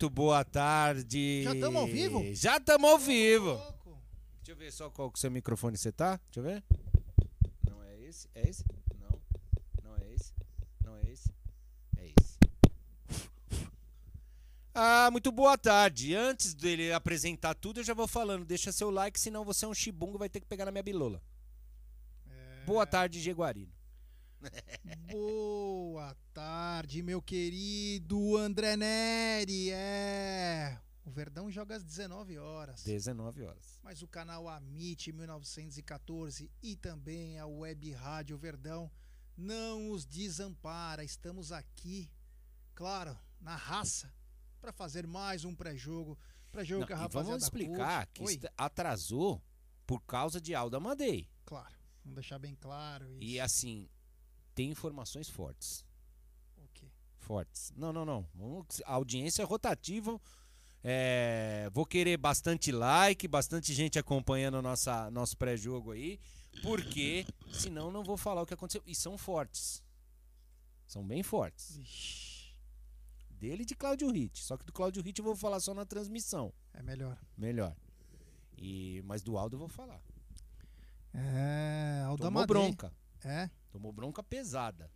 muito boa tarde. Já tamo ao vivo? Já estamos ao vivo. Deixa eu ver só qual que seu microfone você tá. Deixa eu ver. Não é esse? É esse? Não. Não é esse? Não é esse? É esse. Ah, muito boa tarde. Antes dele apresentar tudo, eu já vou falando. Deixa seu like, senão você é um chibungo vai ter que pegar na minha bilola. Boa tarde, Jaguarino. Boa tarde, meu querido André Neri. É. O Verdão joga às 19 horas. 19 horas. Mas o canal Amit 1914 e também a Web Rádio Verdão não os desampara. Estamos aqui, claro, na raça, para fazer mais um pré-jogo. Pré-jogo que a rapaziada vamos explicar curte. que Oi, atrasou por causa de Alda Madei. Claro, vamos deixar bem claro isso. E assim, tem informações fortes. O quê? Fortes. Não, não, não. A audiência é rotativa. É, vou querer bastante like, bastante gente acompanhando nossa, nosso pré-jogo aí. Porque senão não vou falar o que aconteceu. E são fortes. São bem fortes. Vixe, Dele e de Cláudio Hit. Só que do Cláudio Hit eu vou falar só na transmissão. é melhor. Melhor. E, mas do Aldo eu vou falar. É, Alda Tomou Madei. bronca. É, Tomou bronca pesada.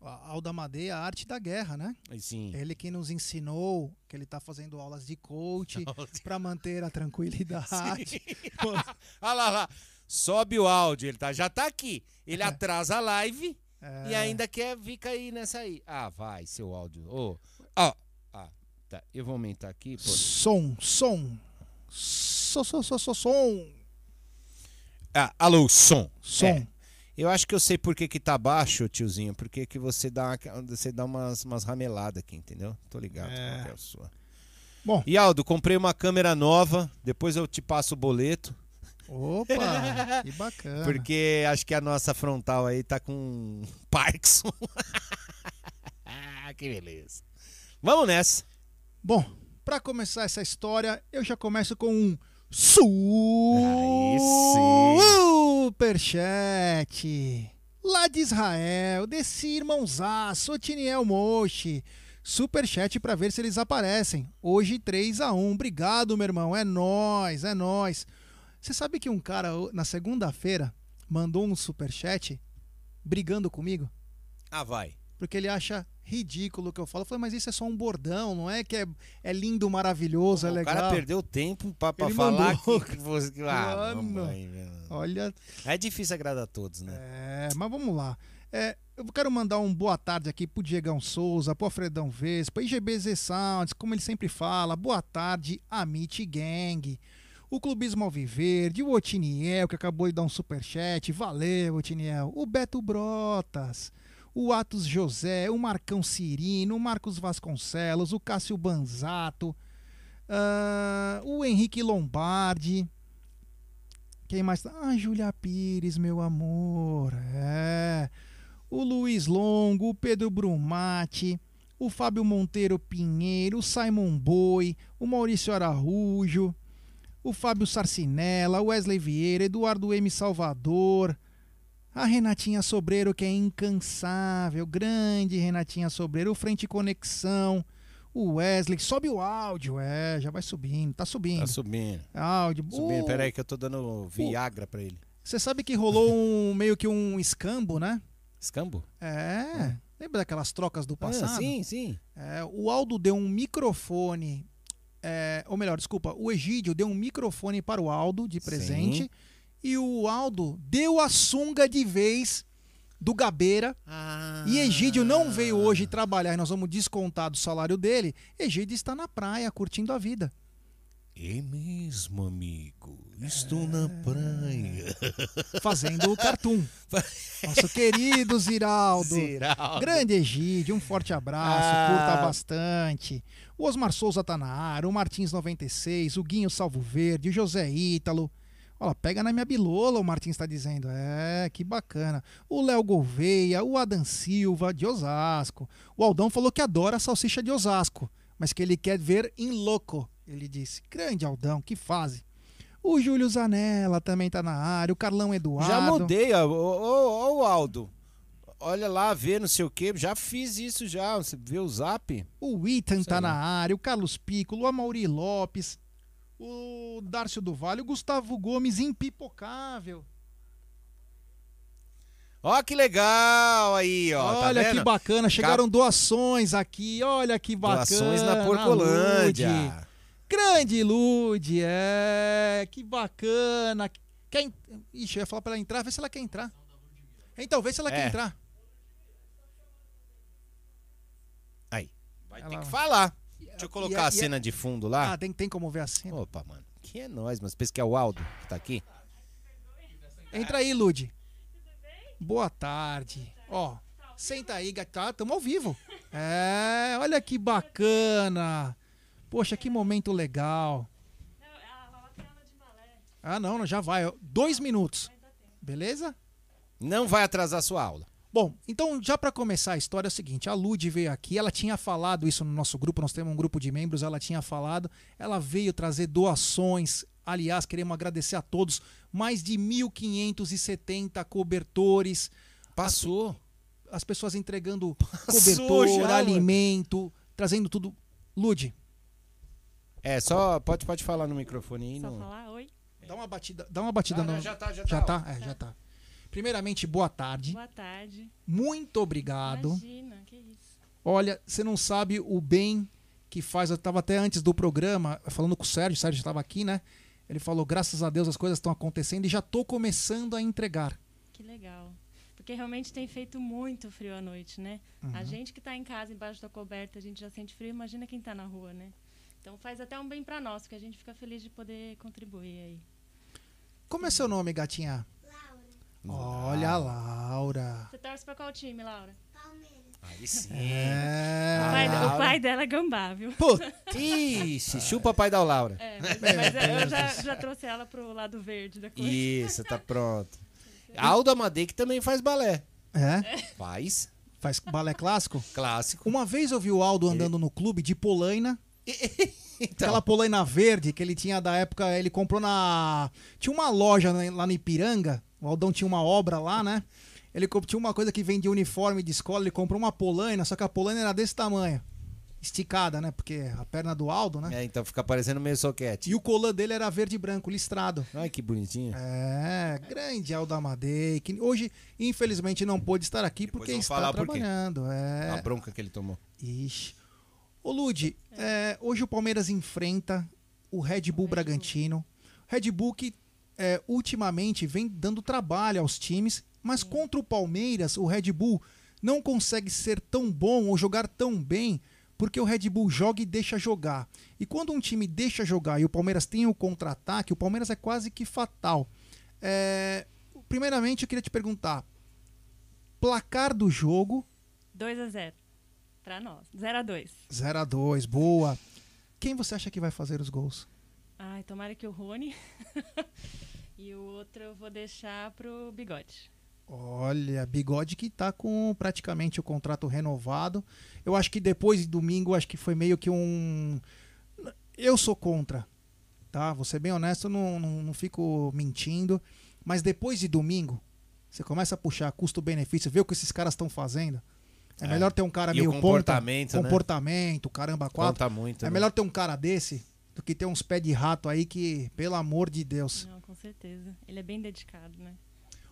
a Alda Madei, a arte da guerra, né? Sim. Ele que nos ensinou que ele tá fazendo aulas de coach para manter a tranquilidade. Olha lá, lá. Sobe o áudio, ele tá, já tá aqui. Ele atrasa a live É, e ainda quer ficar aí nessa aí. Ah, vai, seu áudio. Ó, ah, tá. Eu vou aumentar aqui. Pô. som, som. So, so, so, so, som. Ah, alô, som. Som. É, eu acho que eu sei por que que tá baixo, tiozinho. Porque que você dá, você dá umas, umas rameladas aqui, entendeu? Tô ligado É. qual é a sua. Bom. E Aldo, comprei uma câmera nova. Depois eu te passo o boleto. Opa, que bacana. Porque acho que a nossa frontal aí tá com Parkinson. que beleza. Vamos nessa. Bom, para começar essa história, eu já começo com um. Superchat. Lá de Israel, desse irmãozaço, Otiniel Mochi. Superchat para ver se eles aparecem. Hoje 3 a 1 Obrigado, meu irmão. É nóis, é nóis. Você sabe que um cara na segunda-feira mandou um superchat brigando comigo? Ah, vai. Porque ele acha ridículo o que eu falo. Eu falei, mas isso é só um bordão, não é que é, é lindo, maravilhoso, é o legal. cara perdeu tempo pra, pra falar mandou. que, que você. Ah, velho. Olha, É difícil agradar a todos, né? é, mas vamos lá. É, eu quero mandar um boa tarde aqui pro Diegão Souza, pro Alfredão Vespa, IGBZ Sounds, como ele sempre fala. Boa tarde, Amit Gang. O Clubismo Alviverde, o Otiniel, que acabou de dar um superchat. Valeu, Otiniel. O Beto Brotas. O Atos José, o Marcão Cirino, o Marcos Vasconcelos, o Cássio Banzato, ah, o Henrique Lombardi. Quem mais? tá? Ah, Júlia Pires, meu amor. É. O Luiz Longo, o Pedro Brumati, o Fábio Monteiro Pinheiro, o Simon Boi, o Maurício Araújo, o Fábio Sarcinella, o Wesley Vieira, Eduardo M. Salvador, a Renatinha Sobreiro, que é incansável, grande Renatinha Sobreiro, o Frente Conexão, o Wesley, sobe o áudio, é, já vai subindo, tá subindo. Tá subindo. áudio. Subindo. Uh, Pera aí que eu tô dando Viagra pra ele. Você sabe que rolou um meio que um escambo, né? Escambo? É. Lembra daquelas trocas do passado? Ah, sim, sim. É, o Aldo deu um microfone. é, ou melhor, desculpa, o Egídio deu um microfone para o Aldo de presente. Sim. E o Aldo deu a sunga de vez do Gabeira. Ah. E Egídio não veio hoje trabalhar e nós vamos descontar do salário dele. Egídio está na praia curtindo a vida. É mesmo, amigo. Estou na praia. Fazendo o cartoon. Nosso querido Ziraldo. Ziraldo. Grande Egídio, um forte abraço, Ah. curta bastante. O Osmar Souza tá na área, o Martins 96, o Guinho Salvo Verde, o José Ítalo. Olha, pega na minha bilola, o Martins está dizendo. É, que bacana. O Léo Gouveia, o Adam Silva, de Osasco. O Aldão falou que adora a salsicha de Osasco, mas que ele quer ver em louco. Ele disse. Grande Aldão, que fase. O Júlio Zanella também tá na área, o Carlão Eduardo. Já mudei, ó, ô, ô, ô, Aldo. olha lá, vê não sei o que. Já fiz isso já. Você vê o zap? O Ethan Sei tá lá. na área, o Carlos Piccolo, o Amaury Lopes, o Dárcio do Vale, o Gustavo Gomes, impipocável. Ó, que legal aí, ó. tá olha vendo? que bacana, chegaram doações aqui, olha que bacana. Doações na Lude. Porcolândia. Grande Lude, é, que bacana. Quer, Ixi, eu ia falar pra ela entrar, vê se ela quer entrar. Então, vê se ela É. quer entrar. Aí. Vai Ela ter que falar. Deixa eu e colocar a- a e a- cena de fundo lá. Ah, tem, tem como ver assim? Opa, mano. Que é nós, mas pensa que é o Aldo que tá aqui. Entra aí, Lude. Boa tarde. Ó, senta aí, gata. Tamo ao vivo. É, olha que bacana. Poxa, que momento legal. Ah, não, já vai. Dois minutos. Beleza? Não vai atrasar sua aula. Bom, então já para começar a história é o seguinte, a Lud veio aqui, ela tinha falado isso no nosso grupo, nós temos um grupo de membros, ela tinha falado, ela veio trazer doações, aliás, queremos agradecer a todos, mais de 1.570 cobertores, Passou. as pessoas entregando Passou cobertor, já, mano. alimento, trazendo tudo. Lud, É, só pode, pode falar no microfone aí. Só Não... falar oi. dá uma batida, dá uma batida Ah, no... não, já tá, já Já tá. tá? É, já tá. Primeiramente, boa tarde. Boa tarde. Muito obrigado. Imagina, que isso. Olha, você não sabe o bem que faz. Eu estava até antes do programa falando com o Sérgio, o Sérgio estava aqui, né? Ele falou: graças a Deus as coisas estão acontecendo e já estou começando a entregar. Que legal. Porque realmente tem feito muito frio à noite, né? Uhum. A gente que tá em casa embaixo da coberta, a gente já sente frio, imagina quem tá na rua, né? Então faz até um bem pra nós, que a gente fica feliz de poder contribuir aí. Como é seu nome, gatinha? Olha a Laura. Você torce pra qual time, Laura? Aí sim. É. o, pai, Laura. o pai dela é gambá, viu? Ixi, chupa pai da Laura. É, mas, mas eu já, já trouxe ela pro lado verde da coisa. Isso, tá pronto. Aldo Amadei que também faz balé. é? Faz. Faz balé clássico? Clássico. Uma vez eu vi o Aldo andando no clube de polaina. Então, Aquela polaina verde que ele tinha da época, ele comprou na. Tinha uma loja lá no Ipiranga. O Aldão tinha uma obra lá, né? Ele tinha uma coisa que vendia uniforme de escola, ele comprou uma polaina, só que a polaina era desse tamanho. Esticada, né? Porque a perna do Aldo, né? é, então fica parecendo meio soquete. E o colã dele era verde e branco, listrado. Ai, que bonitinho. É, grande Aldo Amadei, que hoje, infelizmente, não pôde estar aqui Depois porque está falar por trabalhando. A É. bronca que ele tomou. Ixi. Ô, Lud, é, hoje o Palmeiras enfrenta o Red Bull Bragantino. Red Bull que é, ultimamente vem dando trabalho aos times, mas contra o Palmeiras, o Red Bull não consegue ser tão bom ou jogar tão bem, porque o Red Bull joga e deixa jogar. E quando um time deixa jogar e o Palmeiras tem o contra-ataque, o Palmeiras é quase que fatal. É, primeiramente, eu queria te perguntar: placar do jogo 2 a 0 Pra nós. 0 a 2 0 a 2 boa. Quem você acha que vai fazer os gols? Ai, tomara que o Rony. e o outro eu vou deixar pro Bigode. Olha, Bigode que tá com praticamente o contrato renovado. Eu acho que depois de domingo, acho que foi meio que um. Eu sou contra, tá? Vou ser bem honesto, não, não, não fico mentindo. Mas depois de domingo, você começa a puxar custo-benefício, ver o que esses caras estão fazendo. É, É. melhor ter um cara E meio o comportamento, ponta, né? comportamento, caramba, quatro. Conta muito. É né? melhor ter um cara desse do que ter uns pés de rato aí que, pelo amor de Deus. Não, com certeza. Ele é bem dedicado, né?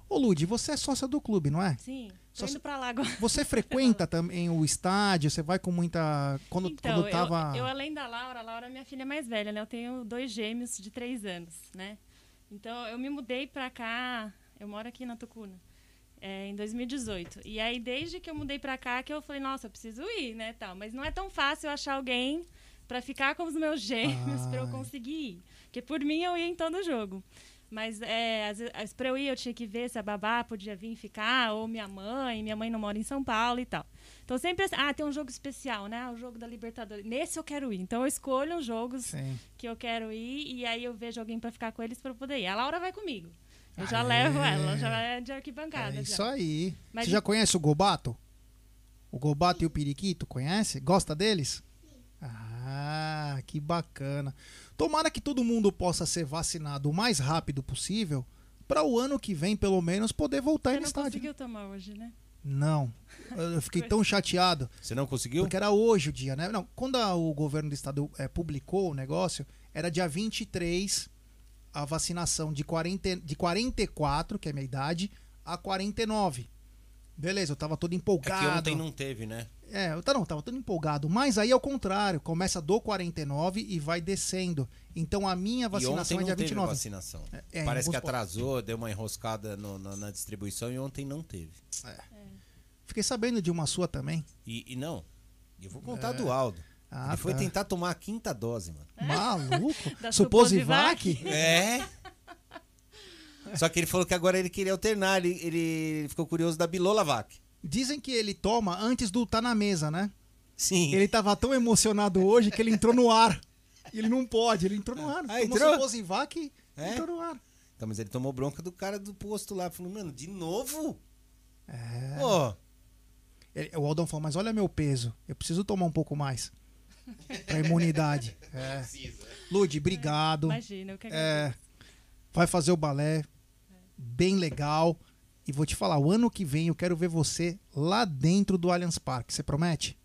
Ô, Lud, você é sócia do clube, não é? Sim, tô Só se- indo pra lá agora. Você frequenta também o estádio? Você vai com muita. Quando, Então, quando tava. eu, eu, além da Laura, a Laura é minha filha mais velha, né? Eu tenho dois gêmeos de três anos, né? Então, eu me mudei pra cá, eu moro aqui na Tucuna, é, em 2018. E aí, desde que eu mudei pra cá, que eu falei, nossa, eu preciso ir, né, tal. Mas não é tão fácil achar alguém pra ficar com os meus gêmeos, pra eu conseguir ir. Porque por mim, eu ia em todo jogo. Mas é, às vezes, pra eu ir, eu tinha que ver se a babá podia vir ficar, ou minha mãe. Minha mãe não mora em São Paulo e tal. Então sempre assim, ah, tem um jogo especial, né? O jogo da Libertadores. Nesse eu quero ir. Então eu escolho os jogos Sim. que eu quero ir e aí eu vejo alguém pra ficar com eles pra eu poder ir. A Laura vai comigo. Eu já Aê. levo ela, já é de arquibancada. É já. isso aí. Mas Você e- já conhece o Gobato? O Gobato e o Periquito? Conhece? Gosta deles? Ah, que bacana. Tomara que todo mundo possa ser vacinado o mais rápido possível para o ano que vem, pelo menos, poder voltar Você no não estádio. conseguiu tomar hoje, né? Não. Eu fiquei tão chateado. Você não conseguiu? Porque era hoje o dia, né? Não, quando a- o governo do estado eh, publicou o negócio, era dia 23 a vacinação de, 40, de 44, que é a minha idade, a 49. Beleza, eu tava todo É empolgado. que ontem não teve, né? É, eu tá- não, tava todo empolgado. Mas aí ao contrário, começa do 49 e vai descendo. Então a minha E vacinação ontem é dia não teve 29. vacinação. É, em Parece que atrasou, deu uma enroscada no- na, na distribuição e ontem não teve. Fiquei sabendo de uma sua também. E, e não, eu vou contar do Aldo. Ah, Ele foi tá. tentar tomar a quinta dose, mano. Maluco? Suposivac? É. Só que ele falou que agora ele queria alternar, ele, ele ficou curioso da Bilolavac. Dizem que ele toma antes do tá na mesa, né? Sim. Ele tava tão emocionado hoje que ele entrou no ar. Ele não pode, ele entrou no ar. Ah, Tomou entrou? Suposivac e É? entrou no ar. Então, mas ele tomou bronca do cara do posto lá. Falou, mano, de novo? É. Pô, Ele- o Aldão falou, mas olha meu peso. Eu preciso tomar um pouco mais. Pra imunidade. É. Lud, obrigado. Imagina, eu que É, vai fazer o balé. Bem legal. E vou te falar, o ano que vem eu quero ver você lá dentro do Allianz Parque. Você promete?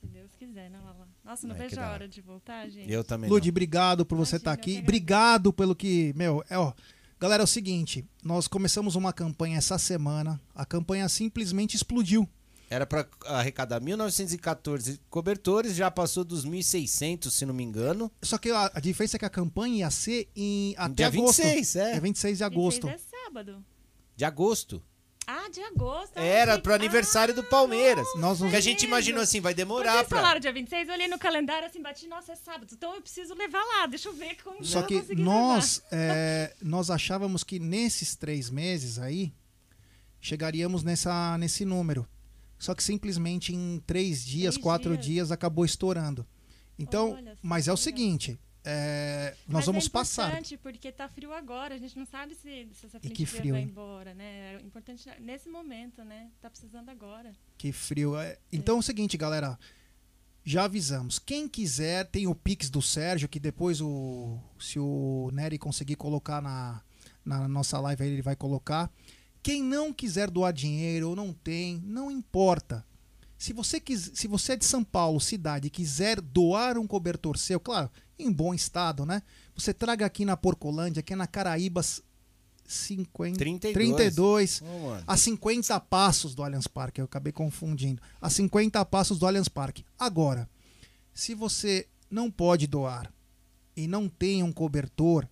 Se Deus quiser, né, Lala? Nossa, não Ai, que vejo a hora. de voltar, gente. eu também Lud, não. obrigado por você Imagina, estar que aqui. Obrigado pelo que. Meu, é, ó. Galera, é o seguinte: nós começamos uma campanha essa semana. A campanha simplesmente explodiu. Era pra arrecadar 1914 cobertores, já passou dos 1.600, se não me engano. Só que a, a diferença é que a campanha ia ser em até Dia agosto. 26, é. É 26 de agosto. 26 é sábado. De agosto. Ah, de agosto. Era pro aniversário do Ah, Palmeiras. Nós Que a gente imaginou assim, vai demorar vocês pra. falaram dia 26, eu olhei no calendário assim, bati, nossa, é sábado, então eu preciso levar lá, deixa eu ver como Só eu que nós, é, nós achávamos que nesses três meses aí chegaríamos nessa, nesse número. Só que simplesmente em três dias, Três quatro dias. dias, acabou estourando. Então, Olha mas é o seguinte, é, nós Mas vamos é passar. importante, porque tá frio agora, a gente não sabe se, se essa frente frio, vai hein? embora, né? É importante nesse momento, né? Tá precisando agora. Que frio. É. Então é o seguinte, galera. Já avisamos. Quem quiser, tem o Pix do Sérgio, que depois o. Se o Nery conseguir colocar na, na nossa live aí, ele vai colocar. Quem não quiser doar dinheiro ou não tem, não importa. Se você, quis, se você é de São Paulo, cidade, e quiser doar um cobertor seu, claro, em bom estado, né? Você traga aqui na Porcolândia, aqui na Caraíbas 50, 32. 32 Ô, mano. a 50 passos do Allianz Parque. Eu acabei confundindo. A 50 passos do Allianz Parque. Agora, se você não pode doar e não tem um cobertor,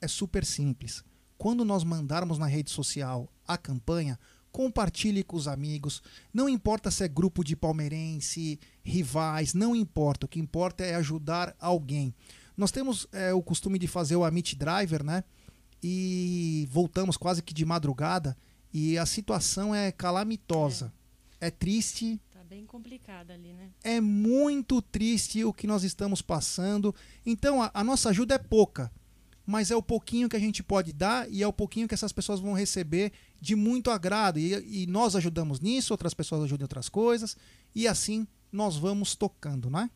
é super simples. Quando nós mandarmos na rede social a campanha, compartilhe com os amigos. Não importa se é grupo de palmeirense, rivais, não importa. O que importa é ajudar alguém. Nós temos é, o costume de fazer o Amit Driver, né? E voltamos quase que de madrugada e a situação é calamitosa. É triste, Tá bem complicado ali, né? é muito triste o que nós estamos passando. Então a, a nossa ajuda é pouca, mas é o pouquinho que a gente pode dar e é o pouquinho que essas pessoas vão receber de muito agrado. E, e nós ajudamos nisso, outras pessoas ajudam em outras coisas, e assim nós vamos tocando, é? Aí.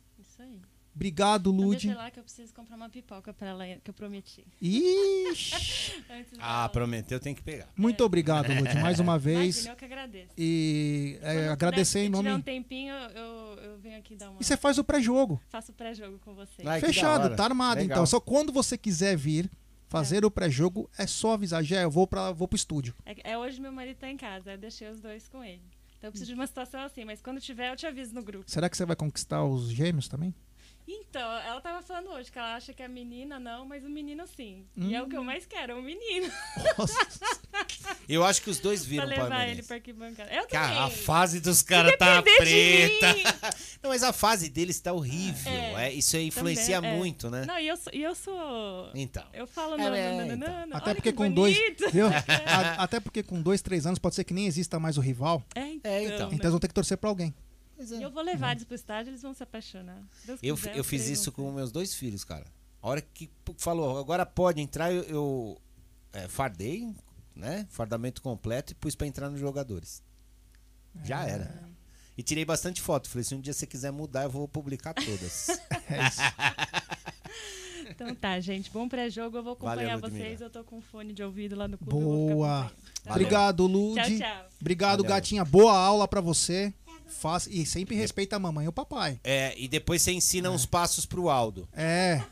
Obrigado, Então Lude. deixa lá que eu preciso comprar uma pipoca pra ela, que eu prometi. Ixi, Ah, prometeu, tem que pegar. muito obrigado, Lude, mais uma vez. Imagina, eu que agradeço. E é, agradecer puder, em Se tiver um nome. tempinho, eu, eu venho aqui dar uma... E você faz o pré-jogo. Faço pré-jogo com vocês. Ai, Fechado, tá armado. Legal. Então, só quando você quiser vir fazer o pré-jogo, é só avisar. Já eu vou, pra, vou pro estúdio. É, é hoje meu marido tá em casa, eu deixei os dois com ele. Então eu preciso de uma situação assim, mas quando tiver eu te aviso no grupo. Será que você vai conquistar os gêmeos também? Então, ela tava falando hoje que ela acha que a menina não, mas o menino sim. E é o que Hum. eu mais quero, um menino. Nossa, Eu acho que os dois pra viram levar ele pra arquibancada. Eu Cara, a fase dos caras tá preta. mim. Não, mas a fase deles tá horrível. É, É, isso aí influencia Também, é. muito, né? Não, e eu sou. E eu, sou Então. eu falo, É, não, é, não, não, não, então. não, não. até porque que com dois. bonito. Viu? A- até porque com dois, três anos pode ser que nem exista mais o rival. É, então. É, então. Então eles vão ter que torcer pra alguém. E eu vou levar eles pro estádio, eles vão se apaixonar. Deus Eu, quiser, eu fiz isso com meus dois filhos, cara. A hora que falou, agora pode entrar, eu, eu é, fardei, né? Fardamento completo e pus pra entrar nos jogadores. Já era. E tirei bastante foto. Falei, se um dia você quiser mudar, eu vou publicar todas. É isso. Então tá, gente. Bom pré-jogo. Eu vou acompanhar Valeu, vocês. Eu tô com fone de ouvido lá no clube. Boa. tá? Obrigado, Lude. Tchau, tchau. Obrigado, Valeu. gatinha. Boa aula pra você. Faça e sempre respeita a mamãe e o papai. É, e depois você ensina uns passos pro Aldo. É.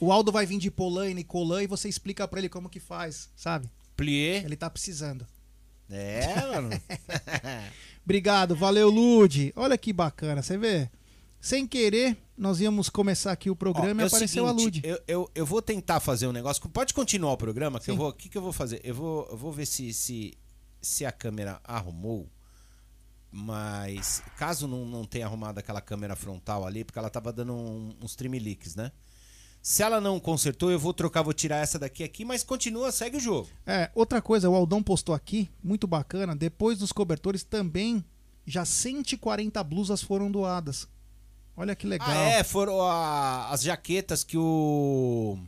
O Aldo vai vir de Polaine, Colan e você explica pra ele como que faz, sabe? Plié. Ele tá precisando. É, mano. Obrigado, valeu, Lude. Olha que bacana, você vê? Sem querer, nós íamos começar aqui o programa Ó, e é apareceu a seguinte, Lude. Eu, eu, eu vou tentar fazer um negócio. Pode continuar o programa, que Sim. eu vou. O que, que eu vou fazer? Eu vou, eu vou ver se, se, se a câmera arrumou. Mas caso não, não tenha arrumado aquela câmera frontal ali, porque ela tava dando um- uns trimeliques, né? Se ela não consertou, eu vou trocar, vou tirar essa daqui aqui, mas continua, segue o jogo. É, outra coisa, o Aldão postou aqui, muito bacana. Depois dos cobertores também já 140 blusas foram doadas. Olha que legal. Ah, é, foram a- as jaquetas que o.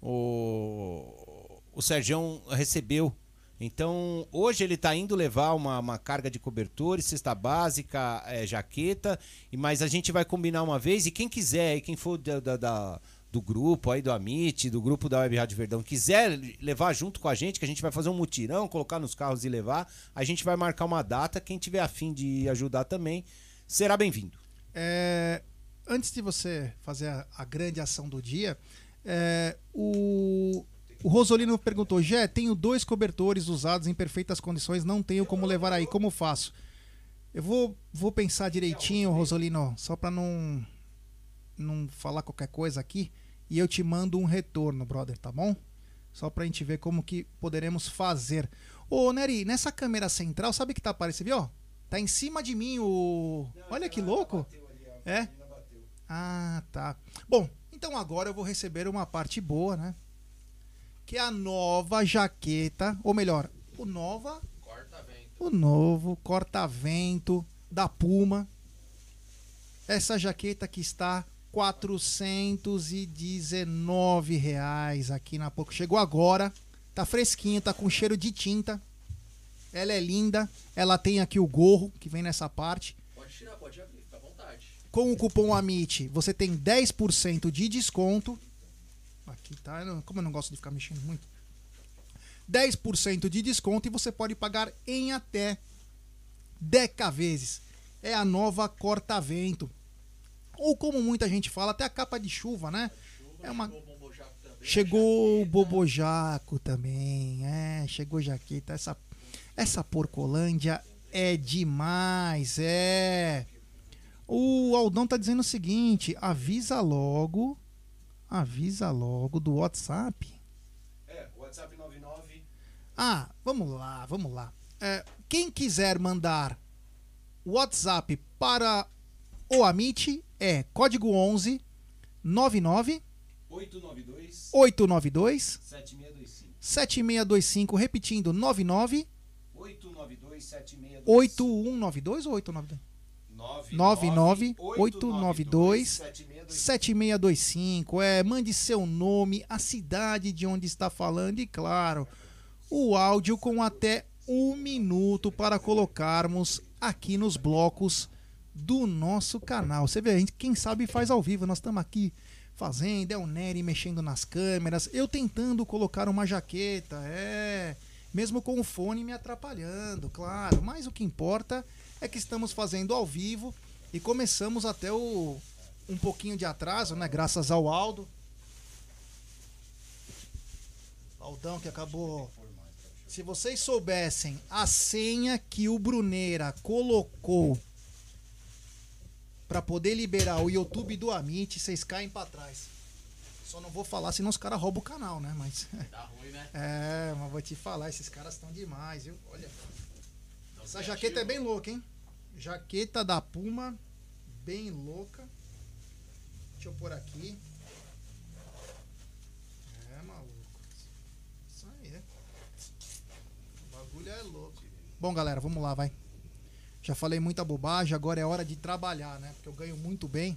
O. O Sergião recebeu. Então, hoje ele tá indo levar uma, uma carga de cobertores, cesta básica, é, jaqueta, mas a gente vai combinar uma vez. E quem quiser, e quem for da, da- da- do grupo aí do Amit, do grupo da Web Rádio Verdão, quiser levar junto com a gente, que a gente vai fazer um mutirão, colocar nos carros e levar, a gente vai marcar uma data. Quem tiver afim de ajudar também, será bem-vindo. É, antes de você fazer a, a grande ação do dia, é, o, o Rosolino perguntou: Jé, tenho dois cobertores usados em perfeitas condições, não tenho como levar aí, como faço? Eu vou, vou pensar direitinho, Rosolino, só para não, não falar qualquer coisa aqui, e eu te mando um retorno, brother, tá bom? Só pra gente ver como que poderemos fazer. Ô, Neri, nessa câmera central, sabe o que tá aparecendo? Viu? ó? Tá em cima de mim o. Olha que louco! É? Ah, tá. Bom, então agora eu vou receber uma parte boa, né? Que é a nova jaqueta, ou melhor, o nova. O novo corta-vento da Puma. Essa jaqueta que está 419 reais aqui na Poco. Chegou agora, tá fresquinho, tá com cheiro de tinta. Ela é linda, ela tem aqui o gorro que vem nessa parte. Pode tirar, pode abrir, fica à vontade. Com o cupom AMIT, você tem 10% de desconto. Aqui tá, como eu não gosto de ficar mexendo muito. 10% de desconto e você pode pagar em até 10 vezes. É a nova corta-vento. Ou como muita gente fala, até a capa de chuva, né? É uma. Chegou o Bobojaco também. É, chegou jaqueta. Essa, essa Porcolândia é demais, é. O Aldão tá dizendo o seguinte: avisa logo. Avisa logo do WhatsApp. É, WhatsApp 99. Ah, vamos lá, vamos lá. É, quem quiser mandar WhatsApp para o Amit é código 11 99 892 892 7625. 7625, repetindo, 99 892 7625. 8192 ou 892? 99 892 7625. É, mande seu nome, a cidade de onde está falando e, claro, o áudio com até um minuto para colocarmos aqui nos blocos do nosso canal. Você vê, a gente, quem sabe faz ao vivo. Nós estamos aqui fazendo, é o Nery mexendo nas câmeras, eu tentando colocar uma jaqueta, é. Mesmo com o fone me atrapalhando, claro. Mas o que importa é que estamos fazendo ao vivo e começamos até o um pouquinho de atraso, né? Graças ao Aldo. Aldão que acabou. Se vocês soubessem a senha que o Bruneira colocou para poder liberar o YouTube do Amit, vocês caem para trás. Só não vou falar, senão os caras roubam o canal, né? Mas Tá ruim, né? é, mas vou te falar, esses caras estão demais, viu? Olha, Tão essa jaqueta é bem louca, hein? Jaqueta da Puma, bem louca. Deixa eu pôr aqui. É, maluco. Isso aí, é. O bagulho é louco. Bom, galera, vamos lá, vai. Já falei muita bobagem, agora é hora de trabalhar, né? Porque eu ganho muito bem.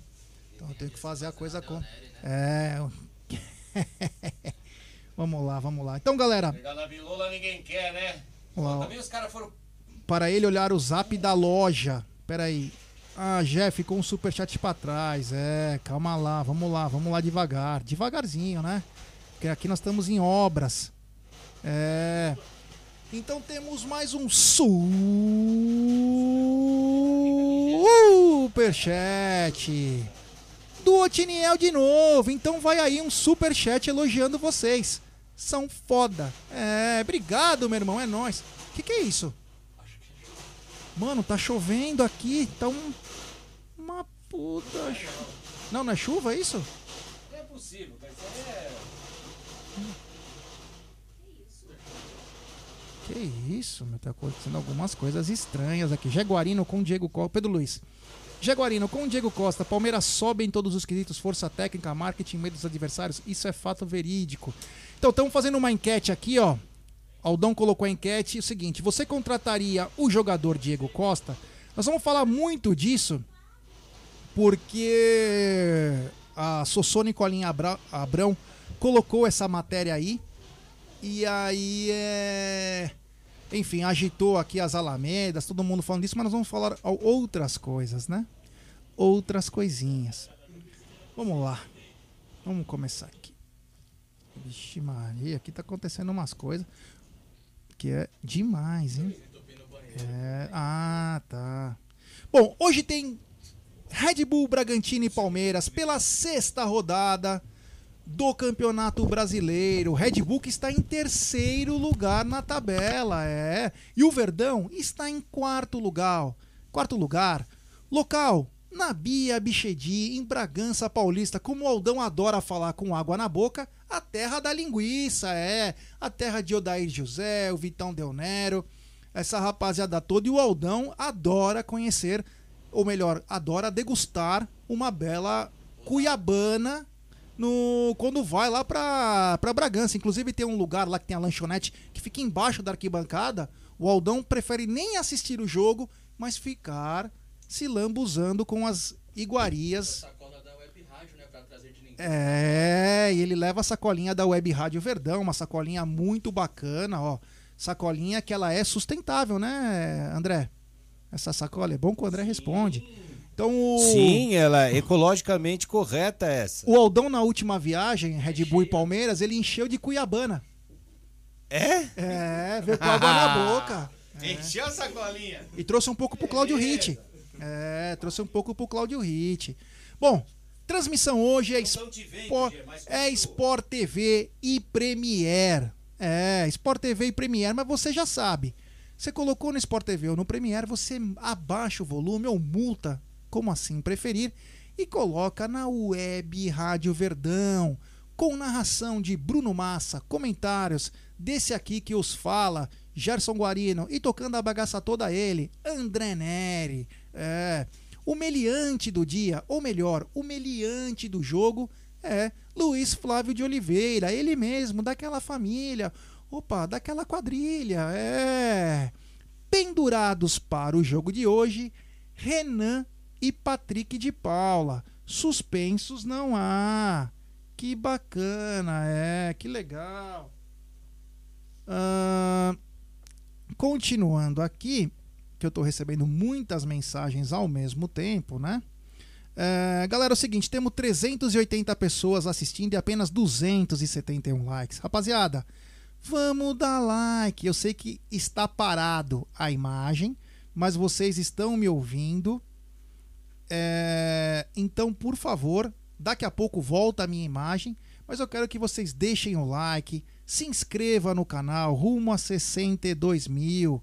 Então eu tenho que fazer a coisa com. É. vamos lá, vamos lá. Então, galera, Pegar na bilola ninguém quer, né? Também os caras foram. para ele olhar o zap da loja. Pera aí. Ah, Jeff, ficou um superchat pra trás. É, calma lá, vamos lá, vamos lá devagar. Devagarzinho, né? Porque aqui nós estamos em obras. É. Então temos mais um superchat do Otiniel de novo. Então vai aí um superchat elogiando vocês. São foda. É, obrigado, meu irmão, é nóis. O que, que é isso? Mano, tá chovendo aqui, tá um. Uma puta. Não, não é chuva, é isso? É possível, mas é. Que isso, meu, tá acontecendo algumas coisas estranhas aqui. Jaguarino com Diego Costa. Pedro Luiz. Jaguarino com Diego Costa. Palmeiras sobe em todos os quesitos: força técnica, marketing, medo dos adversários. Isso é fato verídico. Então, estamos fazendo uma enquete aqui, ó. Aldão colocou a enquete. O seguinte: você contrataria o jogador Diego Costa? Nós vamos falar muito disso porque a Sossô Nicolinha Abra- Abrão colocou essa matéria aí. E aí é. Enfim, agitou aqui as alamedas, todo mundo falando disso, mas nós vamos falar outras coisas, né? Outras coisinhas. Vamos lá. Vamos começar aqui. Vixe Maria, aqui tá acontecendo umas coisas que é demais, hein? É, ah, tá. Bom, hoje tem Red Bull Bragantino e Palmeiras pela sexta rodada do Campeonato Brasileiro. Red Bull que está em terceiro lugar na tabela, é. E o Verdão está em quarto lugar. Quarto lugar. Local na Bia Bichedi, em Bragança Paulista, como o Aldão adora falar com água na boca, a terra da linguiça, é. A terra de Odair José, o Vitão Del Nero, essa rapaziada toda. E o Aldão adora conhecer, ou melhor, adora degustar uma bela cuiabana no quando vai lá pra, pra Bragança. Inclusive tem um lugar lá que tem a lanchonete que fica embaixo da arquibancada. O Aldão prefere nem assistir o jogo, mas ficar se lambuzando com as iguarias. Sacola da web rádio, né? Pra trazer de ninguém. É, e ele leva a sacolinha da Web Rádio Verdão, uma sacolinha muito bacana, ó. Sacolinha que ela é sustentável, né, André? Essa sacola é bom que o André responde. Então o Sim, ela é ecologicamente correta essa. o Aldão na última viagem, Red Bull e Palmeiras, ele encheu de Cuiabana. É? É, veio com água na boca. Encheu a sacolinha. E trouxe um pouco pro Cláudio Ritt. É, trouxe um pouco pro Cláudio Ritt. Bom, transmissão hoje é Então vendo, Sport, Gê, mas é continua. Sport TV e Premiere. É, Sport TV e Premiere, mas você já sabe. Você colocou no Sport TV ou no Premiere, você abaixa o volume ou multa, como assim preferir, e coloca na web Rádio Verdão, com narração de Bruno Massa, comentários desse aqui que os fala, Gerson Guarino, e tocando a bagaça toda ele, André Neri. É, o meliante do dia, ou melhor, o meliante do jogo é Luiz Flávio de Oliveira, ele mesmo, daquela família, opa, daquela quadrilha, é. Pendurados para o jogo de hoje, Renan e Patrick de Paula. Suspensos não há. Que bacana, é, que legal. Ahn, continuando aqui, que eu tô recebendo muitas mensagens ao mesmo tempo, né? É, galera, é o seguinte, temos 380 pessoas assistindo e apenas 271 likes. Rapaziada, vamos dar like. Eu sei que está parado a imagem, mas vocês estão me ouvindo. É, então, por favor, daqui a pouco volta a minha imagem, mas eu quero que vocês deixem o like, se inscreva no canal, rumo a 62 mil.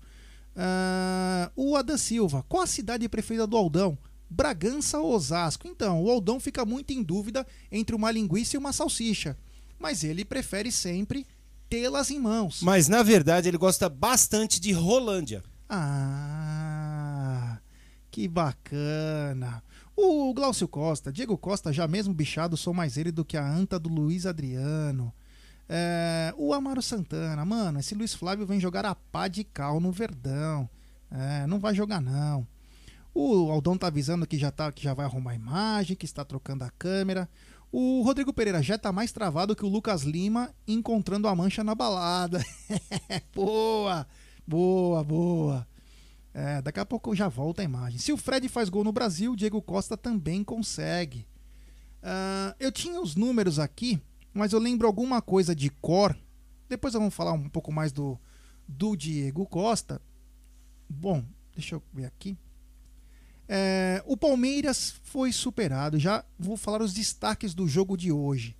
Ah, o Adam Silva, qual a cidade preferida do Aldão? Bragança ou Osasco? Então, o Aldão fica muito em dúvida entre uma linguiça e uma salsicha, mas ele prefere sempre tê-las em mãos. Mas na verdade ele gosta bastante de Rolândia. Ah, que bacana. O Glaucio Costa, Diego Costa, já mesmo bichado, sou mais ele do que a anta do Luiz Adriano. É, o Amaro Santana, mano, esse Luiz Flávio vem jogar a pá de cal no Verdão. É, não vai jogar não. O Aldão tá avisando que já, tá, que já vai arrumar a imagem, que está trocando a câmera. O Rodrigo Pereira já tá mais travado que o Lucas Lima encontrando a mancha na balada. boa, boa, boa. É, daqui a pouco já volta a imagem. Se o Fred faz gol no Brasil, o Diego Costa também consegue. Ah, eu tinha os números aqui, mas eu lembro alguma coisa de cor. Depois vamos falar um pouco mais do, do Diego Costa. Bom, deixa eu ver aqui. É, o Palmeiras foi superado. Já vou falar os destaques do jogo de hoje.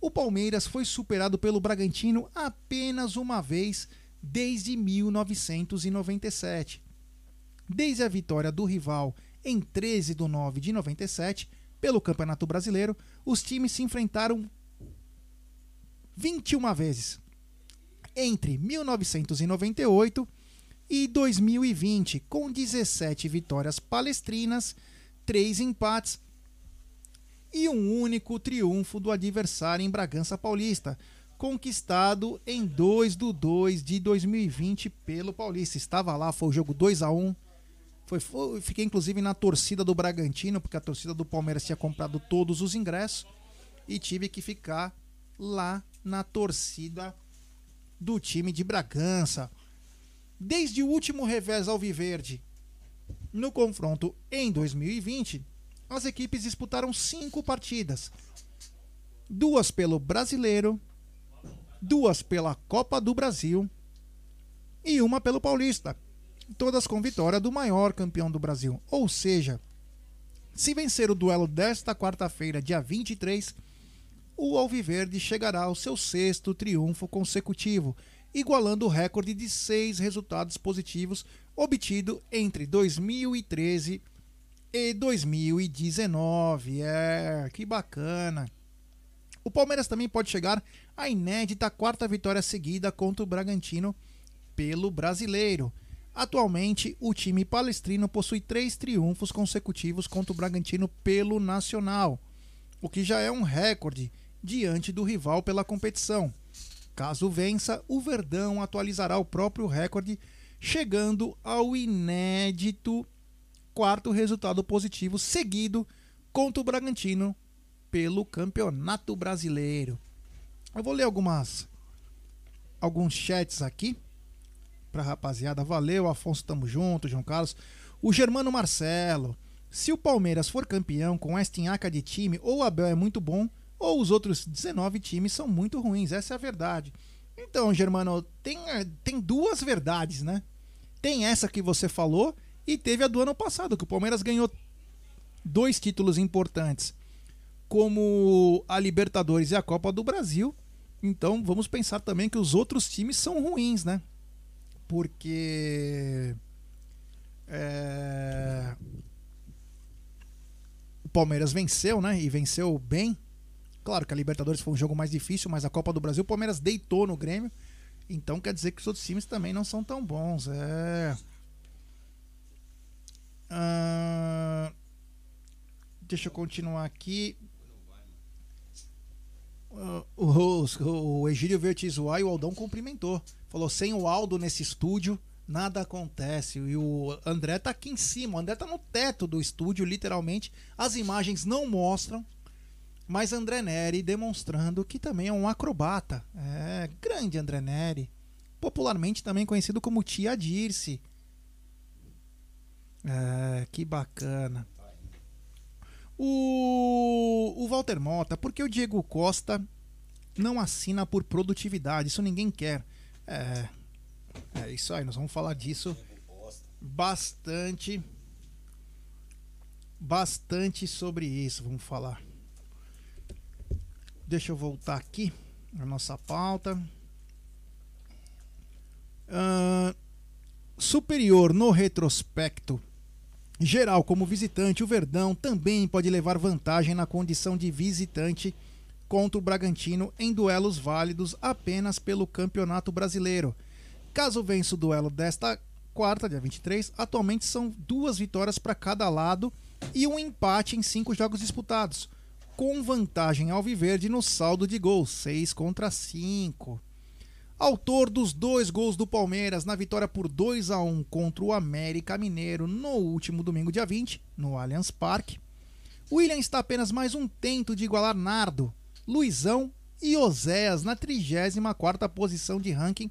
O Palmeiras foi superado pelo Bragantino apenas uma vez desde 1997. Desde a vitória do rival em 13 de 9 de 97 pelo Campeonato Brasileiro, os times se enfrentaram 21 vezes entre 1998 e 2020, com 17 vitórias palestrinas, 3 empates e um único triunfo do adversário em Bragança Paulista, conquistado em 2 do 2 de 2020 pelo Paulista. Estava lá, foi o jogo 2 a 1 foi, foi, fiquei inclusive na torcida do Bragantino, porque a torcida do Palmeiras tinha comprado todos os ingressos e tive que ficar lá na torcida do time de Bragança. Desde o último revés alviverde no confronto em 2020, as equipes disputaram cinco partidas: duas pelo Brasileiro, duas pela Copa do Brasil e uma pelo Paulista todas com vitória do maior campeão do Brasil. Ou seja, se vencer o duelo desta quarta-feira, dia 23, o Alviverde chegará ao seu sexto triunfo consecutivo, igualando o recorde de seis resultados positivos obtido entre 2013 e 2019. É, que bacana. O Palmeiras também pode chegar à inédita quarta vitória seguida contra o Bragantino pelo brasileiro. Atualmente, o time palestrino possui três triunfos consecutivos contra o Bragantino pelo Nacional, o que já é um recorde diante do rival pela competição. Caso vença, o Verdão atualizará o próprio recorde, chegando ao inédito quarto resultado positivo seguido contra o Bragantino pelo Campeonato Brasileiro. Eu vou ler algumas alguns chats aqui pra rapaziada. Valeu, Afonso, tamo junto, João Carlos. O Germano Marcelo. Se o Palmeiras for campeão com esta inhaca de time, ou Abel é muito bom, ou os outros 19 times são muito ruins. Essa é a verdade. Então, Germano, tem, tem duas verdades, né? Tem essa que você falou e teve a do ano passado, que o Palmeiras ganhou dois títulos importantes, como a Libertadores e a Copa do Brasil. Então, vamos pensar também que os outros times são ruins, né? porque é, o Palmeiras venceu, né? E venceu bem. Claro que a Libertadores foi um jogo mais difícil, mas a Copa do Brasil o Palmeiras deitou no Grêmio. Então quer dizer que os outros times também não são tão bons. É. Ah, deixa eu continuar aqui. Uh, o, o Egílio Vertizuai e o Aldão cumprimentou. Falou: sem o Aldo nesse estúdio, nada acontece. E o André tá aqui em cima, o André tá no teto do estúdio, literalmente. As imagens não mostram, mas André Neri demonstrando que também é um acrobata. É, grande André Neri. Popularmente também conhecido como Tia Dirce. É, que bacana. O, o Walter Mota, porque o Diego Costa não assina por produtividade? Isso ninguém quer. É, é isso aí, nós vamos falar disso bastante. Bastante sobre isso, vamos falar. Deixa eu voltar aqui na nossa pauta. Uh, superior no retrospecto geral como visitante, o Verdão também pode levar vantagem na condição de visitante contra o Bragantino em duelos válidos apenas pelo Campeonato Brasileiro. Caso vença o duelo desta quarta, dia 23, atualmente são duas vitórias para cada lado e um empate em cinco jogos disputados, com vantagem ao Viverde no saldo de gols, 6 contra 5. Autor dos dois gols do Palmeiras na vitória por 2 a 1 contra o América Mineiro no último domingo, dia 20, no Allianz Parque. William está apenas mais um tento de igualar Nardo, Luizão e Oséias na 34ª posição de ranking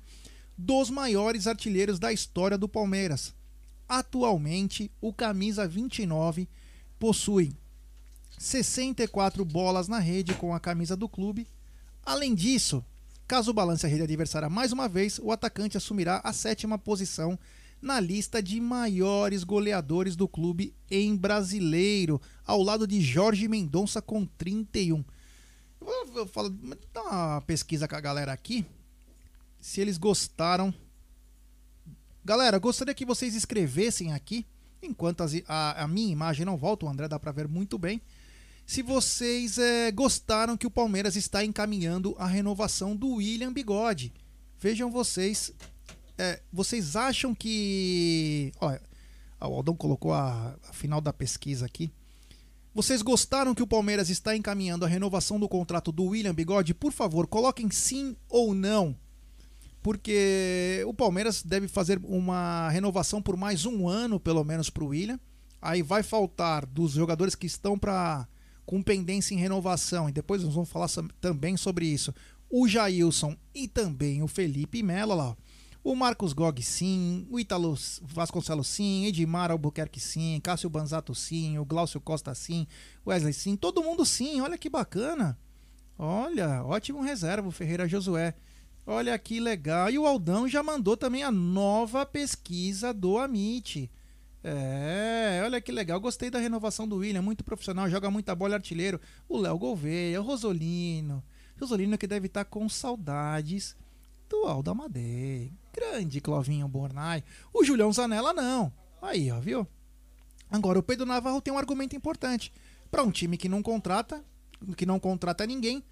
dos maiores artilheiros da história do Palmeiras. Atualmente, o camisa 29 possui 64 bolas na rede com a camisa do clube. Além disso, caso balance a rede adversária mais uma vez, o atacante assumirá a sétima posição na lista de maiores goleadores do clube em brasileiro, ao lado de Jorge Mendonça com 31. Eu vou falar, dar uma pesquisa com a galera aqui, se eles gostaram. Galera, gostaria que vocês escrevessem aqui, enquanto as- a, a minha imagem não volta, o André dá pra ver muito bem, se vocês eh, gostaram que o Palmeiras está encaminhando a renovação do William Bigode. Vejam vocês é, vocês acham que. Olha, o Aldão colocou a, a final da pesquisa aqui. Vocês gostaram que o Palmeiras está encaminhando a renovação do contrato do William Bigode? Por favor, coloquem sim ou não. Porque o Palmeiras deve fazer uma renovação por mais um ano, pelo menos, para o William. Aí vai faltar dos jogadores que estão para com pendência em renovação, e depois nós vamos falar também sobre isso. O Jailson e também o Felipe Melo, lá. O Marcos Gog sim, o Ítalo Vasconcelos sim, Edmar Albuquerque sim, Cássio Banzato sim, o Glaucio Costa sim, Wesley sim, todo mundo sim, olha que bacana. Olha, ótimo reserva Ferreira Josué. Olha que legal. E o Aldão já mandou também a nova pesquisa do Amit. É, olha que legal. Gostei da renovação do William, muito profissional, joga muita bola, artilheiro. O Léo Gouveia, o Rosolino. Rosolino que deve estar com saudades do Aldo Amadei. Grande Clovinho Bornai. O Julião Zanella não. Aí, ó, viu? Agora, o Pedro Navarro tem um argumento importante. Para um time que não contrata, que não contrata ninguém,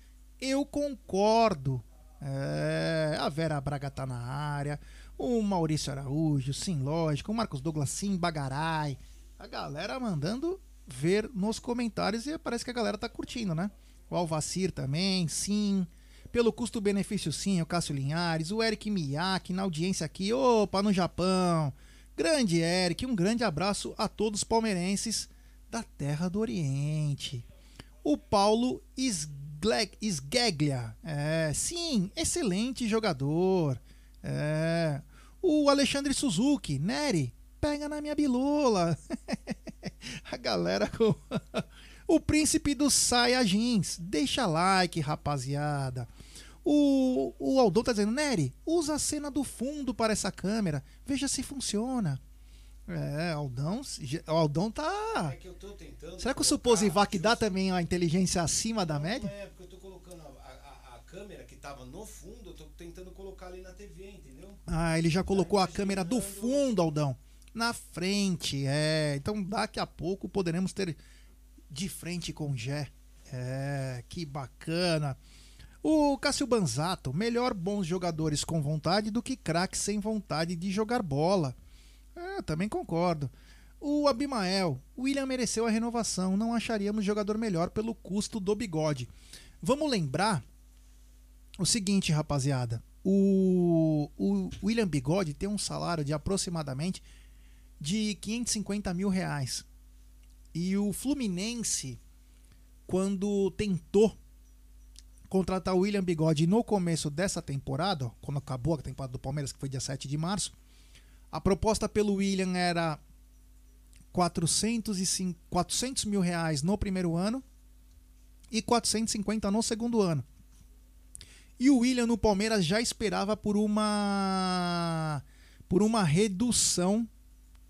eu concordo. É, a Vera Braga tá na área, o Maurício Araújo, sim, lógico, o Marcos Douglas, sim, Bagarai. A galera mandando ver nos comentários e parece que a galera tá curtindo, né? O Alvacir também, sim. Pelo custo-benefício, sim, o Cássio Linhares, o Eric Miyake na audiência aqui, opa, no Japão. Grande Eric, um grande abraço a todos os palmeirenses da Terra do Oriente. O Paulo Sgeglia, é, sim, excelente jogador. É, o Alexandre Suzuki, Nery, pega na minha bilola. a galera com... O príncipe dos Saiyajins. Deixa like, rapaziada. O, o Aldon tá dizendo, Nery, usa a cena do fundo para essa câmera. Veja se funciona. É, Aldão, o Aldão tá. É que eu tô tentando. Será que o Suposivac dá também a inteligência acima da Não, média? Não é, porque eu tô colocando a, a- a câmera que tava no fundo, eu tô tentando colocar ali na TV? Ah, ele já colocou a câmera do fundo, Aldão. Na frente, é. Então daqui a pouco poderemos ter de frente com o Gé. É, que bacana. O Cássio Banzato, melhor bons jogadores com vontade do que craques sem vontade de jogar bola. É, também concordo. O Abimael, William mereceu a renovação, não acharíamos jogador melhor pelo custo do bigode. Vamos lembrar o seguinte, rapaziada. O, o William Bigode tem um salário de aproximadamente de 550 mil reais. E o Fluminense, quando tentou contratar o William Bigode no começo dessa temporada, quando acabou a temporada do Palmeiras, que foi dia 7 de março, a proposta pelo William era 405, 400 mil reais no primeiro ano e 450 no segundo ano. E o William no Palmeiras já esperava por uma por uma redução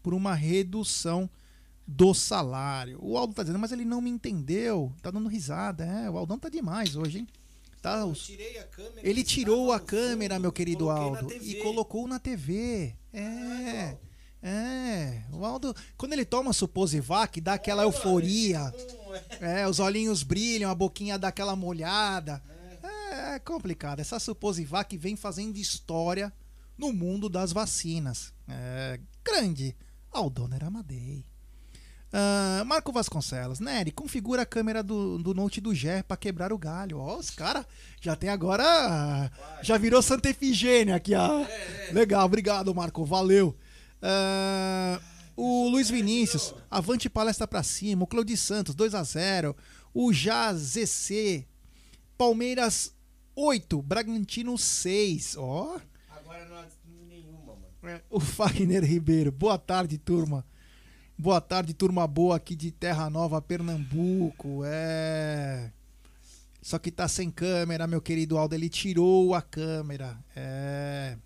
por uma redução do salário. O Aldo tá dizendo, mas ele não me entendeu. Tá dando risada, é. O Aldão tá demais hoje, hein? Tá, Eu os- tirei a câmera. ele tirou a câmera, fundo, meu querido Aldo, e colocou na TV. É. Ah, É, o Aldo, quando ele toma Suposivac, dá aquela euforia. Não, é. É, os olhinhos brilham, a boquinha dá aquela molhada. É, é complicado. Essa Suposivac vem fazendo história no mundo das vacinas. É, grande. Aldoner Amadei. Ah, Marco Vasconcelos, Nery, configura a câmera do, do Note do Gé pra quebrar o galho. Ó, os caras já tem agora. Já virou Santa Efigênia aqui, ó. Legal, obrigado, Marco. Valeu. Ah, o Luiz Vinícius, avante palestra pra cima. O Claudio Santos, 2 a 0 O JZC, Palmeiras 8, Bragantino 6. Ó, Agora não há nenhuma, mano. É, o Fagner Ribeiro. Boa tarde, turma. Boa tarde, turma boa aqui de Terra Nova, Pernambuco. É. Só que tá sem câmera, meu querido Aldo. Ele tirou a câmera. É.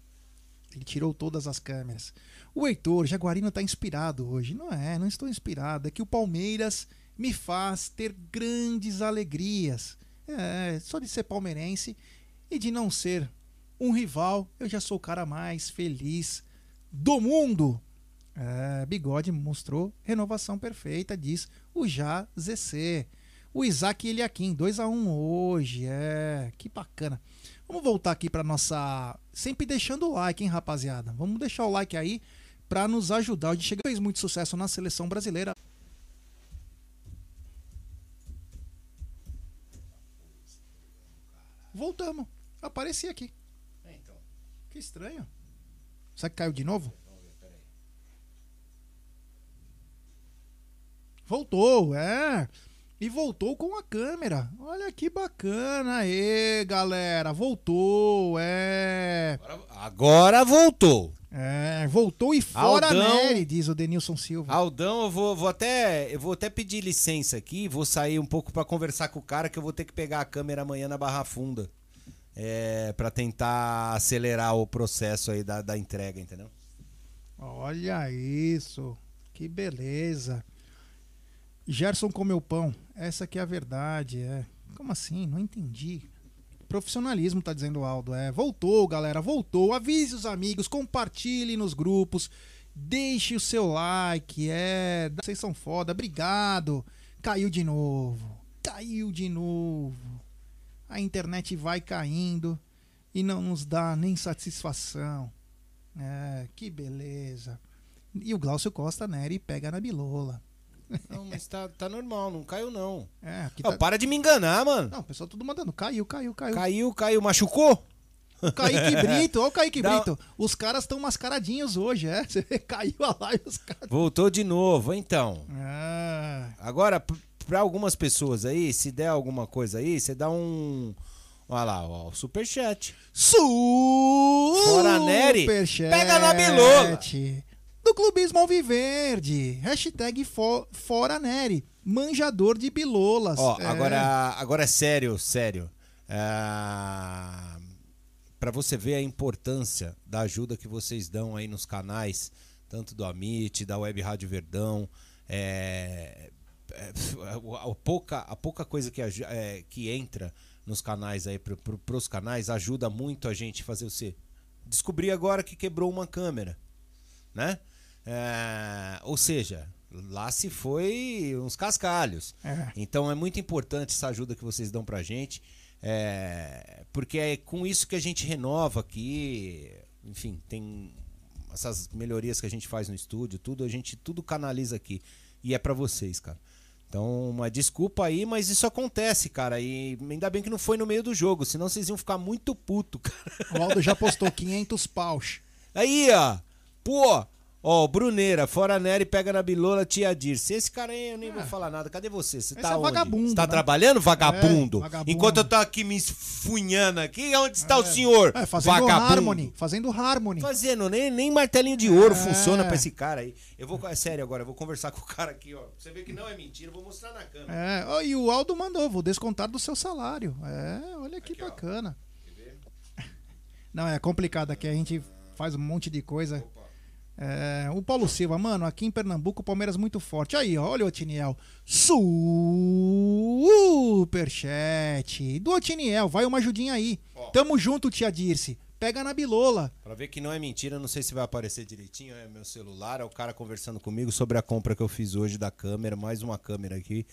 Ele tirou todas as câmeras. O Heitor, Jaguarino tá inspirado hoje. Não é, não estou inspirado. É que o Palmeiras me faz ter grandes alegrias. É, só de ser palmeirense e de não ser um rival, eu já sou o cara mais feliz do mundo. É, Bigode mostrou renovação perfeita, diz o Já ZC. O Isaac Eliakim, 2x1 um hoje. É, que bacana. Vamos voltar aqui para nossa. Sempre deixando o like, hein, rapaziada? Vamos deixar o like aí para nos ajudar. A gente fez muito sucesso na seleção brasileira. Voltamos. Apareci aqui. É, então. Que estranho. Será que caiu de novo? Voltou, é. E voltou com a câmera. Olha que bacana aí, galera. Voltou, é. Agora, agora voltou. É, voltou e fora Aldão. Nery, diz o Denilson Silva. Aldão, eu vou, vou até eu vou até pedir licença aqui, vou sair um pouco pra conversar com o cara que eu vou ter que pegar a câmera amanhã na Barra Funda. É, para tentar acelerar o processo aí da, da entrega, entendeu? Olha isso. Que beleza. Gerson comeu pão. Essa que é a verdade, é. Como assim? Não entendi. Profissionalismo, tá dizendo o Aldo. É, voltou, galera, voltou. Avise os amigos, compartilhe nos grupos, deixe o seu like. É, vocês são foda, obrigado. Caiu de novo. Caiu de novo. A internet vai caindo e não nos dá nem satisfação. É, que beleza. E o Glaucio Costa Neri pega na bilola. Não, mas tá, tá normal, não caiu não. É, aqui Ó, tá... para de me enganar, mano. Não, o pessoal tudo mandando. Caiu, caiu, caiu. Caiu, caiu, machucou? O Kaique Brito, ó o Kaique Dá- Brito. Os caras estão mascaradinhos hoje, é? Você vê, caiu a live os caras. Voltou de novo, então. Ah, Agora, p- pra algumas pessoas aí, se der alguma coisa aí, você dá um. Olha lá, ó, o superchat. Fora Superchat pega na bilola. Do Clubismo Alviverde. Hashtag fo- Fora Nery. Manjador de bilolas. Ó, É. agora, agora é sério, sério. Ah, pra você ver a importância da ajuda que vocês dão aí nos canais, tanto do Amit, da Web Rádio Verdão, é, é, a, a pouca, a pouca coisa que, é, que entra nos canais aí, pro, pro, pros canais, ajuda muito a gente fazer você descobrir agora que quebrou uma câmera, né? É, ou seja, lá se foi uns cascalhos. É. Então é muito importante essa ajuda que vocês dão pra gente, é, porque é com isso que a gente renova aqui, enfim, tem essas melhorias que a gente faz no estúdio, tudo a gente tudo canaliza aqui e é pra vocês, cara. Então, uma desculpa aí, mas isso acontece, cara. E ainda bem que não foi no meio do jogo, senão vocês iam ficar muito puto, cara. O Aldo já postou 500 paus. Aí, ó. Pô, ó, Bruneira, fora Nery, pega na bilola, tia Dirce. Esse cara aí eu nem vou falar nada. Cadê você? Você tá é onde? vagabundo, Você tá né? trabalhando, vagabundo? É, vagabundo. Enquanto eu tô aqui me esfunhando aqui, onde está o senhor? É, fazendo Harmony. Fazendo Harmony. Fazendo, nem, nem martelinho de ouro É. funciona pra esse cara aí. Eu vou, é sério agora, eu vou conversar com o cara aqui, ó. Você vê que não é mentira, eu vou mostrar na câmera. É, ó, e o Aldo mandou, vou descontar do seu salário. É, olha que Aqui, bacana. Não, é complicado aqui, a gente faz um monte de coisa. É, o Paulo Silva, mano, aqui em Pernambuco o Palmeiras muito forte. Aí, olha o Otiniel. Superchat. Do Otiniel, vai uma ajudinha aí. Ó. Tamo junto, tia Dirce. Pega na bilola. Pra ver que não é mentira, não sei se vai aparecer direitinho, é meu celular, é o cara conversando comigo sobre a compra que eu fiz hoje da câmera, mais uma câmera aqui.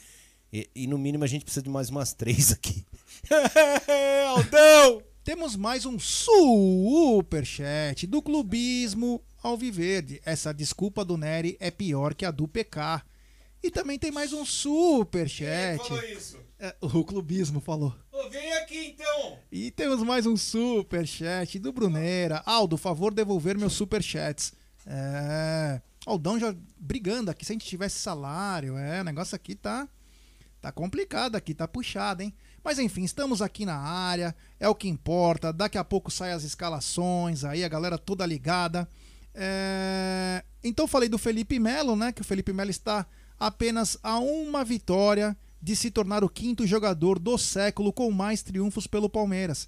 E, e no mínimo a gente precisa de mais umas três aqui. Aldão! Temos mais um superchat do Clubismo Alviverde. Essa desculpa do Nery é pior que a do PK. E também tem mais um superchat. isso? É, o Clubismo falou. Ô, vem aqui então! E temos mais um superchat do Bruneira. Aldo, favor devolver meus superchats. É. Aldão já brigando aqui. Se a gente tivesse salário, é. O negócio aqui tá. Tá complicado aqui, tá puxado, hein? Mas enfim, estamos aqui na área. É o que importa. Daqui a pouco saem as escalações. Aí a galera toda ligada. É, Então falei do Felipe Melo, né? Que o Felipe Melo está apenas a uma vitória de se tornar o quinto jogador do século com mais triunfos pelo Palmeiras.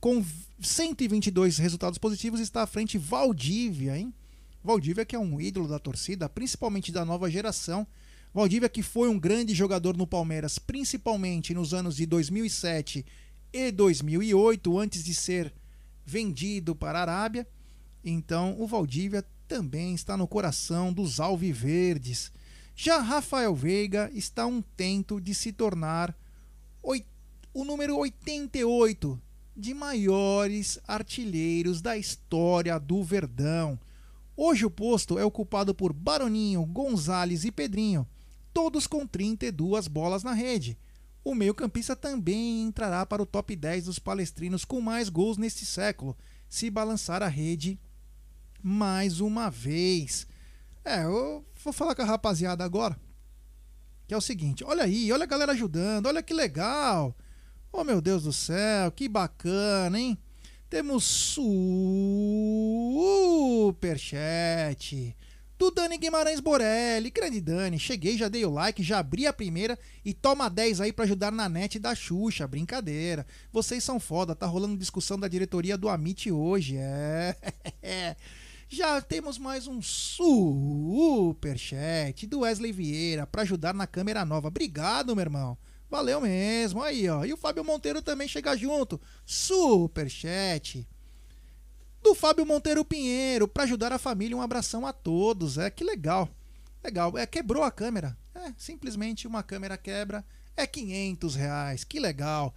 Com 122 resultados positivos, está à frente Valdívia, hein? Valdívia que é um ídolo da torcida, principalmente da nova geração. Valdívia que foi um grande jogador no Palmeiras, principalmente nos anos de 2007 e 2008, antes de ser vendido para a Arábia. Então, o Valdívia também está no coração dos alviverdes. Já Rafael Veiga está um tento de se tornar o número 88 de maiores artilheiros da história do Verdão. Hoje o posto é ocupado por Baroninho, Gonzalez e Pedrinho, todos com 32 bolas na rede. O meio-campista também entrará para o top 10 dos palestrinos com mais gols neste século, se balançar a rede mais uma vez. É, eu vou falar com a rapaziada agora. Que é o seguinte: olha aí, olha a galera ajudando, olha que legal. Oh meu Deus do céu, que bacana, hein? Temos superchat do Dani Guimarães Borelli. Grande Dani, cheguei, já dei o like, já abri a primeira e toma 10 aí pra ajudar na net da Xuxa. Brincadeira. Vocês são foda, tá rolando discussão da diretoria do Amit hoje. É. Já temos mais um superchat do Wesley Vieira pra ajudar na câmera nova. Obrigado, meu irmão. Valeu mesmo. Aí, ó. E o Fábio Monteiro também chega junto. Superchat do Fábio Monteiro Pinheiro para ajudar a família. Um abração a todos. É que legal. Legal. É, quebrou a câmera. É, simplesmente uma câmera quebra. É 500 reais. Que legal.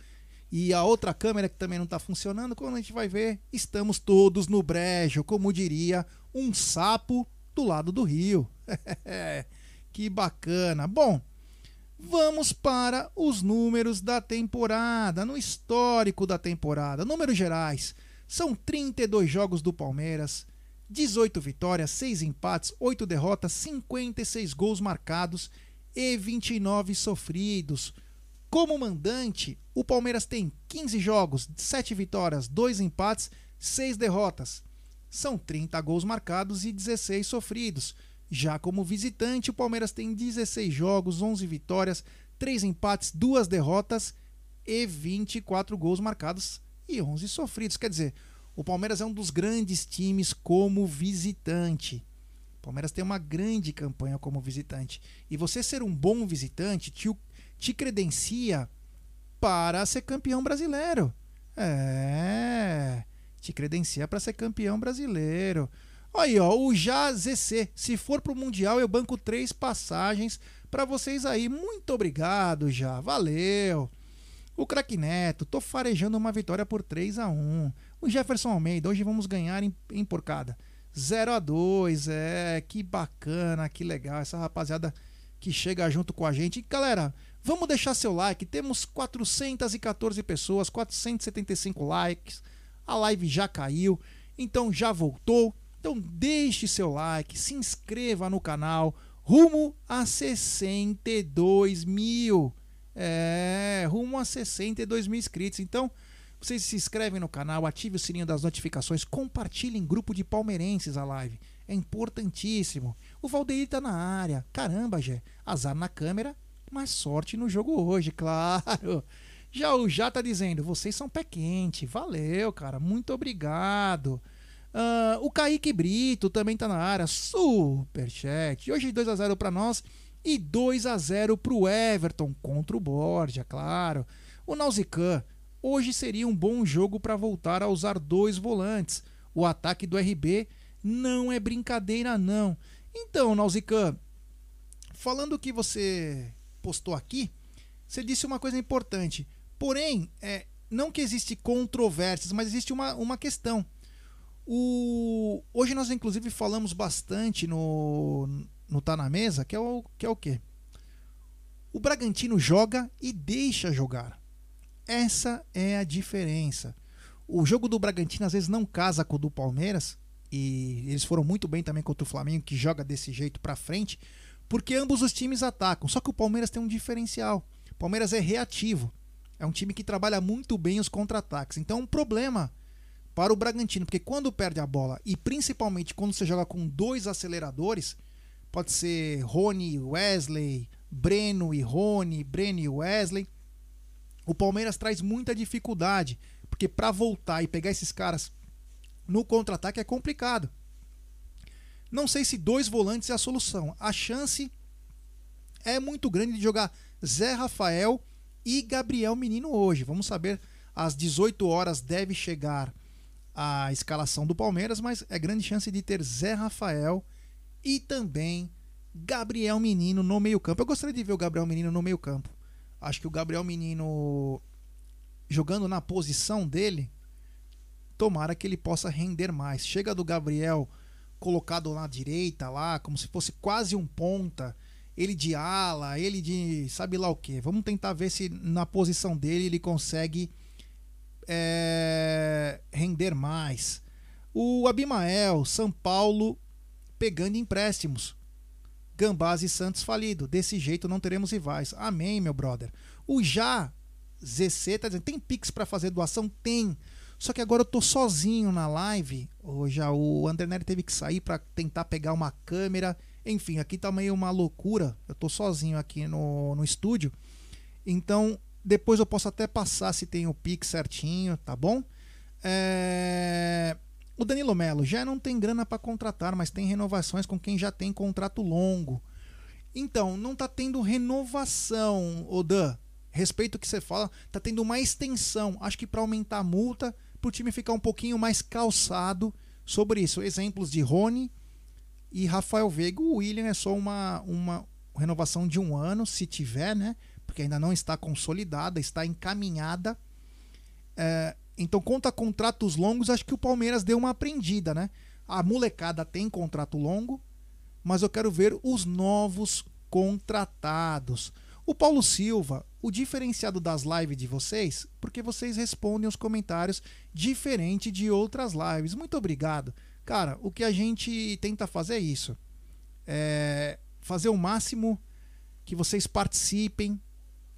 E a outra câmera que também não está funcionando, quando a gente vai ver, estamos todos no brejo, como diria um sapo do lado do rio. que bacana. Bom, vamos para os números da temporada, no histórico da temporada. Números gerais. São 32 jogos do Palmeiras, 18 vitórias, 6 empates, 8 derrotas, 56 gols marcados e 29 sofridos. Como mandante, o Palmeiras tem 15 jogos, 7 vitórias, 2 empates, 6 derrotas. São 30 gols marcados e 16 sofridos. Já como visitante, o Palmeiras tem 16 jogos, 11 vitórias, 3 empates, 2 derrotas e 24 gols marcados e 11 sofridos. Quer dizer, o Palmeiras é um dos grandes times como visitante. O Palmeiras tem uma grande campanha como visitante. E você ser um bom visitante te, te credencia para ser campeão brasileiro. É, te credencia para ser campeão brasileiro. Aí, ó, o Já ZC. Se for pro Mundial, eu banco três passagens para vocês aí. Muito obrigado, já. Valeu. O Crack Neto, tô farejando uma vitória por 3 a 1 O Jefferson Almeida, hoje vamos ganhar em, em porcada. 0 a 2 é, que bacana, que legal. Essa rapaziada que chega junto com a gente. E, galera, vamos deixar seu like. Temos 414 pessoas, 475 likes. A live já caiu, então já voltou. Então deixe seu like, se inscreva no canal. Rumo a 62 mil. É, rumo a 62 mil inscritos. Então, vocês se inscrevem no canal, ative o sininho das notificações, compartilhem em grupo de palmeirenses a live. É importantíssimo. O Valdeir tá na área. Caramba, Gé. Azar na câmera, mas sorte no jogo hoje, claro. Já o Já tá dizendo, vocês são pé quente. Valeu, cara. Muito obrigado. Uh, o Kaique Brito também tá na área. Superchat. Hoje 2 a 0 para nós e 2 a 0 para o Everton contra o Borja, claro. O Nausicaa, hoje seria um bom jogo para voltar a usar dois volantes. O ataque do RB não é brincadeira não. Então, Nausicaa, falando que você postou aqui, você disse uma coisa importante. Porém, é, não que existe controvérsias, mas existe uma, uma questão. O, hoje nós inclusive falamos bastante no, no Tá na Mesa, que é o que é o quê? O Bragantino joga e deixa jogar. Essa é a diferença. O jogo do Bragantino às vezes não casa com o do Palmeiras e eles foram muito bem também contra o Flamengo que joga desse jeito para frente, porque ambos os times atacam. Só que o Palmeiras tem um diferencial. O Palmeiras é reativo. É um time que trabalha muito bem os contra-ataques. Então, um problema para o Bragantino, porque quando perde a bola e principalmente quando você joga com dois aceleradores, pode ser Rony e Wesley, Breno e Rony, Breno e Wesley, o Palmeiras traz muita dificuldade, porque para voltar e pegar esses caras no contra-ataque é complicado. Não sei se dois volantes é a solução. A chance é muito grande de jogar Zé Rafael e Gabriel Menino hoje. Vamos saber, às 18 horas deve chegar a escalação do Palmeiras, mas é grande chance de ter Zé Rafael e também Gabriel Menino no meio-campo. Eu gostaria de ver o Gabriel Menino no meio-campo. Acho que o Gabriel Menino jogando na posição dele, tomara que ele possa render mais. Chega do Gabriel colocado na direita lá, como se fosse quase um ponta, ele de ala, ele de sabe lá o que. Vamos tentar ver se na posição dele ele consegue é, render mais. O Abimael, São Paulo pegando empréstimos. Gambás e Santos falido. Desse jeito não teremos rivais. Amém, meu brother. O Já ZC tá dizendo: tem Pix para fazer doação? Tem. Só que agora eu tô sozinho na live. Hoje o André Nery teve que sair para tentar pegar uma câmera. Enfim, aqui tá meio uma loucura. Eu tô sozinho aqui no, no estúdio. Então, depois eu posso até passar se tem o Pix certinho, tá bom? É... O Danilo Melo já não tem grana para contratar, mas tem renovações com quem já tem contrato longo. Então, não tá tendo renovação, Odan. Respeito o que você fala, tá tendo uma extensão. Acho que para aumentar a multa, para o time ficar um pouquinho mais calçado sobre isso. Exemplos de Rony e Rafael Veiga. O William é só uma, uma renovação de um ano, se tiver, né? porque ainda não está consolidada, está encaminhada. É, então, conta contratos longos, acho que o Palmeiras deu uma aprendida, né? A molecada tem contrato longo, mas eu quero ver os novos contratados. O Paulo Silva, o diferenciado das lives de vocês, porque vocês respondem os comentários diferente de outras lives. Muito obrigado. Cara, o que a gente tenta fazer é isso. É fazer o máximo que vocês participem,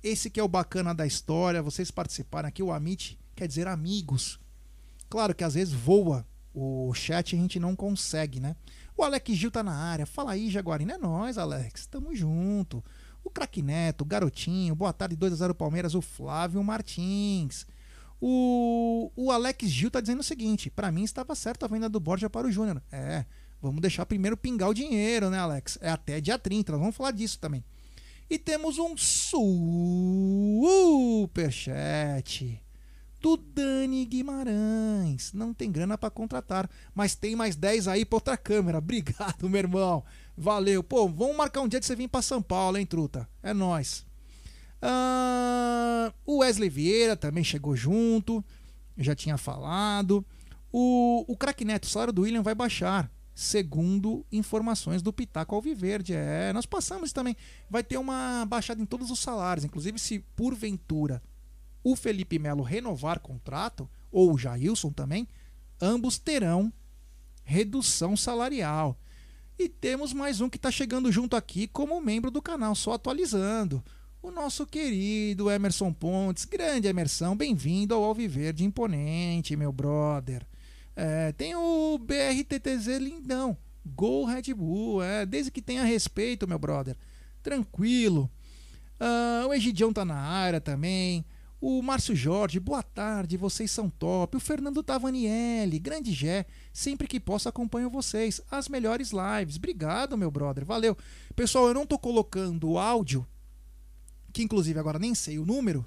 esse que é o bacana da história, vocês participaram aqui, o Amit quer dizer amigos. Claro que às vezes voa o chat a gente não consegue, né? O Alex Gil tá na área. Fala aí, Jaguarina. É nós, Alex. Tamo junto. O Craque Neto, o Garotinho. Boa tarde, 2x0 Palmeiras. O Flávio Martins. O, o Alex Gil tá dizendo o seguinte: para mim estava certo a venda do Borja para o Júnior. É, vamos deixar primeiro pingar o dinheiro, né, Alex? É até dia 30, nós vamos falar disso também. E temos um superchat do Dani Guimarães. Não tem grana para contratar, mas tem mais 10 aí pra outra câmera. Obrigado, meu irmão. Valeu. Pô, vamos marcar um dia de você vir para São Paulo, hein, truta? É nós. Ah, o Wesley Vieira também chegou junto. Já tinha falado. O, o craque Neto, o salário do William vai baixar segundo informações do Pitaco Alviverde. É, nós passamos também. Vai ter uma baixada em todos os salários, inclusive se porventura o Felipe Melo renovar contrato, ou o Jailson também, ambos terão redução salarial. E temos mais um que está chegando junto aqui como membro do canal, só atualizando. O nosso querido Emerson Pontes, grande Emerson, bem-vindo ao Alviverde Imponente, meu brother. É, tem o BRTTZ lindão. Gol Red Bull, é, desde que tenha respeito, meu brother. Tranquilo. Uh, o Egidião tá na área também. O Márcio Jorge, boa tarde, vocês são top. O Fernando Tavanielli, grande Gé, sempre que posso acompanho vocês. As melhores lives. Obrigado, meu brother, valeu. Pessoal, eu não tô colocando o áudio, que inclusive agora nem sei o número,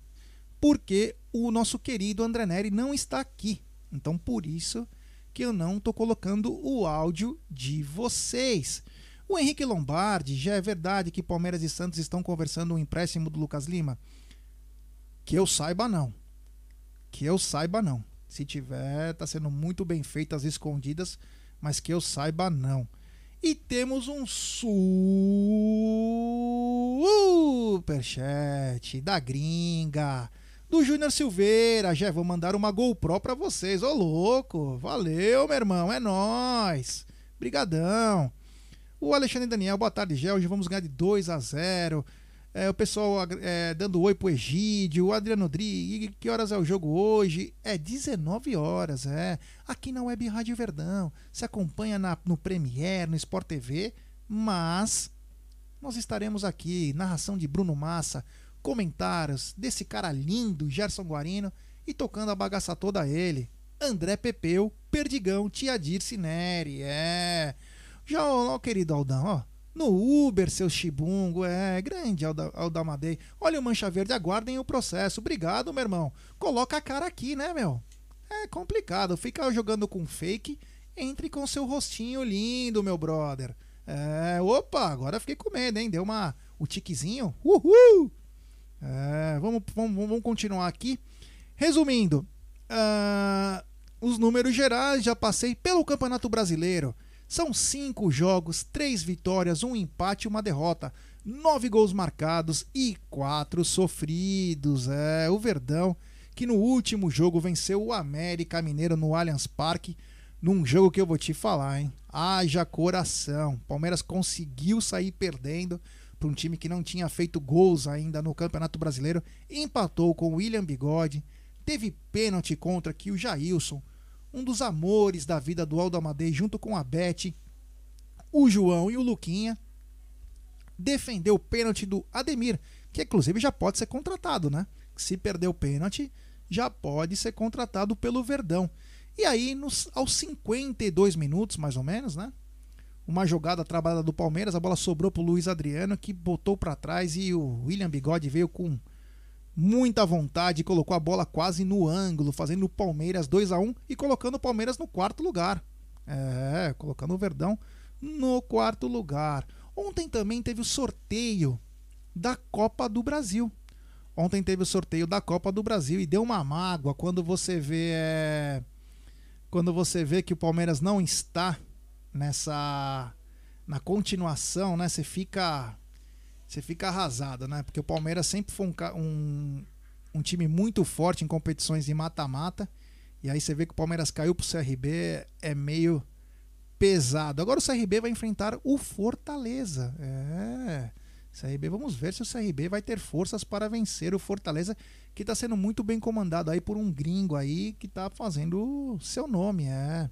porque o nosso querido André Neri não está aqui. Então, por isso que eu não estou colocando o áudio de vocês. O Henrique Lombardi, já é verdade que Palmeiras e Santos estão conversando um empréstimo do Lucas Lima? Que eu saiba, não. Que eu saiba, não. Se tiver, está sendo muito bem feito as escondidas, mas que eu saiba, não. E temos um superchat da gringa do Júnior Silveira. Já vou mandar uma GoPro para vocês. Ô louco, valeu, meu irmão, é nós. Brigadão. O Alexandre Daniel, boa tarde, Gé. Hoje vamos ganhar de 2 a 0. É, o pessoal é, dando oi pro Egídio, o Adriano Dri, que horas é o jogo hoje? É 19 horas, é. Aqui na Web Rádio Verdão. Se acompanha na- no Premiere, no Sport TV, mas nós estaremos aqui, narração de Bruno Massa, comentários desse cara lindo, Gerson Guarino, e tocando a bagaça toda a ele. André Pepeu, Perdigão, Tia Dirce Neri, é. Já, ó, querido Aldão, ó. No Uber, seu chibungo, é. Grande Alda, Aldamadei. Olha o Mancha Verde, aguardem o processo. Obrigado, meu irmão. Coloca a cara aqui, né, meu? É complicado. Ficar jogando com fake, entre com seu rostinho lindo, meu brother. É, opa, agora fiquei com medo, hein? Deu uma. O tiquezinho. Uhul! É, vamos, vamos, vamos continuar aqui. Resumindo, ah, os números gerais já passei pelo Campeonato Brasileiro. São cinco jogos, três vitórias, um empate e uma derrota. Nove gols marcados e quatro sofridos. É, o Verdão, que no último jogo venceu o América Mineiro no Allianz Parque, num jogo que eu vou te falar, hein? Haja coração. Palmeiras conseguiu sair perdendo para um time que não tinha feito gols ainda no Campeonato Brasileiro. Empatou com o William Bigode. Teve pênalti contra que o Jailson, um dos amores da vida do Aldo Amadei, junto com a Beth, o João e o Luquinha, defendeu o pênalti do Ademir, que inclusive já pode ser contratado, né? Se perder o pênalti, já pode ser contratado pelo Verdão. E aí, nos, aos 52 minutos, mais ou menos, né? Uma jogada trabalhada do Palmeiras, a bola sobrou pro Luiz Adriano, que botou para trás e o William Bigode veio com muita vontade, colocou a bola quase no ângulo, fazendo o Palmeiras 2 a 1 e colocando o Palmeiras no quarto lugar. É, colocando o Verdão no quarto lugar. Ontem também teve o sorteio da Copa do Brasil. Ontem teve o sorteio da Copa do Brasil e deu uma mágoa quando você vê é, quando você vê que o Palmeiras não está nessa na continuação, né? Você fica você fica arrasado, né? Porque o Palmeiras sempre foi um, um, um time muito forte em competições de mata-mata. E aí você vê que o Palmeiras caiu pro CRB, é meio pesado. Agora o CRB vai enfrentar o Fortaleza. É. CRB, vamos ver se o CRB vai ter forças para vencer o Fortaleza, que está sendo muito bem comandado aí por um gringo aí que está fazendo seu nome, é.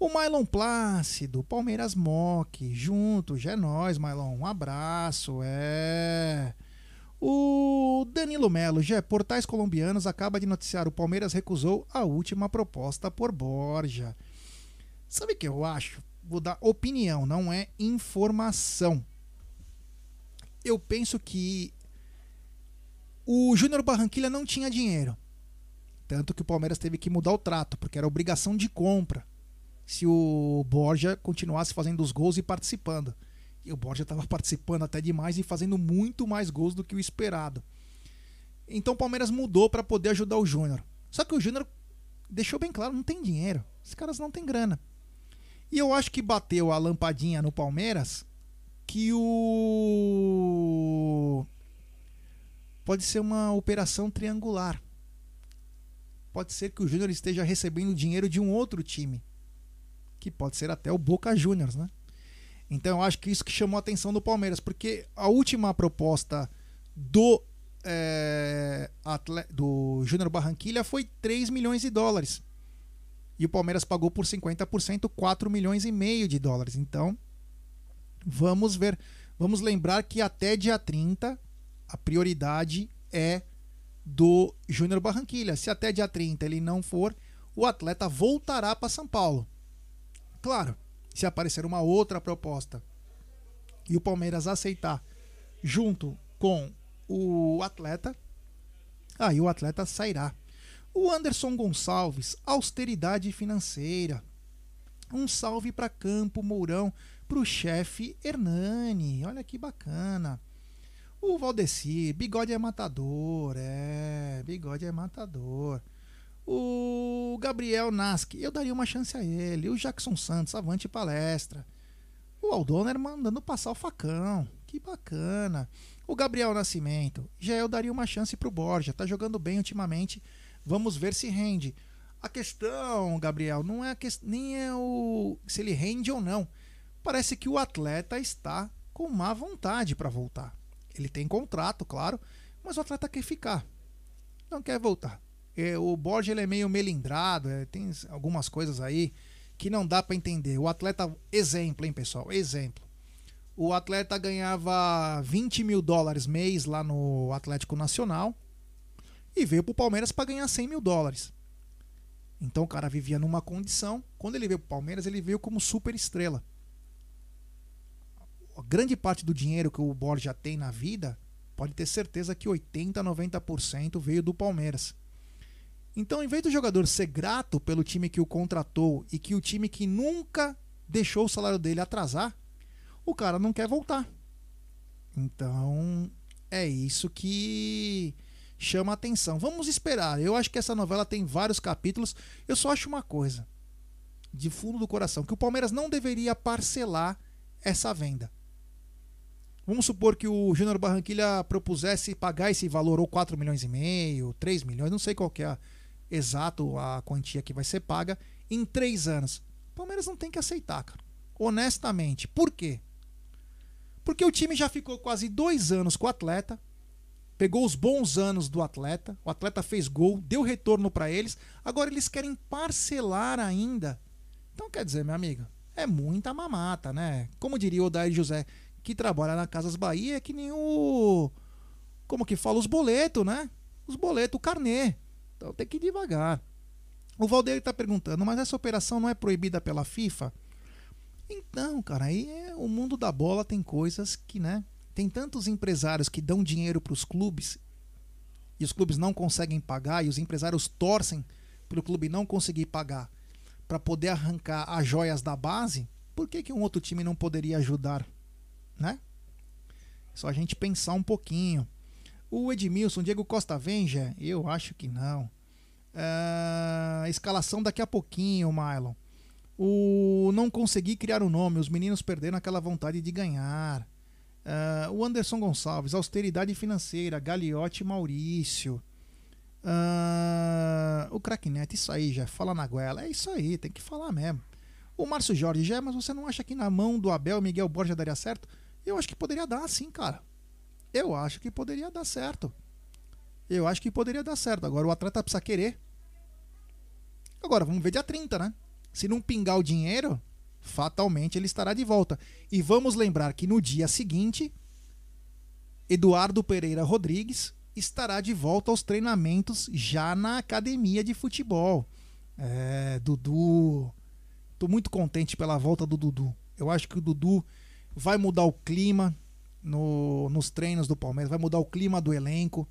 O Mylon Plácido, Palmeiras Mock, junto, já é nóis, Mylon, um abraço, é. O Danilo Melo, já Portais Colombianos acaba de noticiar o Palmeiras recusou a última proposta por Borja. Sabe o que eu acho? Vou dar opinião, não é informação. Eu penso que o Júnior Barranquilha não tinha dinheiro. Tanto que o Palmeiras teve que mudar o trato, porque era obrigação de compra. Se o Borja continuasse fazendo os gols e participando. E o Borja estava participando até demais e fazendo muito mais gols do que o esperado. Então o Palmeiras mudou para poder ajudar o Júnior. Só que o Júnior deixou bem claro, não tem dinheiro. Os caras não têm grana. E eu acho que bateu a lampadinha no Palmeiras que o pode ser uma operação triangular. Pode ser que o Júnior esteja recebendo dinheiro de um outro time, que pode ser até o Boca Juniors, né? Então eu acho que isso que chamou a atenção do Palmeiras, porque a última proposta do é, do Júnior Barranquilha foi 3 milhões de dólares. E o Palmeiras pagou por 50% 4 milhões e meio de dólares. Então, vamos ver. Vamos lembrar que até dia 30 a prioridade é do Júnior Barranquilha. Se até dia 30 ele não for, o atleta voltará para São Paulo. Claro, se aparecer uma outra proposta e o Palmeiras aceitar junto com o atleta, aí o atleta sairá. O Anderson Gonçalves, austeridade financeira. Um salve para Campo Mourão, pro chefe Hernani. Olha que bacana. O Valdeci, bigode é matador, é, bigode é matador. O Gabriel Nasky, eu daria uma chance a ele. O Jackson Santos, avante palestra. O Aldoner mandando passar o facão, que bacana. O Gabriel Nascimento, já eu daria uma chance pro Borja, tá jogando bem ultimamente. Vamos ver se rende. A questão, Gabriel, não é a ques- nem é o se ele rende ou não. Parece que o atleta está com má vontade para voltar. Ele tem contrato, claro, mas o atleta quer ficar. Não quer voltar. É, o Borja ele é meio melindrado, é, tem algumas coisas aí que não dá para entender. O atleta, exemplo, hein, pessoal? Exemplo. O atleta ganhava 20 mil dólares mês lá no Atlético Nacional e veio pro Palmeiras para ganhar 100 mil dólares. Então o cara vivia numa condição. Quando ele veio pro Palmeiras, ele veio como super estrela. A grande parte do dinheiro que o Borja tem na vida, pode ter certeza que 80, 90% veio do Palmeiras. Então, em vez do jogador ser grato pelo time que o contratou e que o time que nunca deixou o salário dele atrasar, o cara não quer voltar. Então, é isso que chama atenção. Vamos esperar. Eu acho que essa novela tem vários capítulos. Eu só acho uma coisa, de fundo do coração, que o Palmeiras não deveria parcelar essa venda. Vamos supor que o Júnior Barranquilha propusesse pagar esse valor, ou 4 milhões e meio, 3 milhões, não sei qual é a, exato a quantia que vai ser paga, em três anos. O Palmeiras não tem que aceitar, cara. Honestamente. Por quê? Porque o time já ficou quase dois anos com o atleta, pegou os bons anos do atleta, o atleta fez gol, deu retorno para eles, agora eles querem parcelar ainda. Então, quer dizer, meu amigo, é muita mamata, né? Como diria o Dair José, que trabalha na Casas Bahia, é que nem o. Como que fala? Os boletos, né? Os boletos, o carnê. Então tem que ir devagar. O Valdeir está perguntando, mas essa operação não é proibida pela FIFA? Então, cara, aí é, o mundo da bola tem coisas que, né? Tem tantos empresários que dão dinheiro para os clubes e os clubes não conseguem pagar e os empresários torcem para o clube não conseguir pagar para poder arrancar as joias da base. Por que, que um outro time não poderia ajudar, né? Só a gente pensar um pouquinho. O Edmilson, Diego Costa vem? Eu acho que não. Uh, escalação daqui a pouquinho, Mylon. O não consegui criar o um nome, os meninos perderam aquela vontade de ganhar. Uh, o Anderson Gonçalves, austeridade financeira, Gagliotti Maurício. Uh, o Cracknet, isso aí, já fala na goela. É isso aí, tem que falar mesmo. O Márcio Jorge, já, mas você não acha que na mão do Abel Miguel Borja daria certo? Eu acho que poderia dar, sim, cara. Eu acho que poderia dar certo. Eu acho que poderia dar certo. Agora o atleta precisa querer. Agora, vamos ver dia 30, né? Se não pingar o dinheiro, fatalmente ele estará de volta. E vamos lembrar que no dia seguinte, Eduardo Pereira Rodrigues estará de volta aos treinamentos já na academia de futebol. É, Dudu. Tô muito contente pela volta do Dudu. Eu acho que o Dudu vai mudar o clima no, nos treinos do Palmeiras, vai mudar o clima do elenco.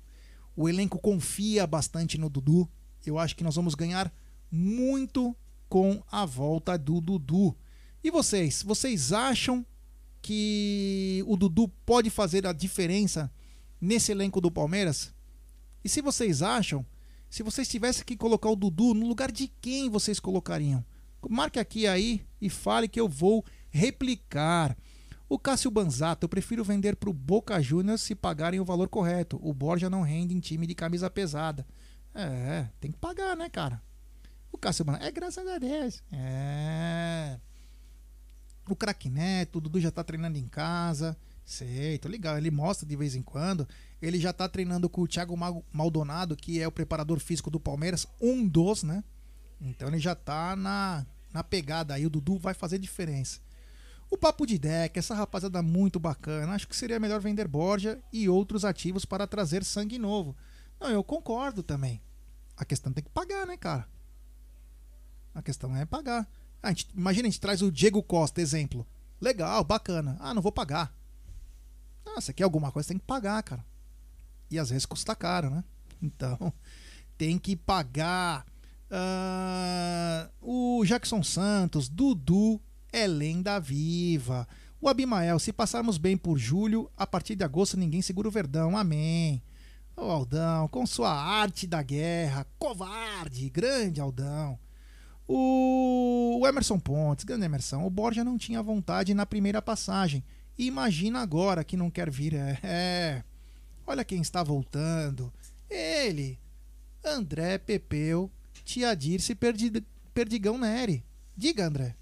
O elenco confia bastante no Dudu. Eu acho que nós vamos ganhar muito com a volta do Dudu. E vocês? Vocês acham que o Dudu pode fazer a diferença nesse elenco do Palmeiras? E se vocês acham, se vocês tivessem que colocar o Dudu no lugar de quem vocês colocariam? Marque aqui aí e fale que eu vou replicar. O Cássio Banzato, eu prefiro vender para o Boca Juniors se pagarem o valor correto. O Borja não rende em time de camisa pesada. É, tem que pagar, né, cara? O Cássio Banzato, é graças a Deus. É. O craque Neto, o Dudu já tá treinando em casa. Sei, tô ligado. Ele mostra de vez em quando. Ele já tá treinando com o Thiago Maldonado, que é o preparador físico do Palmeiras, um dos, né? Então ele já tá na, na pegada aí. O Dudu vai fazer diferença. O Papo de Deck, essa rapaziada muito bacana. Acho que seria melhor vender Borja e outros ativos para trazer sangue novo. Não, eu concordo também. A questão tem que pagar, né, cara? A questão é pagar. Ah, a gente, imagina, a gente traz o Diego Costa, exemplo. Legal, bacana. Ah, não vou pagar. Ah, você quer alguma coisa, tem que pagar, cara. E às vezes custa caro, né? Então, tem que pagar. Uh, o Jackson Santos, Dudu, é lenda viva. O Abimael, se passarmos bem por julho, a partir de agosto ninguém segura o Verdão. Amém. O Aldão, com sua arte da guerra, covarde, grande Aldão. O Emerson Pontes, grande Emerson. O Borja não tinha vontade na primeira passagem. Imagina agora que não quer vir. É, é. Olha quem está voltando. Ele, André Pepeu, Tia Dirce Perdigão Neri. Diga, André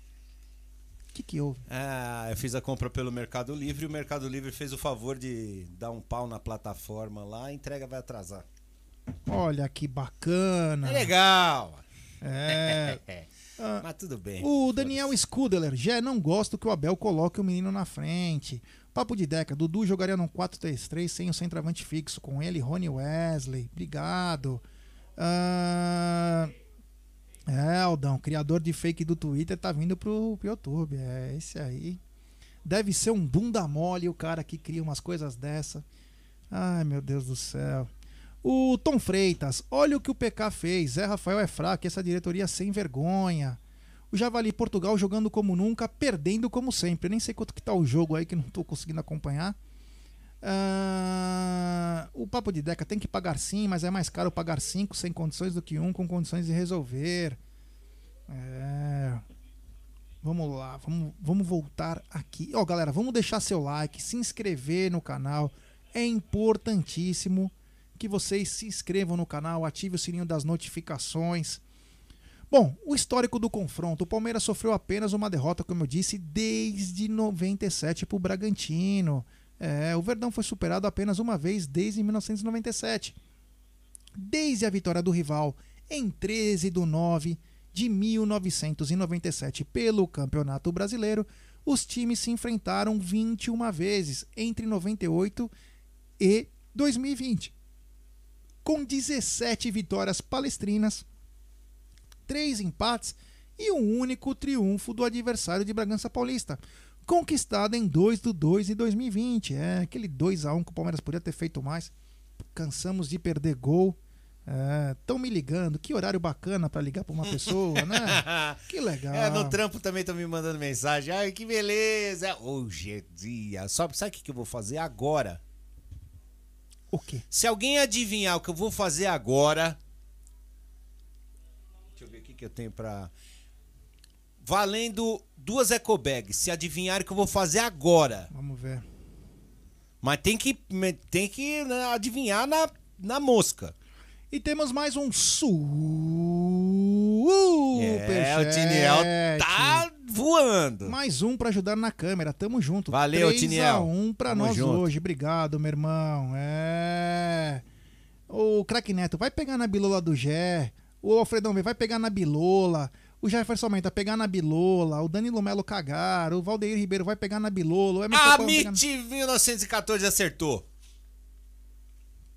que, que houve? Ah, eu fiz a compra pelo Mercado Livre e o Mercado Livre fez o favor de dar um pau na plataforma lá, a entrega vai atrasar. Olha que bacana. É legal. É. É. Mas tudo bem. O Daniel Scudeler, já não gosto que o Abel coloque o menino na frente. Papo de Deca, Dudu jogaria num 4-3-3 sem o centroavante fixo, com ele, Rony Wesley. Obrigado. Ah, É, Aldão, criador de fake do Twitter, tá vindo pro, pro YouTube. É esse aí. Deve ser um bunda mole o cara que cria umas coisas dessa. Ai, meu Deus do céu. O Tom Freitas, olha o que o PK fez. Zé Rafael é fraco, essa diretoria sem vergonha. O Javali Portugal jogando como nunca, perdendo como sempre. Eu nem sei quanto que tá o jogo aí que não tô conseguindo acompanhar. Ah, o Papo de Deca tem que pagar sim, mas é mais caro pagar cinco sem condições do que um com condições de resolver. É. Vamos lá, vamos, vamos voltar aqui. Ó, galera, vamos deixar seu like, se inscrever no canal. É importantíssimo que vocês se inscrevam no canal, ative o sininho das notificações. Bom, o histórico do confronto. O Palmeiras sofreu apenas uma derrota, como eu disse, desde 97 para o Bragantino. É, o Verdão foi superado apenas uma vez desde 1997. Desde a vitória do rival em 13 de 9 de 1997 pelo Campeonato Brasileiro, os times se enfrentaram 21 vezes entre 98 e 2020, com 17 vitórias palestrinas, 3 empates e um único triunfo do adversário de Bragança Paulista, conquistado em 2 do 2 de 2020. É aquele 2 a 1 que o Palmeiras poderia ter feito mais. Cansamos de perder gol. Estão me ligando. Que horário bacana para ligar para uma pessoa, né? Que legal. É, no trampo também estão me mandando mensagem. Ai, que beleza. Hoje é dia. Só, sabe o que que eu vou fazer agora? O quê? Se alguém adivinhar o que eu vou fazer agora. Deixa eu ver o que, que eu tenho pra. Valendo duas ecobags. Se adivinhar o que eu vou fazer agora. Vamos ver. Mas tem que, tem que né, adivinhar na, na mosca. E temos mais um É, o. Tiniel tá voando. Mais um pra ajudar na câmera. Tamo junto. Valeu, 3 Tiniel. a 1 pra Tamo nós junto. hoje. Obrigado, meu irmão. É. O Crack Neto vai pegar na bilola do Gé. O Alfredão vai pegar na bilola. O Jefferson Menta pegar na bilola. O Danilo Melo cagar. O Valdeir Ribeiro vai pegar na bilola. O Emerson A pegar MIT 1914 acertou.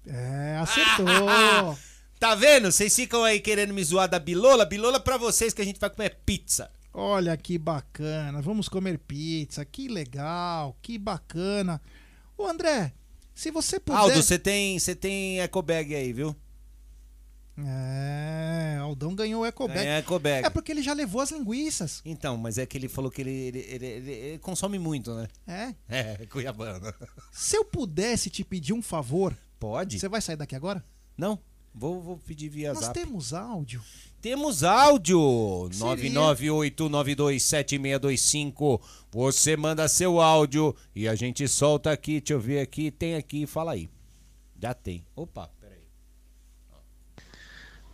É, acertou. Tá vendo? Vocês ficam aí querendo me zoar da bilola. Bilola pra vocês que a gente vai comer pizza. Olha que bacana, vamos comer pizza, que legal, que bacana. Ô André, se você puder... Aldo, você tem, você tem ecobag aí, viu? É, Aldão ganhou o Ecobag. Tem ecobag. É porque ele já levou as linguiças. Então, mas é que ele falou que ele, ele, ele- ele- consome muito, né? É. É, Cuiabana. Se eu pudesse te pedir um favor, Pode? você vai sair daqui agora? Não, vou, vou pedir via Nós zap. temos áudio. Temos áudio! Seria? 998927625. Você manda seu áudio e a gente solta aqui. Deixa eu ver aqui. Tem aqui, fala aí. Já tem. Opa.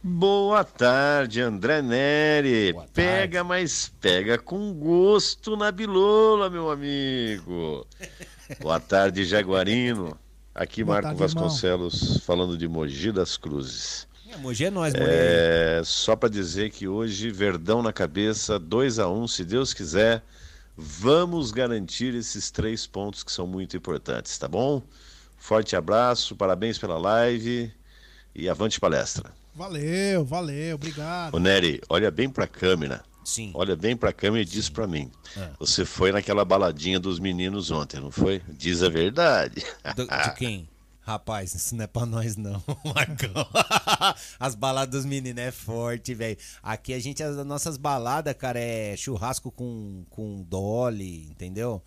Boa tarde, André Neri. Boa tarde. pega, mas pega com gosto na bilola, meu amigo. Boa tarde, Jaguarino. Aqui Boa Marco tarde, irmão. Vasconcelos falando de Mogi das Cruzes. É, Mogi é nós. É, só para dizer que hoje Verdão na cabeça, 2 a 1, se Deus quiser. Vamos garantir esses três pontos que são muito importantes, tá bom? Forte abraço, parabéns pela live e avante palestra. Valeu, valeu, obrigado. Ô Nery, olha bem pra câmera. Sim. Olha bem pra câmera e diz pra mim. Você foi naquela baladinha dos meninos ontem, não foi? Diz a verdade. Do- de quem? Rapaz, isso não é pra nós não, Marcão. As baladas dos meninos é forte, velho. Aqui a gente, as nossas baladas, cara, é churrasco com, com dolly, entendeu?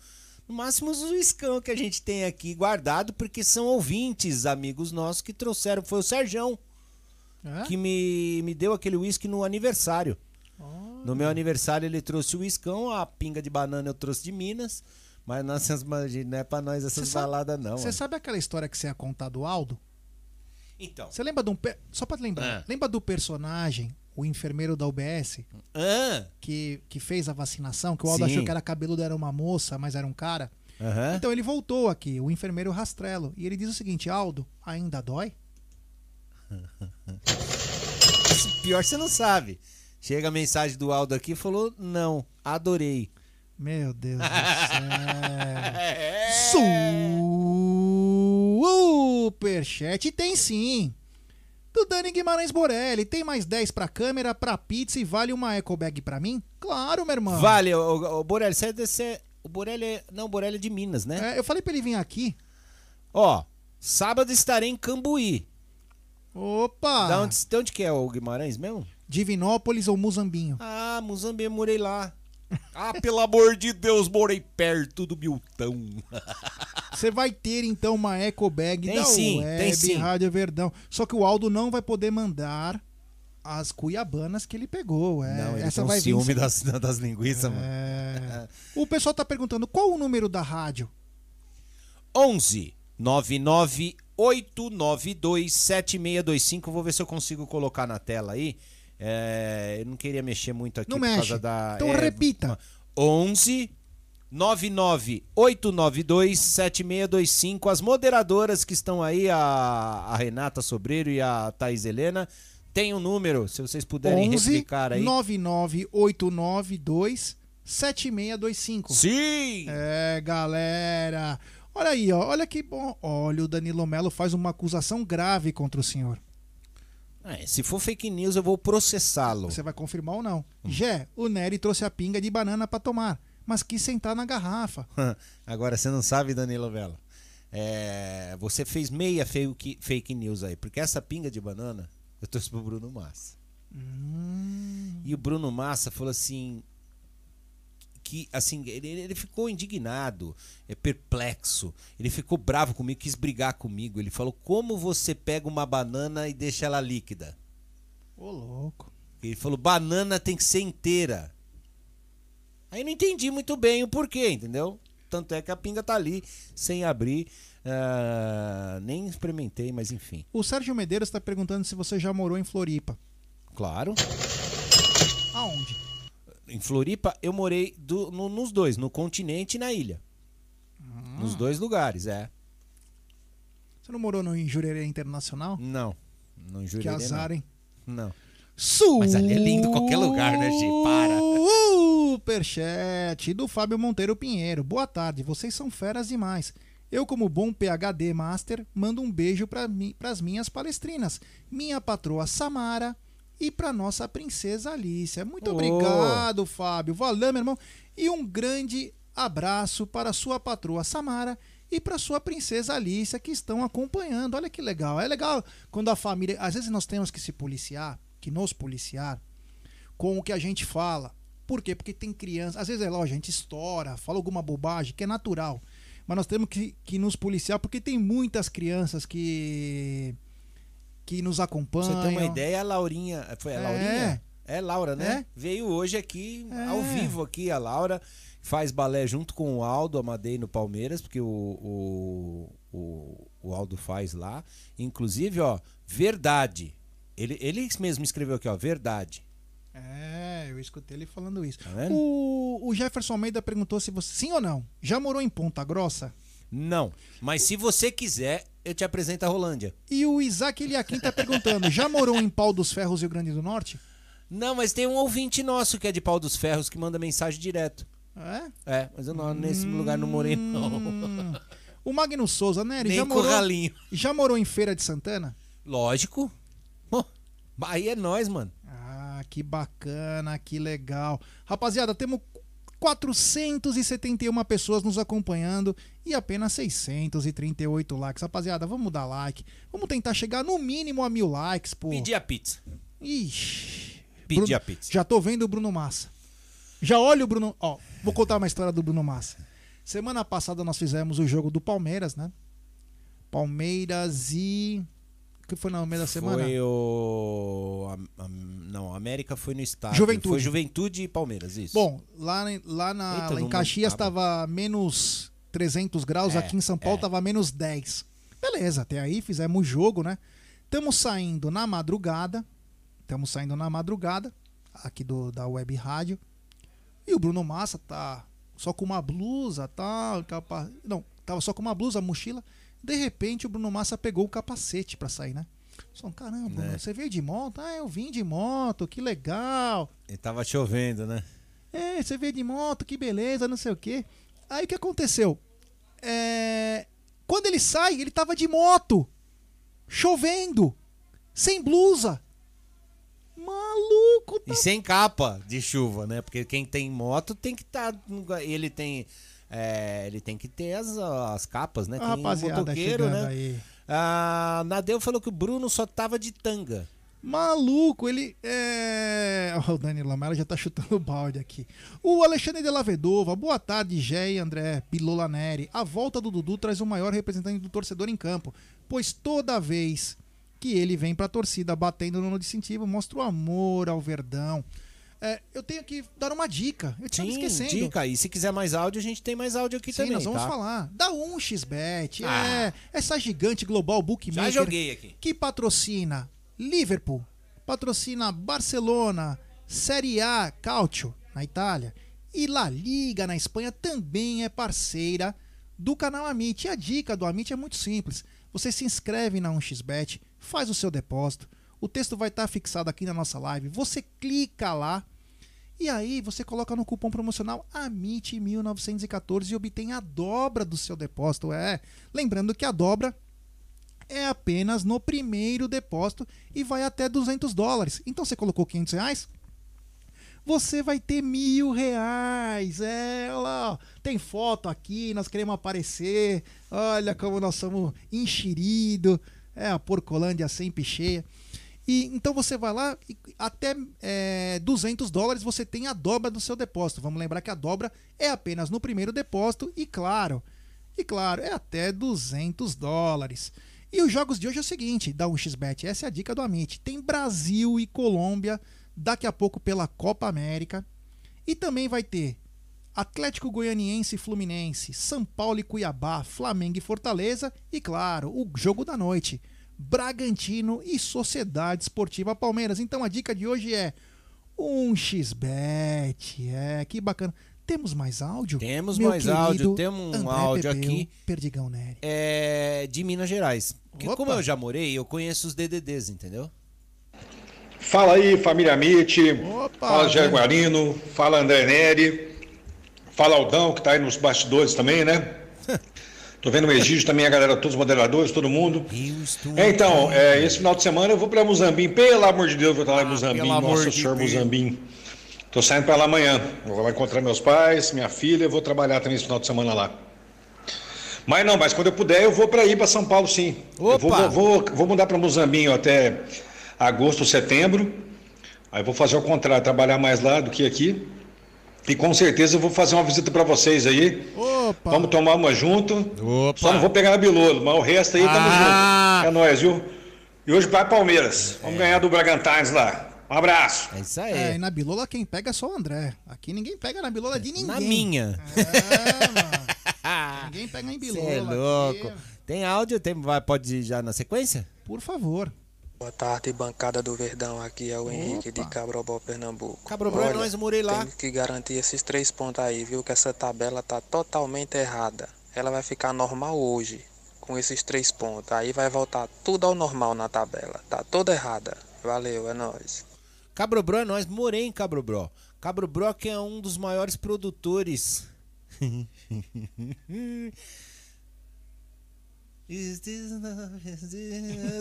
No máximo os uiscão que a gente tem aqui guardado, porque são ouvintes, amigos nossos, que trouxeram. Foi o Serjão É? que me, me deu aquele uísque no aniversário. No meu aniversário ele trouxe o uiscão, a pinga de banana eu trouxe de Minas. Mas nossas, não é pra nós essas sabe- baladas não. Você mano. sabe aquela história que você ia contar do Aldo? Então. Você lembra de um. Só pra lembrar. É. Lembra do personagem o enfermeiro da UBS, Ah, que, que fez a vacinação, que o Aldo Sim. achou que era cabeludo, era uma moça, mas era um cara. aham. Então ele voltou aqui, o enfermeiro Rastrelo, e ele diz o seguinte: Aldo, ainda dói? Pior você não sabe. Chega a mensagem do Aldo aqui e falou: não, adorei. Meu Deus do céu. É. Superchat tem sim. Do Dani Guimarães Borelli. Tem mais 10 pra câmera, pra pizza e vale uma eco bag pra mim? Claro, meu irmão. Vale, o, o Borelli, você é desse. O Borelli é. Não, o Borelli é de Minas, né? É, eu falei pra ele vir aqui. Ó, sábado estarei em Cambuí. Opa! Da onde, de onde que é o Guimarães mesmo? Divinópolis ou Muzambinho? Ah, Muzambique, eu morei lá. Ah, pelo amor de Deus, morei perto do Miltão. Você vai ter então uma eco bag Tem da sim, Web tem sim. Rádio Verdão. Só que o Aldo não vai poder mandar as cuiabanas que ele pegou. É, não, ele essa um vai vir ciúme das, das linguiças, mano. É. O pessoal tá perguntando qual o número da rádio? 11 99 892 7625. Vou ver se eu consigo colocar na tela aí. É, eu não queria mexer muito aqui Não por mexe. causa da. Então é, repita. 11 99 892 7625. As moderadoras que estão aí, a, a Renata Sobreiro e a Thaís Helena, tem um número, se vocês puderem 11 replicar aí. 99892 7625. Sim! É, galera. Olha aí, ó. Olha que bom. Olha, o Danilo Melo faz uma acusação grave contra o senhor. É, se for fake news, eu vou processá-lo. Você vai confirmar ou não? Hum. Jé, o Nery trouxe a pinga de banana pra tomar, mas quis sentar na garrafa. Agora, você não sabe, Danilo Vela. É, você fez meia fake, fake news aí, porque essa pinga de banana eu trouxe pro Bruno Massa. Hum, E o Bruno Massa falou assim. Que assim, ele, ele ficou indignado, é perplexo. Ele ficou bravo comigo, quis brigar comigo. Ele falou: Como você pega uma banana e deixa ela líquida? ô louco. Ele falou: Banana tem que ser inteira. Aí não entendi muito bem o porquê, entendeu? Tanto é que a pinga tá ali, sem abrir. ah, nem experimentei, mas enfim. O Sérgio Medeiros tá perguntando se você já morou em Floripa. Claro. Aonde? Em Floripa, eu morei do- no- nos dois, no continente e na ilha. Nos dois lugares, é. Você não morou no Jurerê Internacional? Não. Não jurei. que azar, hein? Não. Su Mas ali é lindo qualquer lugar, né, Gi? Para. Superchat do Fábio Monteiro Pinheiro. Boa tarde, vocês são feras demais. Eu, como bom PHD Master, mando um beijo para mi as minhas palestrinas, minha patroa Samara e para nossa princesa Alicia. Muito Oh. obrigado, Fábio. Valeu, meu irmão. E um grande abraço para sua patroa Samara e para sua princesa Alicia que estão acompanhando. Olha que legal. É legal quando a família. Às vezes nós temos que se policiar, que nos policiar com o que a gente fala. Por quê? Porque tem criança. Às vezes é lógico, a gente estoura, fala alguma bobagem, que é natural. Mas nós temos que, que nos policiar porque tem muitas crianças que. Que nos Pra acompanham. você ter uma ideia, a Laurinha. Foi a É. Laurinha? É Laura, né? É. Veio hoje aqui, É. ao vivo aqui, a Laura. Faz balé junto com o Aldo Amadei no Palmeiras, porque o, o, o, o Aldo faz lá. Inclusive, ó, verdade. Ele, ele mesmo escreveu aqui, ó, verdade. É, eu escutei ele falando isso. Tá? O, o Jefferson Almeida perguntou se você. Sim ou não? Já morou em Ponta Grossa? Não. Mas se você quiser, eu te apresento a Rolândia. E o Isaac Eliakim tá perguntando: já morou em Pau dos Ferros, Rio Grande do Norte? Não, mas tem um ouvinte nosso que é de Pau dos Ferros que manda mensagem direto. É? É, mas eu não, nesse lugar não morei, não. Hum. O Magno Souza, né? Ele Nem já morou, Corralinho. já morou em Feira de Santana? Lógico. Aí é nós, mano. Ah, que bacana, que legal. Rapaziada, temos 471 pessoas nos acompanhando e apenas 638 likes. Rapaziada, vamos dar like. Vamos tentar chegar no mínimo a mil likes, pô. Pedir a pizza. Ixi. Pedir Bruno- a pizza. Já tô vendo o Bruno Massa. Já olha o Bruno. Ó, vou contar uma história do Bruno Massa. Semana passada nós fizemos o jogo do Palmeiras, né? Palmeiras e. Que foi no meio da semana? Foi o. a- a- não, América foi no estádio. Juventude. Foi Juventude e Palmeiras, isso. Bom, lá, em- lá, na, Eita, lá em Caxias estava menos 300 graus, É, aqui em São Paulo é. tava menos 10. Beleza, até aí fizemos jogo, né? Estamos saindo na madrugada, estamos saindo na madrugada, aqui do, da web rádio. E o Bruno Massa tá só com uma blusa, tal, capa... não, tava só com uma blusa, mochila. De repente o Bruno Massa pegou o capacete para sair, né? Só, caramba, Né. você veio de moto? Ah, eu vim de moto, que legal. E tava chovendo, né? É, você veio de moto, que beleza, não sei o quê. Aí o que aconteceu? É, Quando ele sai, ele tava de moto, chovendo, sem blusa. Maluco, tá E sem capa de chuva, né? Porque quem tem moto tem que estar. ele tem. É, ele tem que ter as, as capas, né? É rapaziada motoqueiro, chegando né? aí. A Nadeu falou que o Bruno só tava de tanga. Maluco, ele é. Ó, o Dani Lamela já tá chutando o balde aqui. O Alexandre de la Vedova, boa tarde, Gé e André Pilola Neri. A volta do Dudu traz o maior representante do torcedor em campo, pois toda vez que ele vem pra torcida batendo no distintivo, mostra o amor ao Verdão. É, eu tenho que dar uma dica. Eu tinha esquecendo. dica. E se quiser mais áudio, a gente tem mais áudio aqui Sim, também. nós vamos tá? falar. Da 1xBet, Ah. é essa gigante global bookmaker Já joguei aqui. que patrocina Liverpool, patrocina Barcelona, Série A Calcio na Itália e La Liga na Espanha também é parceira do canal Amit. E a dica do Amit é muito simples. Você se inscreve na 1xBet, faz o seu depósito, o texto vai estar fixado aqui na nossa live, você clica lá e aí você coloca no cupom promocional AMIT1914 e obtém a dobra do seu depósito. É, lembrando que a dobra é apenas no primeiro depósito e vai até 200 dólares. Então você colocou 500 reais, você vai ter mil reais. É, olha lá, tem foto aqui, nós queremos aparecer. Olha como nós somos enxerido. É a Porcolândia sempre cheia. E então você vai lá e até é, 200 dólares você tem a dobra do seu depósito. Vamos lembrar que a dobra é apenas no primeiro depósito e claro, e claro, é até 200 dólares. E os jogos de hoje é o seguinte, da 1xBet, essa é a dica do Amit. Tem Brasil e Colômbia daqui a pouco pela Copa América. E também vai ter Atlético Goianiense e Fluminense, São Paulo e Cuiabá, Flamengo e Fortaleza e claro, o jogo da noite, Bragantino e Sociedade Esportiva Palmeiras. Então a dica de hoje é um xbet. É, que bacana. Temos mais áudio? Temos Meu mais áudio, temos um André áudio Pepeu, aqui. Perdigão Nery. É de Minas Gerais. Porque Opa. como eu já morei, eu conheço os DDDs, entendeu? Fala aí, família Amit. Opa, Fala Jair. Guarino. Fala André Neri. Fala Aldão, que tá aí nos bastidores também, né? Tô vendo o Egídio também, a galera, todos os moderadores, todo mundo. É, então, é, esse final de semana eu vou pra Muzambim. Pelo amor de Deus, eu vou estar lá em Ah, Muzambim. amor Nossa de Senhor, Deus. Muzambim. Tô saindo pra lá amanhã. Vou lá encontrar meus pais, minha filha, vou trabalhar também esse final de semana lá. Mas não, mas quando eu puder, eu vou para ir para São Paulo, sim. Eu vou, Opa! vou, vou, vou mudar para Muzambinho até agosto, setembro. Aí vou fazer o contrário, trabalhar mais lá do que aqui. E com certeza eu vou fazer uma visita para vocês aí. Opa! Vamos tomar uma junto. Opa! Só não vou pegar na Bilolo, mas o resto aí tamo Ah! junto. É nóis, viu? E hoje vai Palmeiras. Vamos ganhar do Bragantines lá. Um abraço. É isso aí. É, e na Bilola quem pega é só o André. Aqui ninguém pega na Bilola de ninguém. Na minha. É, mano. ninguém pega em Você Bilola. é louco. aqui. Tem áudio? Tem, vai, pode ir já na sequência? Por favor. Boa tarde, bancada do Verdão. Aqui é o Henrique Opa. de Cabrobó, Pernambuco. Cabrobó é nós, lá. Tem que garantir esses três pontos aí, viu? Que essa tabela tá totalmente errada. Ela vai ficar normal hoje, com esses três pontos. Aí vai voltar tudo ao normal na tabela. Tá toda errada. Valeu, é nóis. Cabrobró é nós, morei em Cabrobró. Cabrobró que é um dos maiores produtores.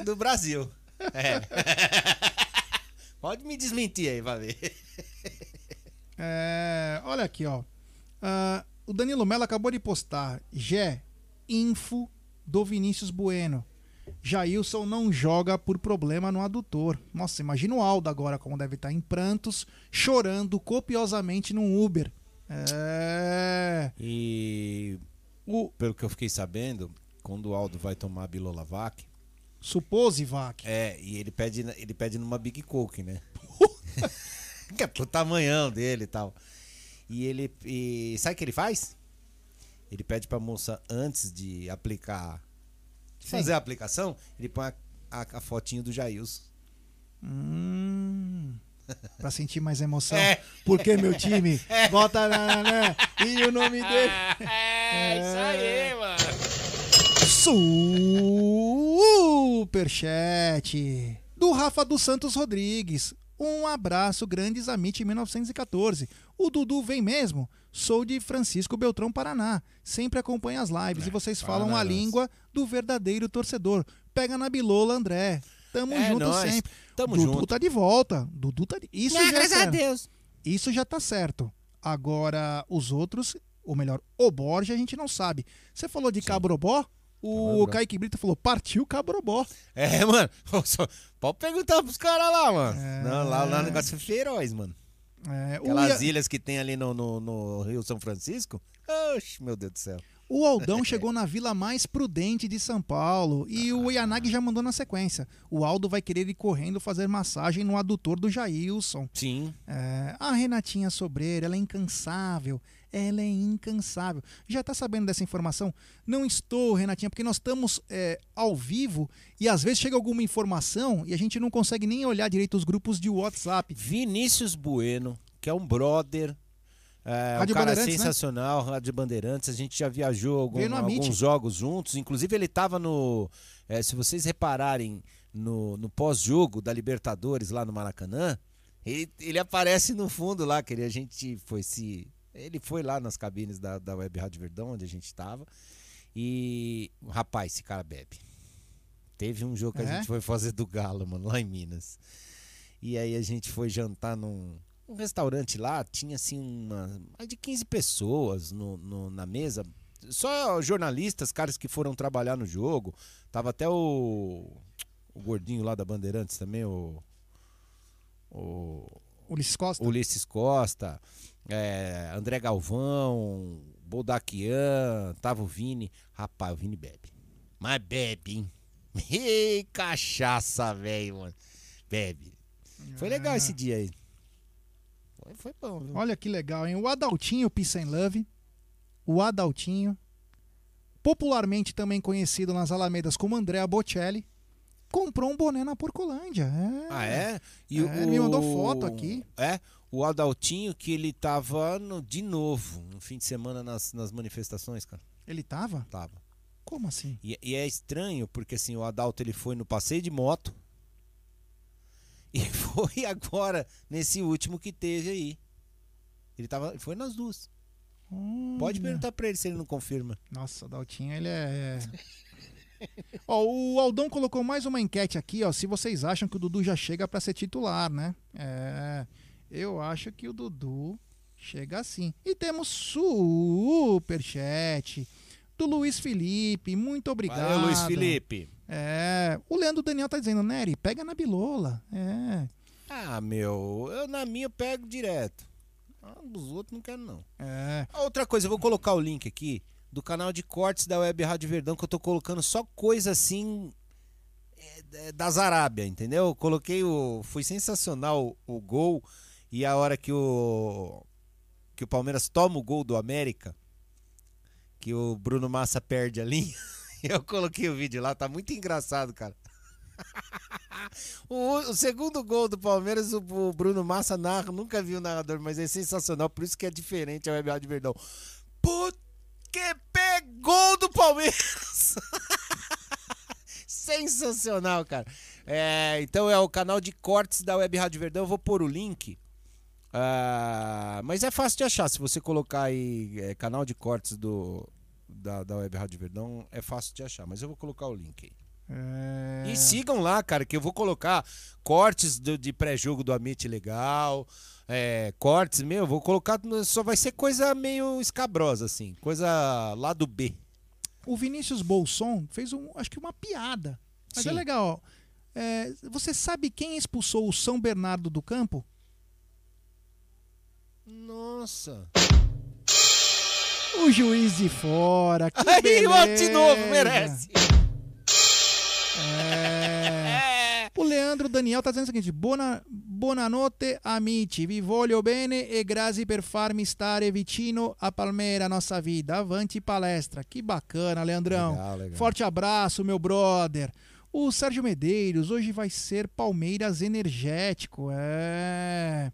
Do Brasil. É. Pode me desmentir aí, vai ver. É, olha aqui, ó. Ah, o Danilo Mello acabou de postar. Gé, info do Vinícius Bueno. Jailson não joga por problema no adutor. Nossa, imagina o Aldo agora como deve estar em prantos, chorando copiosamente num Uber. É. E O pelo que eu fiquei sabendo, quando o Aldo vai tomar a Bilolavac, Suposivac. é, e ele pede, ele pede numa Big Coke, né? que é pro tamanhão dele e tal. E ele. E sabe o que ele faz? Ele pede pra moça, antes de aplicar. de fazer a aplicação, ele põe a, a, a fotinho do Jailson. Hum, Pra sentir mais emoção. É. Porque meu time bota na, na, na, e o nome dele. É, isso aí, mano. Superchat do Rafa dos Santos Rodrigues. Um abraço, grandes Amit 1914. O Dudu vem mesmo? Sou de Francisco Beltrão, Paraná. Sempre acompanho as lives e vocês falam a Paranaense. língua do verdadeiro torcedor. Pega na bilola, André. Tamo É junto nóis. sempre. Tamo Dudu junto. tá de volta. Dudu tá de... Isso já é graças a certo. Deus. Isso já tá certo. Agora, os outros, ou melhor, o Borja, a gente não sabe. Você falou de Cabrobó? O Cabrobó. Kaique Brito falou, partiu Cabrobó. É, mano. Só- Pode perguntar pros caras lá, mano. É. Não, lá, lá o negócio é feroz, mano. É, o, Aquelas Ia- ilhas que tem ali no, no, no Rio São Francisco. Oxe, meu Deus do céu. o Aldão chegou na vila mais prudente de São Paulo e o Yanagi já mandou na sequência. O Aldo vai querer ir correndo fazer massagem no adutor do Jailson. Sim. É, a Renatinha Sobreira, ela é incansável. Ela é incansável. Já tá sabendo dessa informação? Não estou, Renatinha, porque nós estamos é, ao vivo e às vezes chega alguma informação e a gente não consegue nem olhar direito os grupos de WhatsApp. Vinícius Bueno, que é um brother. É, um Rádio cara Bandeirantes, né? sensacional, Rádio Bandeirantes. A gente já viajou algum- alguns jogos juntos. Inclusive, ele tava no. é, se vocês repararem no, no pós-jogo da Libertadores lá no Maracanã, ele, ele aparece no fundo lá, que ele- a gente foi se. Ele foi lá nas cabines da, da Web Rádio Verdão, onde a gente tava. E. Rapaz, esse cara bebe. Teve um jogo que a É? gente foi fazer do Galo, mano, lá em Minas. E aí a gente foi jantar num um restaurante lá, tinha assim uma, mais de 15 pessoas no, no- na mesa. Só jornalistas, caras que foram trabalhar no jogo. Tava até o, o gordinho lá da Bandeirantes também, o, o Ulisses Costa. Ulisses Costa, é, André Galvão, Boldaquian, tava o Vini. Rapaz, o Vini bebe. Mas bebe, hein? Ei, cachaça, velho, mano. Bebe. Foi legal esse dia aí. Foi, foi bom, viu? Olha que legal, hein? O Adaltinho Peace and Love. O Adaltinho, popularmente também conhecido nas Alamedas como Andrea Bocelli, comprou um boné na Porcolândia. É. Ah, é? E É, ele me mandou foto aqui. É, o Adaltinho que ele tava no- de novo no fim de semana nas, nas manifestações, cara. Ele tava? Tava. Como assim? E, e é estranho porque assim, o Adalto ele foi no passeio de moto e foi agora nesse último que teve aí. Ele tava, foi nas duas. Pode Olha. perguntar pra ele se ele não confirma. Nossa, o Daltinho, ele é. ó, o Aldão colocou mais uma enquete aqui, ó. Se vocês acham que o Dudu já chega pra ser titular, né? É. Eu acho que o Dudu chega assim. E temos superchat do Luiz Felipe. Muito obrigado. Valeu, Luiz Felipe. É. O Leandro Daniel tá dizendo, Nery, pega na bilola. É. Ah, meu, eu na minha eu pego direto. Ah, dos outros não quero não. É. Ah, Outra coisa, eu vou colocar o link aqui do canal de cortes da Web Rádio Verdão, que eu tô colocando só coisa assim é, é, das Arábia, entendeu? Eu Coloquei o. Foi sensacional o, o gol e a hora que o. Que o Palmeiras toma o gol do América, que o Bruno Massa perde a linha. Eu coloquei o vídeo lá, tá muito engraçado, cara. O, o segundo gol do Palmeiras, o, o Bruno Massa narra, nunca vi o narrador, mas é sensacional, por isso que é diferente a Web Rádio Verdão. Put que pegou do Palmeiras! Sensacional, cara. É, então é o canal de cortes da Web Rádio Verdão, eu vou pôr o link. Ah, mas é fácil de achar, se você colocar aí é, canal de cortes do, da, da Web Rádio Verdão, é fácil de achar, mas eu vou colocar o link aí. é... E sigam lá, cara, que eu vou colocar cortes do- de pré-jogo do Amit legal. É, cortes, meu, eu vou colocar. Só vai ser coisa meio escabrosa, assim. Coisa lá do B. O Vinícius Bolson fez um, acho que uma piada. Mas é Sim. legal. ó. É, você sabe quem expulsou o São Bernardo do campo? Nossa. O juiz de fora. Que Aí, beleza. de novo, merece. É. O Leandro Daniel tá dizendo o seguinte: Buona, Buonanotte, amici. Vi voglio bene e grazie per farmi stare vicino a Palmeira, nossa vida. Avante palestra. Que bacana, Leandrão. Legal, legal. Forte abraço, meu brother. O Sérgio Medeiros, hoje vai ser Palmeiras Energético. É.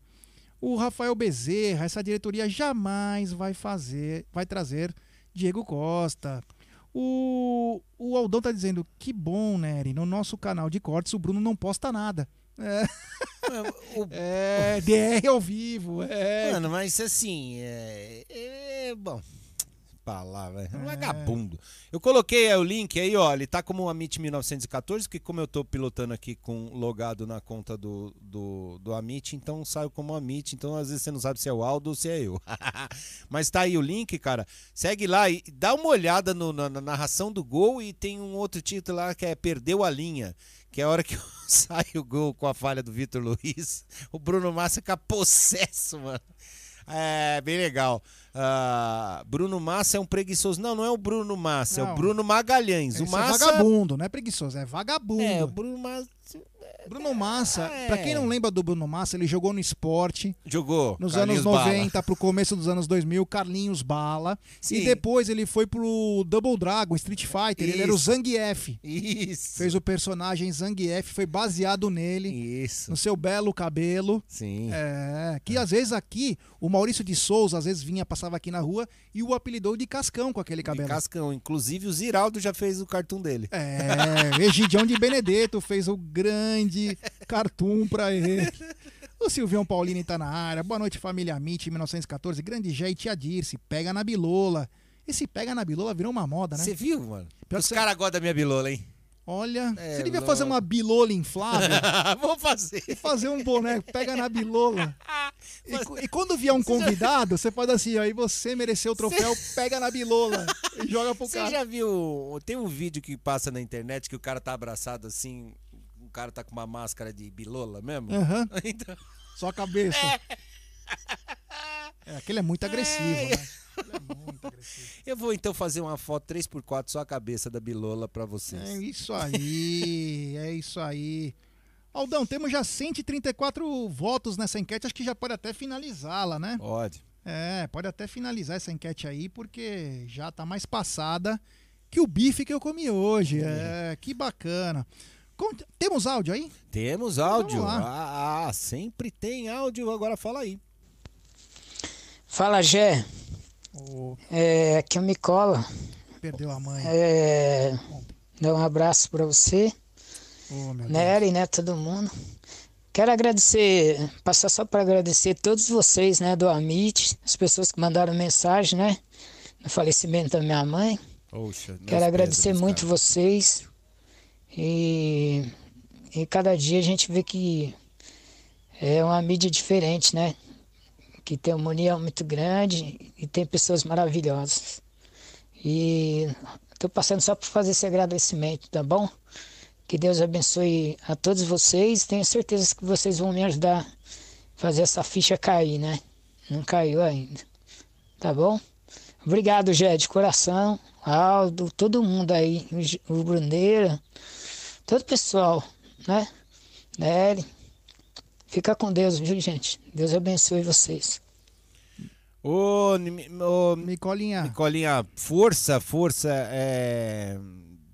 O Rafael Bezerra, essa diretoria jamais vai fazer, vai trazer Diego Costa. O, o Aldão tá dizendo, que bom, Nery, no nosso canal de cortes o Bruno não posta nada. É, O- é DR ao vivo, é. Mano, mas assim, é. é bom. Palavra, é um vagabundo. Eu coloquei é, o link aí, ó. Ele tá como o Amit 1914, que como eu tô pilotando aqui com logado na conta do, do, do Amit, então saiu como Amit. Então às vezes você não sabe se é o Aldo ou se é eu. Mas tá aí o link, cara. Segue lá e dá uma olhada no- na, na narração do gol e tem um outro título lá que é Perdeu a linha. Que é a hora que sai o gol com a falha do Vitor Luiz. O Bruno Massa fica possesso, mano. É, bem legal. Ah, Bruno Massa é um preguiçoso. Não, não é o Bruno Massa, é Não. o Bruno Magalhães. O é Massa. vagabundo, não é preguiçoso, é vagabundo. É, o Bruno Massa Bruno Massa, É. pra quem não lembra do Bruno Massa, ele jogou no esporte jogou. nos Carlinhos anos Bala. 90 pro começo dos anos 2000, Carlinhos Bala. Sim. E depois ele foi pro Double Dragon, Street Fighter, ele era o Isso. Zangief. Isso. Fez o personagem Zangief, foi baseado nele, Isso. no seu belo cabelo. Sim. É, que às vezes aqui, o Maurício de Souza, às vezes vinha, passava aqui na rua e o apelidou de Cascão com aquele De cabelo. Cascão. Inclusive o Ziraldo já fez o cartoon dele. É, Egidião de Benedetto fez o grande cartoon pra ele. O Silvião Paulini tá na área. Boa noite, família Amit, 1914. Grande Jé e Tia Dirce. Pega na bilola. Esse pega na bilola virou uma moda, né? Você viu, mano? Pior Os que- caras gostam da minha bilola, hein? Olha, É, você devia louco. fazer uma bilola inflável Vou fazer. e fazer um boné, pega na bilola. E, e quando vier um convidado, você faz assim, aí você mereceu o troféu, pega na bilola e joga pro Você cara. já viu. Tem um vídeo que passa na internet que o cara tá abraçado assim. O cara tá com uma máscara de bilola mesmo? Aham, Então, só a cabeça. É, aquele é muito agressivo, né? Ele é muito agressivo. eu vou então fazer uma foto 3x4 só a cabeça da bilola pra vocês. É isso aí, é isso aí. Aldão, temos já 134 votos nessa enquete, acho que já pode até finalizá-la, né? Pode. É, pode até finalizar essa enquete aí, porque já tá mais passada que o bife que eu comi hoje. É, que bacana. Temos áudio aí? Temos áudio. Vamos Ah, ah, sempre tem áudio. Agora fala aí. Fala, Gé. Ô, É, aqui é o Micola. perdeu a mãe. É, dá um abraço pra você, Deus. Nery, né, todo mundo. Quero agradecer, passar só para agradecer todos vocês, né, do Amit, as pessoas que mandaram mensagem, né, no falecimento da minha mãe. Poxa, meus Quero agradecer muito cara. vocês. E, e cada dia a gente vê que é uma mídia diferente, né? Que tem uma união muito grande e tem pessoas maravilhosas. E estou passando só para fazer esse agradecimento, tá bom? Que Deus abençoe a todos vocês. Tenho certeza que vocês vão me ajudar a fazer essa ficha cair, né? Não caiu ainda. Tá bom? Obrigado, Jé, de coração. Aldo, todo mundo aí, o Bruneira, todo o pessoal, né? Nery. Fica com Deus, viu, gente? Deus abençoe vocês. Ô, ô, Micolinha, Nicolinha, força, força. é,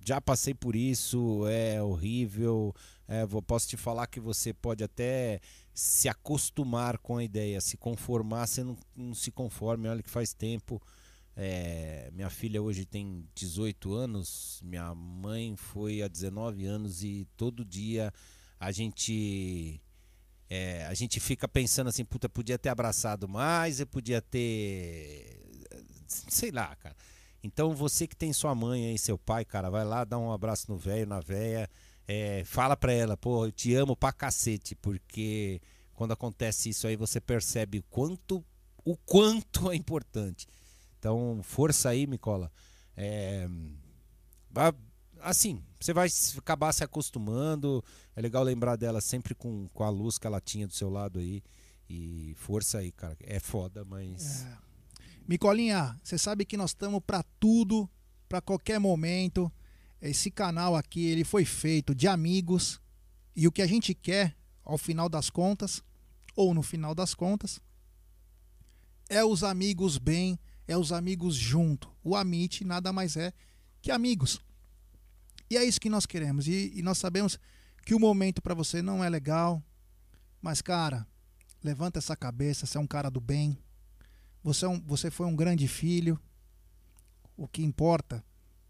Já passei por isso, é horrível. é, vou- posso te falar que você pode até se acostumar com a ideia, se conformar, você não, não se conforme. Olha que faz tempo. É, minha filha hoje tem 18 anos, minha mãe foi há 19 anos e todo dia a gente é, a gente fica pensando assim, puta, podia ter abraçado mais, eu podia ter. Sei lá, cara. Então você que tem sua mãe aí, seu pai, cara, vai lá, dá um abraço no velho, na véia. é, fala pra ela, pô, eu te amo pra cacete, porque quando acontece isso aí você percebe o quanto, o quanto é importante. Então, força aí, Micola. É, assim, você vai acabar se acostumando. É legal lembrar dela sempre com, com a luz que ela tinha do seu lado aí. E força aí, cara. É foda, mas. Micolinha, você sabe que nós estamos para tudo, para qualquer momento. Esse canal aqui, ele foi feito de amigos e o que a gente quer, ao final das contas, ou no final das contas, é os amigos bem, é os amigos junto. O Amit nada mais é que amigos. E é isso que nós queremos. E, e nós sabemos que o momento para você não é legal. Mas, cara, levanta essa cabeça. Você é um cara do bem. Você, é um, você foi um grande filho. O que importa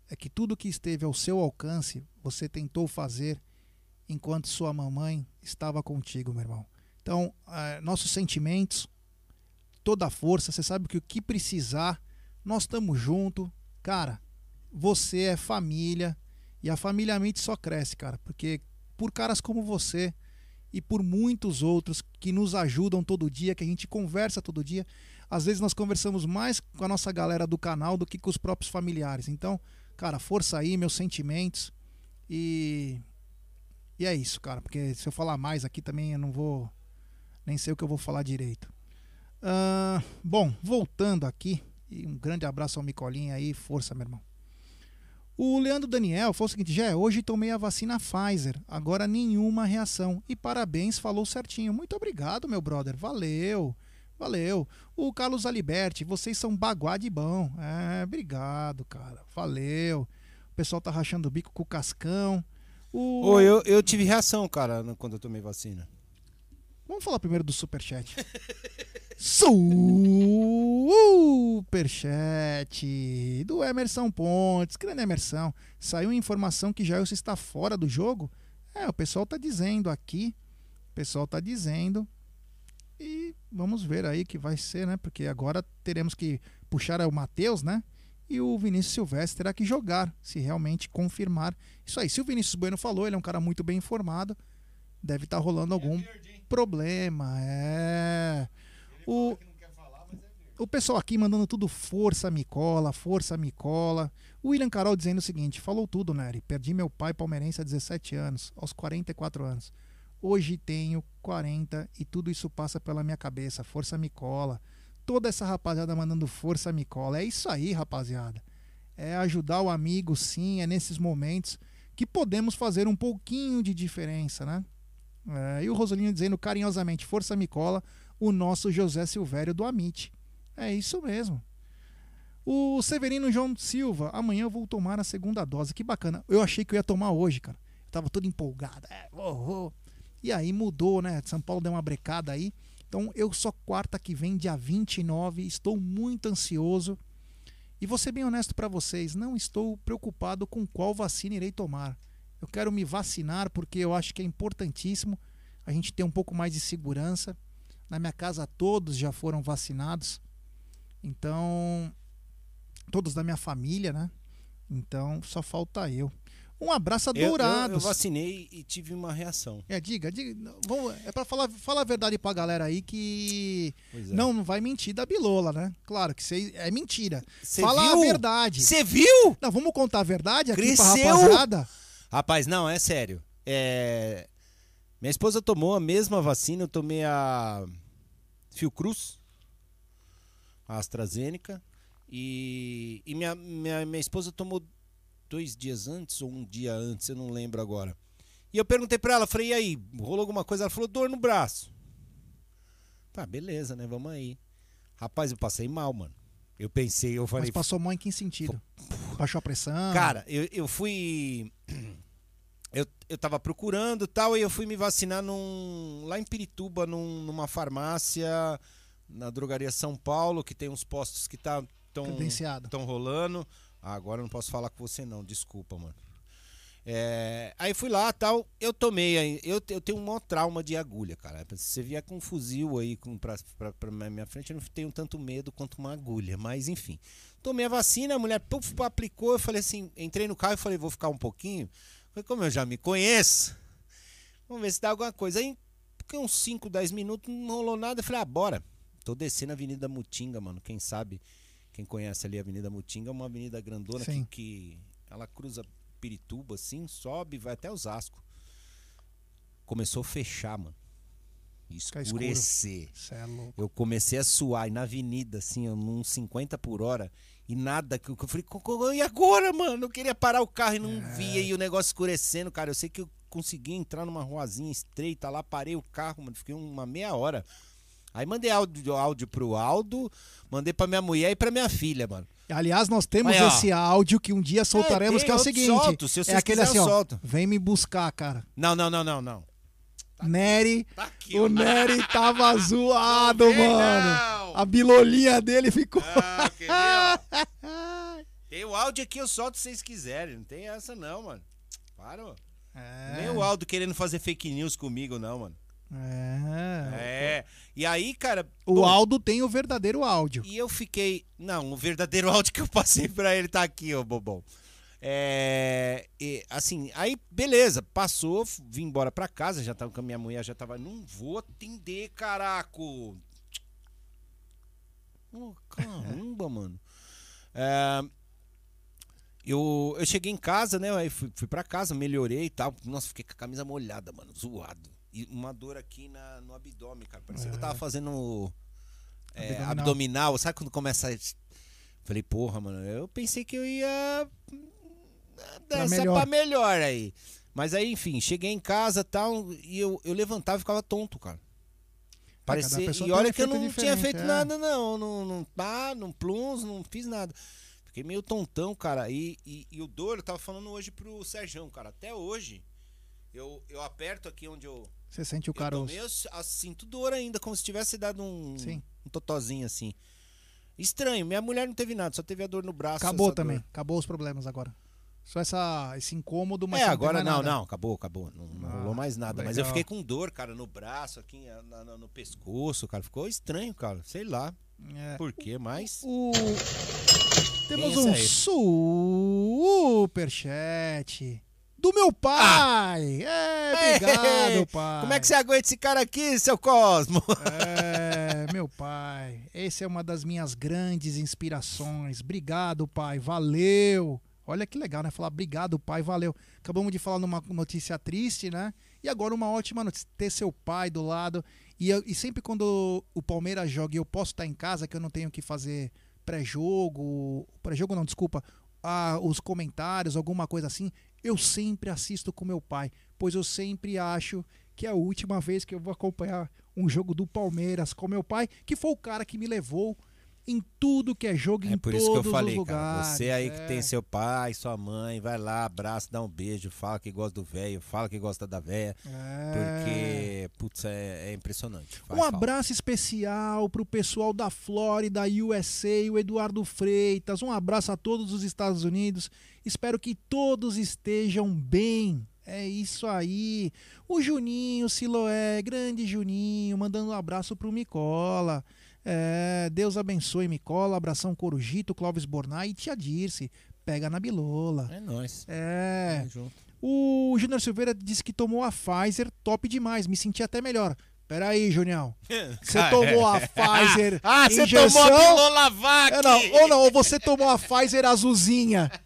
é que tudo que esteve ao seu alcance, você tentou fazer enquanto sua mamãe estava contigo, meu irmão. Então, eh, nossos sentimentos, toda a força, você sabe que o que precisar, nós estamos junto. Cara, você é família e a família mente só cresce, cara, porque por caras como você e por muitos outros que nos ajudam todo dia, que a gente conversa todo dia, às vezes nós conversamos mais com a nossa galera do canal do que com os próprios familiares. Então, cara, força aí, meus sentimentos e e é isso, cara, porque se eu falar mais aqui também eu não vou nem sei o que eu vou falar direito. Uh, bom, voltando aqui, e um grande abraço ao Micolinha aí, força, meu irmão. O Leandro Daniel falou o seguinte: já hoje tomei a vacina Pfizer, agora nenhuma reação. E parabéns, falou certinho. Muito obrigado, meu brother. Valeu, valeu. O Carlos Aliberti, vocês são baguá de bom. É, obrigado, cara. Valeu. O pessoal tá rachando o bico com o Cascão. O... Ô, eu, eu tive reação, cara, quando eu tomei vacina. Vamos falar primeiro do Superchat. Superchat do Emerson Pontes. Grande Emerson. Saiu informação que Jailson está fora do jogo? É, o pessoal tá dizendo aqui. O pessoal tá dizendo. E vamos ver aí que vai ser, né? Porque agora teremos que puxar o Matheus, né? E o Vinícius Silvestre terá que jogar, se realmente confirmar isso aí. Se o Vinícius Bueno falou, ele é um cara muito bem informado. Deve estar tá rolando algum problema. É. O, o pessoal aqui mandando tudo força, Micola, força, Micola. O William Carol dizendo o seguinte: falou tudo, Nery. Perdi meu pai palmeirense há 17 anos, aos 44 anos. Hoje tenho 40 e tudo isso passa pela minha cabeça. Força, Micola. Toda essa rapaziada mandando força, Micola. É isso aí, rapaziada. É ajudar o amigo, sim. É nesses momentos que podemos fazer um pouquinho de diferença, né? É, e o Rosolino dizendo carinhosamente: Força Micola o nosso José Silvério do Amit. É isso mesmo. O Severino João Silva, amanhã eu vou tomar a segunda dose. Que bacana. Eu achei que eu ia tomar hoje, cara. Eu tava todo empolgado. É, oh, oh. E aí mudou, né? São Paulo deu uma brecada aí. Então eu só quarta que vem, dia 29. Estou muito ansioso. E vou ser bem honesto para vocês, não estou preocupado com qual vacina irei tomar. Eu quero me vacinar porque eu acho que é importantíssimo a gente ter um pouco mais de segurança. Na minha casa todos já foram vacinados. Então, todos da minha família, né? Então, só falta eu. Um abraço a Dourados. Eu, eu, eu, vacinei e tive uma reação. É, diga, diga vamos, é para falar, falar a verdade pra galera aí que é. não, não vai mentir da bilola, né? Claro que cê, é mentira. Cê Fala viu? a verdade. Você viu? Não, vamos contar a verdade aqui Cresceu. pra rapaziada. Rapaz, não, é sério. É... Minha esposa tomou a mesma vacina, eu tomei a Fiocruz, a AstraZeneca, e, e minha, minha, minha esposa tomou dois dias antes ou um dia antes, eu não lembro agora. E eu perguntei pra ela, falei, e aí, rolou alguma coisa? Ela falou, dor no braço. Tá, beleza, né? Vamos aí. Rapaz, eu passei mal, mano. Eu pensei, eu falei. Mas passou mal em que sentido? Baixou a pressão? Cara, eu, eu fui. Eu, eu tava procurando tal, e eu fui me vacinar num, lá em Pirituba, num, numa farmácia, na drogaria São Paulo, que tem uns postos que tá tão, rolando. Ah, agora eu não posso falar com você não, desculpa, mano. É, aí fui lá tal, eu tomei, eu, eu tenho um maior trauma de agulha, cara. Se você vier com um fuzil aí com, pra, pra, pra minha frente, eu não tenho tanto medo quanto uma agulha, mas enfim. Tomei a vacina, a mulher puf, aplicou, eu falei assim, entrei no carro e falei, vou ficar um pouquinho. Falei, como eu já me conheço, vamos ver se dá alguma coisa. Aí, fiquei uns 5, 10 minutos, não rolou nada. Eu falei, ah, bora. Tô descendo a Avenida Mutinga, mano. Quem sabe, quem conhece ali a Avenida Mutinga, é uma avenida grandona que, que, ela cruza Pirituba, assim, sobe, vai até Osasco. Começou a fechar, mano. Escurecer. É eu comecei a suar e na avenida, assim, num 50 por hora. E nada, que eu falei, e agora, mano? Eu queria parar o carro e não é. via, e o negócio escurecendo, cara. Eu sei que eu consegui entrar numa ruazinha estreita lá, parei o carro, mano, fiquei uma meia hora. Aí mandei áudio, áudio pro Aldo, mandei pra minha mulher e pra minha filha, mano. Aliás, nós temos esse áudio que um dia soltaremos, tem, que é o seguinte. solto, se é aquele assim, ó. solto. Vem me buscar, cara. Não, não, não, não, não. Nery. Tá aqui, O. Nery tava zoado, Não mano. não. A bilolinha dele ficou. Ah? Tem o áudio aqui, eu solto se vocês quiserem. Não tem essa não, mano. Para, ó. Nem o Aldo querendo fazer fake news comigo, não, mano. É. É. E aí, cara. O bom, Aldo tem o verdadeiro áudio. E eu fiquei. Não, o verdadeiro áudio que eu passei pra ele tá aqui, ô bobão. É. e, assim, aí, beleza, passou, vim embora pra casa, já tava com a minha mulher, já tava. Não vou atender, caraco. Ô, caramba, mano. É, eu, eu cheguei em casa, né? Aí fui, fui pra casa, melhorei e tal. Nossa, fiquei com a camisa molhada, mano, zoado. E uma dor aqui na, no abdômen, cara. Parecia que eu tava fazendo é, Abdominal. abdominal. Sabe quando começa a... Falei, porra, mano, eu pensei que eu ia Pra dessa melhor. pra melhor aí. Mas aí, enfim, cheguei em casa tal, e eu, eu levantava e ficava tonto, cara. cada Parecia, e olha que eu não tinha feito é. nada, não. Não, não, pá, não pluns, não fiz nada. Fiquei meio tontão, cara. E, e, e o dor, eu tava falando hoje pro Serjão, cara. Até hoje, eu, eu aperto aqui onde eu, Você sente o caroço. tomei, eu sinto dor ainda, como se tivesse dado um, Sim. um totozinho assim. Estranho, minha mulher não teve nada, só teve a dor no braço. Acabou também. dor. Acabou os problemas agora. Só essa, esse incômodo, mas É, agora não, nada. não, acabou, acabou. Não, não Ah, rolou mais nada. Mas eu legal. fiquei com dor, cara, no braço, aqui na- na- no pescoço, cara. Ficou estranho, cara. Sei lá É. por quê, mas. O... Temos um superchat do meu pai. É, obrigado, pai. Ah! Como é que você aguenta esse cara aqui, seu Cosmo? É, meu pai. Essa é uma das minhas grandes inspirações. Obrigado, pai. Valeu. Olha que legal, né? Falar obrigado, pai. Valeu. Acabamos de falar numa notícia triste, né? E agora uma ótima notícia. Ter seu pai do lado. E, eu- e sempre quando o Palmeiras joga e eu posso estar em casa, que eu não tenho que fazer pré-jogo. Pré-jogo não, desculpa. ah, os comentários, alguma coisa assim, eu sempre assisto com meu pai, pois eu sempre acho que é a última vez que eu vou acompanhar um jogo do Palmeiras com meu pai, que foi o cara que me levou em tudo que é jogo, É em por todos isso que eu os falei, lugares. cara. Você aí é. que tem seu pai, sua mãe, vai lá, abraça, dá um beijo, fala que gosta do velho, fala que gosta da véia. É. Porque, putz, é, é impressionante. Faz Um abraço especial pro pessoal da Flórida, USA, o Eduardo Freitas. Um abraço a todos os Estados Unidos. Espero que todos estejam bem. É isso aí. O Juninho Siloé, grande Juninho, mandando um abraço pro Micola. É, Deus abençoe Micola, abração Corujito, Clóvis Bornai e Tia Dirce. Pega na bilola. É nóis. É. O Júnior Silveira disse que tomou a Pfizer, top demais, me senti até melhor. Peraí, Junião. Você Ah, tomou é. a Pfizer Ah, você tomou a Pilolavac! É, não, ou não, ou você tomou a Pfizer azulzinha.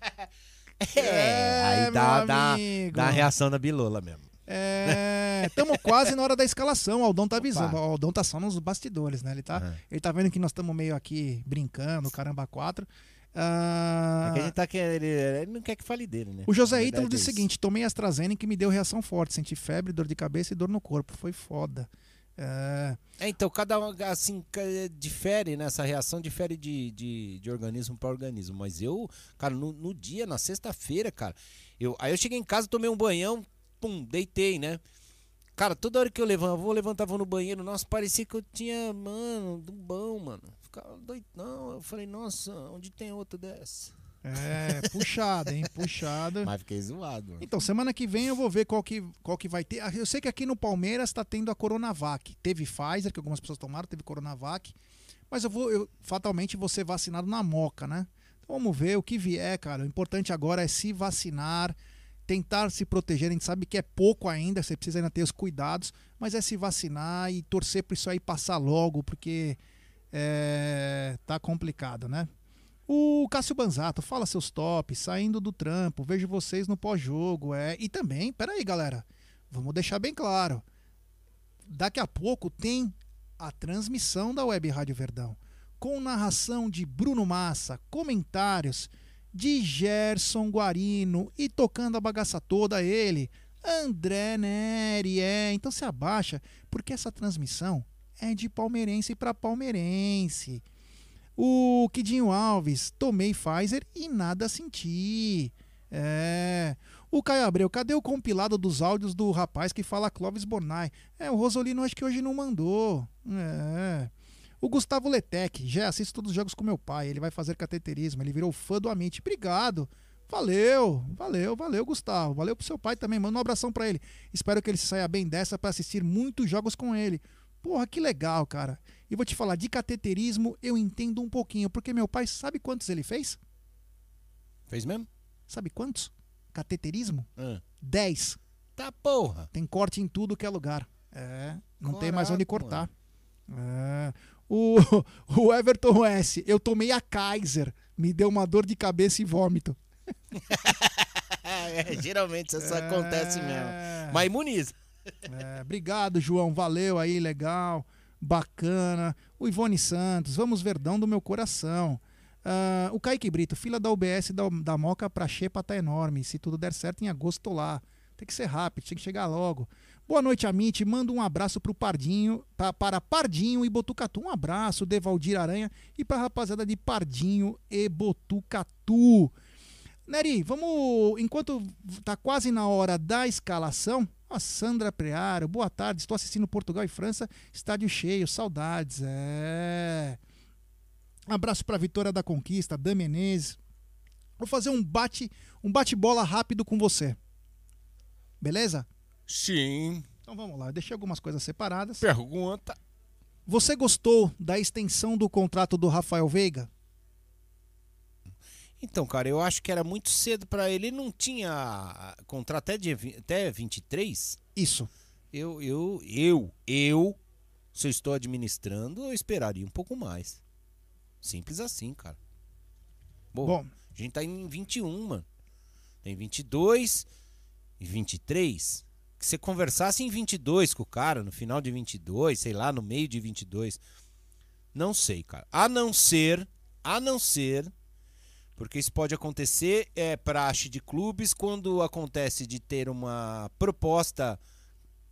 É, aí meu dá, dá, dá a reação da bilola mesmo. É, tamo quase na hora da escalação. O Aldão tá avisando. Opa. O Aldão tá só nos bastidores, né? Ele tá, Aham. ele tá vendo que nós estamos meio aqui brincando, caramba, quatro. É Ah, que a gente tá querendo, ele, ele não quer que fale dele, né? O José Ítalo diz o é seguinte: tomei AstraZeneca e me deu reação forte. Senti febre, dor de cabeça e dor no corpo. Foi foda. É, É, então, cada um, assim, difere, né? Essa reação difere de, de, de organismo para organismo. Mas eu, cara, no, no dia, na sexta-feira, cara, eu, aí eu cheguei em casa, tomei um banhão, pum, deitei, né? Cara, toda hora que eu levanto, vou levantar, vou no banheiro, nossa, parecia que eu tinha, mano, do bom, mano. Ficava doidão. Eu falei, nossa, onde tem outra dessa? é puxado, hein? Puxado. Mas fiquei zoado, mano. Então, semana que vem eu vou ver qual que, qual que vai ter. Ah, Eu sei que aqui no Palmeiras tá tendo a Coronavac. Teve Pfizer, que algumas pessoas tomaram, teve Coronavac. Mas eu vou, eu, fatalmente, vou ser vacinado na moca, né? Então vamos ver o que vier, cara. O importante agora é se vacinar, tentar se proteger. A gente sabe que é pouco ainda, você precisa ainda ter os cuidados, mas é se vacinar e torcer para isso aí passar logo, porque é, tá complicado, né? O Cássio Banzato, fala seus tops, saindo do trampo, vejo vocês no pós-jogo. É... E também, peraí, galera, vamos deixar bem claro. Daqui a pouco tem a transmissão da Web Rádio Verdão, com narração de Bruno Massa, comentários de Gerson Guarino e tocando a bagaça toda ele, André Neri. É, então se abaixa, porque essa transmissão é de palmeirense para palmeirense. O Kidinho Alves, tomei Pfizer e nada senti. É. O Caio Abreu, cadê o compilado dos áudios do rapaz que fala Clóvis Bornai? É, o Rosolino acho que hoje não mandou. É. O Gustavo Letec, já assisto todos os jogos com meu pai. Ele vai fazer cateterismo, ele virou fã do Amit. Obrigado. Valeu, valeu, valeu, Gustavo. Valeu pro seu pai também. Manda um abração para ele. Espero que ele saia bem dessa para assistir muitos jogos com ele. Porra, que legal, cara. E vou te falar, de cateterismo eu entendo um pouquinho, porque meu pai sabe quantos ele fez? Fez mesmo? Sabe quantos? Cateterismo? Ah. 10. Tá porra. Tem corte em tudo que é lugar. É, não tem mais onde cortar. É. O, o Everton S. Eu tomei a Kaiser. Me deu uma dor de cabeça e vômito. é, geralmente isso acontece mesmo. Mas imuniza. É, obrigado, João. Valeu aí, legal. Bacana. O Ivone Santos, vamos Verdão do meu coração. Ah, o Kaique Brito, fila da UBS da, da Moca pra Xepa tá enorme. Se tudo der certo, em agosto tô lá. Tem que ser rápido, tem que chegar logo. Boa noite, Amit. Manda um abraço pro Pardinho, pra, para Pardinho e Botucatu. Um abraço, Devaldir Aranha, e pra rapaziada de Pardinho e Botucatu. Neri, vamos. Enquanto tá quase na hora da escalação, a Sandra Prearo, boa tarde. Estou assistindo Portugal e França, estádio cheio, saudades. É. Abraço pra Vitória da Conquista, Dan Menezes. Vou fazer um bate, um bate-bola rápido com você. Beleza? Sim. Então vamos lá, eu deixei algumas coisas separadas. Pergunta. Você gostou da extensão do contrato do Rafael Veiga? Então, cara, eu acho que era muito cedo pra ele. Ele não tinha ah, contrato até, dia, vi- até 23? Isso. Eu, eu, eu, eu, se eu estou administrando, eu esperaria um pouco mais. Simples assim, cara. Bom, Bom, a gente tá em 21, mano. Tem 22 e 23. Que você conversasse em 22 com o cara, no final de 22, sei lá, no meio de 22. Não sei, cara. A não ser, a não ser, porque isso pode acontecer, é praxe de clubes quando acontece de ter uma proposta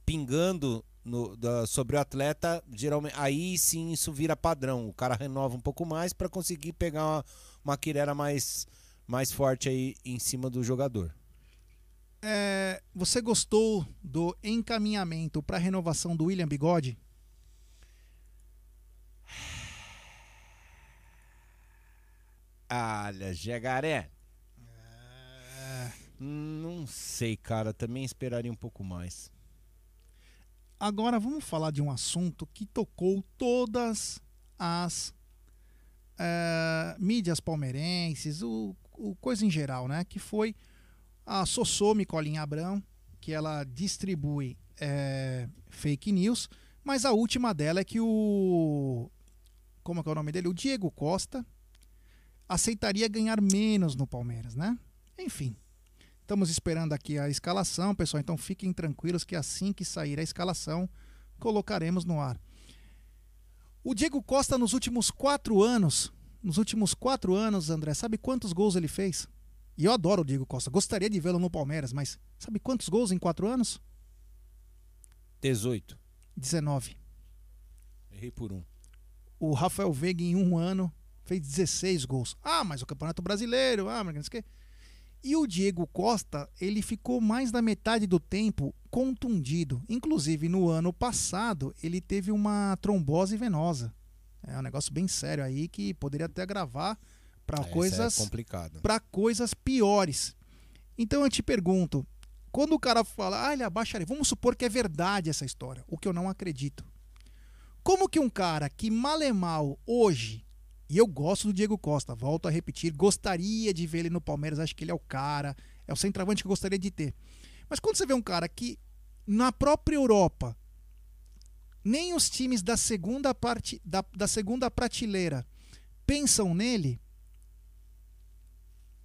pingando no- da- sobre o atleta, geralmente aí sim isso vira padrão. O cara renova um pouco mais para conseguir pegar uma, uma quirera mais, mais forte aí em cima do jogador. É, você gostou do encaminhamento para renovação do William Bigode? Olha, Jagaré. Não sei, cara. Também esperaria um pouco mais. Agora vamos falar de um assunto que tocou todas as é, mídias palmeirenses, o, o coisa em geral, né? Que foi a Sossô Micolinha Abrão, que ela distribui é, fake news, mas a última dela é que o. Como é é o nome dele? O Diego Costa aceitaria ganhar menos no Palmeiras, né? Enfim. Estamos esperando aqui a escalação, pessoal. Então fiquem tranquilos que assim que sair a escalação, colocaremos no ar. O Diego Costa, nos últimos quatro anos, nos últimos quatro anos, André, sabe quantos gols ele fez? E eu adoro o Diego Costa, gostaria de vê-lo no Palmeiras, mas sabe quantos gols em quatro anos? 18. 19. Errei por um. O Rafael Veiga, em um ano, fez 16 gols. Ah, mas o Campeonato Brasileiro, ah, mas não sei o quê. E o Diego Costa, ele ficou mais da metade do tempo contundido. Inclusive, no ano passado, ele teve uma trombose venosa. É um negócio bem sério aí que poderia até agravar para Essa coisas é complicado. para coisas piores. Então eu te pergunto, quando o cara fala, ah, ele abaixaria, vamos supor que é verdade essa história, o que eu não acredito. Como que um cara que mal é mal hoje, e eu gosto do Diego Costa, volto a repetir, gostaria de ver ele no Palmeiras, acho que ele é o cara, é o centroavante que eu gostaria de ter. Mas quando você vê um cara que na própria Europa, nem os times da segunda parte da, da segunda prateleira pensam nele,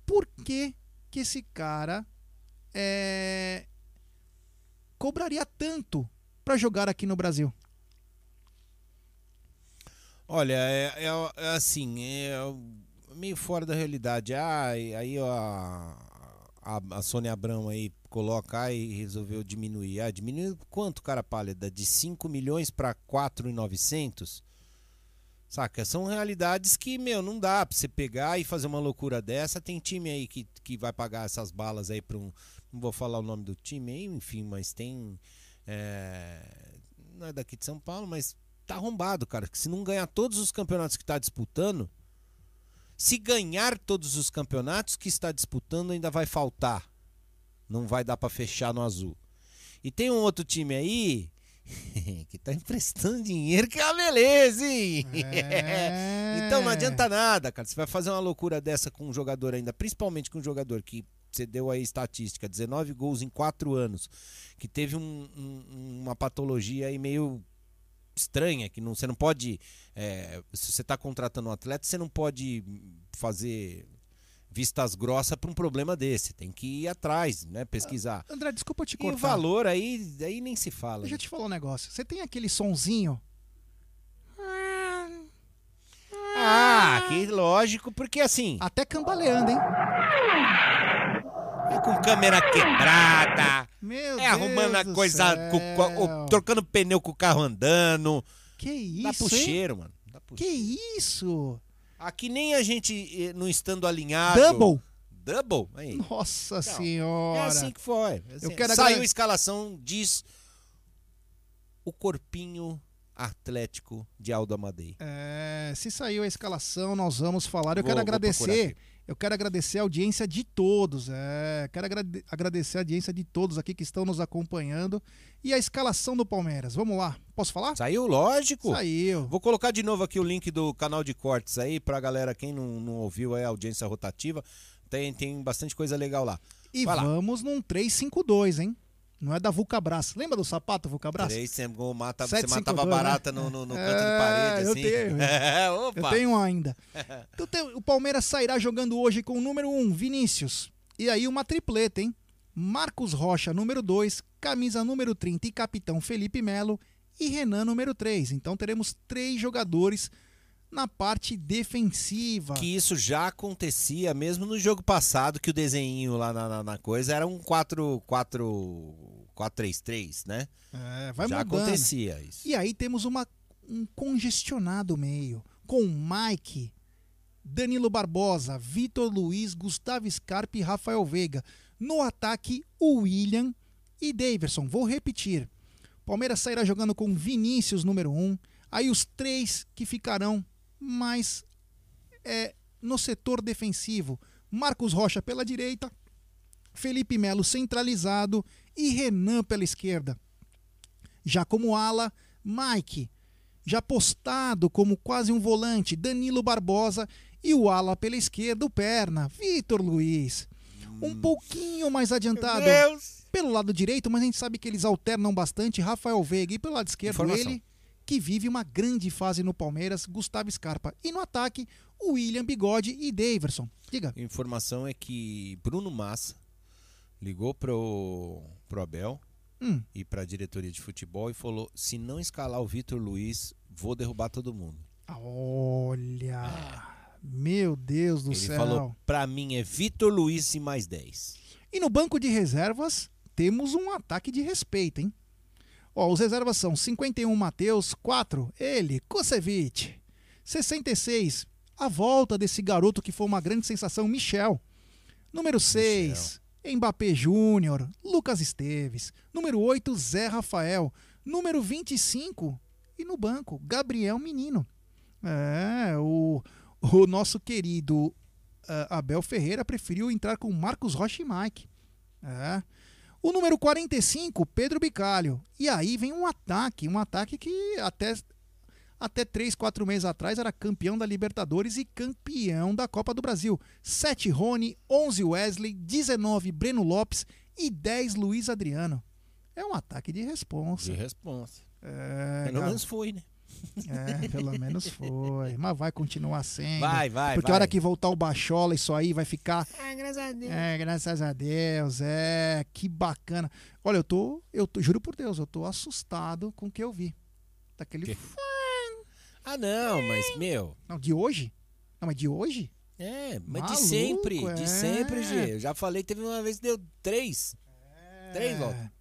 por que, que esse cara é, cobraria tanto para jogar aqui no Brasil? Olha, é, é- é assim, é meio fora da realidade. Ah, aí ó, a, a Sônia Abrão aí coloca e resolveu diminuir. Ah, diminuiu quanto, cara pálida? De 5 milhões para 4,900? Saca? São realidades que, meu, não dá pra você pegar e fazer uma loucura dessa. Tem time aí que, que vai pagar essas balas aí pra um. Não vou falar o nome do time aí, enfim, mas tem. é, não é daqui de São Paulo, mas tá arrombado, cara. Que se não ganhar todos os campeonatos que tá disputando, se ganhar todos os campeonatos que está disputando, ainda vai faltar. Não vai dar pra fechar no azul. E tem um outro time aí que tá emprestando dinheiro, que é uma beleza, hein? É. então não adianta nada, cara. Você vai fazer uma loucura dessa com um jogador ainda, principalmente com um jogador que você deu aí estatística, 19 gols em 4 anos, que teve um- um- uma patologia aí meio estranha, que não, você não pode. é, se você tá contratando um atleta, você não pode fazer vistas grossas para um problema desse. Tem que ir atrás, né? Pesquisar. André, desculpa te E o cortar. valor aí, aí nem se fala. Deixa né? eu te falar um negócio. Você tem aquele sonzinho. Ah, que lógico, porque assim, Até cambaleando, hein? é com câmera quebrada, Meu é arrumando a Deus coisa, com- trocando pneu com o carro andando. Que Dá isso, pro hein? cheiro, mano. Dá pro Que cheiro. isso? Aqui nem a gente eh, não estando alinhado. Double? Double? Aí. Nossa É senhora. assim que foi. É assim. Eu quero Saiu a escalação, diz o corpinho atlético de Aldo Amadei. É, se saiu a escalação, nós vamos falar. Eu Vou- quero agradecer. Eu quero agradecer a audiência de todos. É, quero agrade- agradecer a audiência de todos aqui que estão nos acompanhando. E a escalação do Palmeiras. Vamos lá. Posso falar? Saiu, lógico. Saiu. Vou colocar de novo aqui o link do canal de cortes aí pra galera, quem não, não ouviu aí a audiência rotativa. Tem, tem bastante coisa legal lá. E Vai lá. vamos num 3-5-2, hein? Não é da Vulcabras. Lembra do sapato Vulcabras? Três, você, mata, você matava né? barata no, no- no canto É, de parede, eu assim. tenho. É, Eu tenho um ainda. Então, tem- o Palmeiras sairá jogando hoje com o número 1, um, Vinícius. E aí uma tripleta, hein? Marcos Rocha, número 2, camisa número 30 e capitão Felipe Melo e Renan, número 3. Então teremos três jogadores na parte defensiva. Que isso já acontecia mesmo no jogo passado, que o desenho lá na, na- na coisa era um 4 4 4-3-3, né? É, vai já mudando. acontecia isso. E aí temos uma, um congestionado meio, com Mike, Danilo Barbosa, Vitor Luiz, Gustavo Scarpa e Rafael Veiga. No ataque, o William e Daverson. Vou repetir. Palmeiras sairá jogando com Vinícius, número 1. Aí os três que ficarão mais é, no setor defensivo. Marcos Rocha pela direita, Felipe Melo centralizado e Renan pela esquerda. Já como ala, Mike. Já postado como quase um volante, Danilo Barbosa. E o ala pela esquerda, o perna, Vitor Luiz. Um pouquinho mais adiantado Deus! pelo lado direito, mas a gente sabe que eles alternam bastante. Rafael Veiga e pelo lado esquerdo, Informação. ele que vive uma grande fase no Palmeiras, Gustavo Scarpa. E no ataque, o William Bigode e Daverson. Diga. A informação é que Bruno Massa ligou pro, pro Abel Hum, e pra diretoria de futebol e falou: se não escalar o Vitor Luiz, vou derrubar todo mundo. olha. Meu Deus do Ele céu. falou: pra mim é Vitor Luiz e mais 10. E no banco de reservas, temos um ataque de respeito, hein? Ó, os reservas são 51 Matheus, 4, ele, Kusevich. 66, a volta desse garoto que foi uma grande sensação, Michel. Número 6, Mbappé Júnior, Lucas Esteves. Número 8, Zé Rafael. Número 25, e no banco, Gabriel Menino. É, o, o nosso querido ah, Abel Ferreira preferiu entrar com Marcos Rocha e Mike. É. O número 45, Pedro Bicalho. E aí vem um ataque, um ataque que até, até 3, 4 meses atrás era campeão da Libertadores e campeão da Copa do Brasil. 7 Rony, 11 Wesley, 19 Breno Lopes e 10 Luiz Adriano. É um ataque de responsa. De resposta. É, Pelo menos foi, né? É, pelo menos foi. Mas vai continuar sendo. Vai, vai, Porque vai. a hora que voltar o Bachola, isso aí vai ficar. Ah, graças a Deus. É, graças a Deus, é, que bacana. Olha, eu tô, eu tô, juro por Deus, eu tô assustado com o que eu vi. Daquele. Que? Ah, não, mas, meu. Não, de hoje? Não, mas de hoje? É, mas de Maluco, sempre, é. de sempre, G. Eu já falei, teve uma vez que deu três. Três É.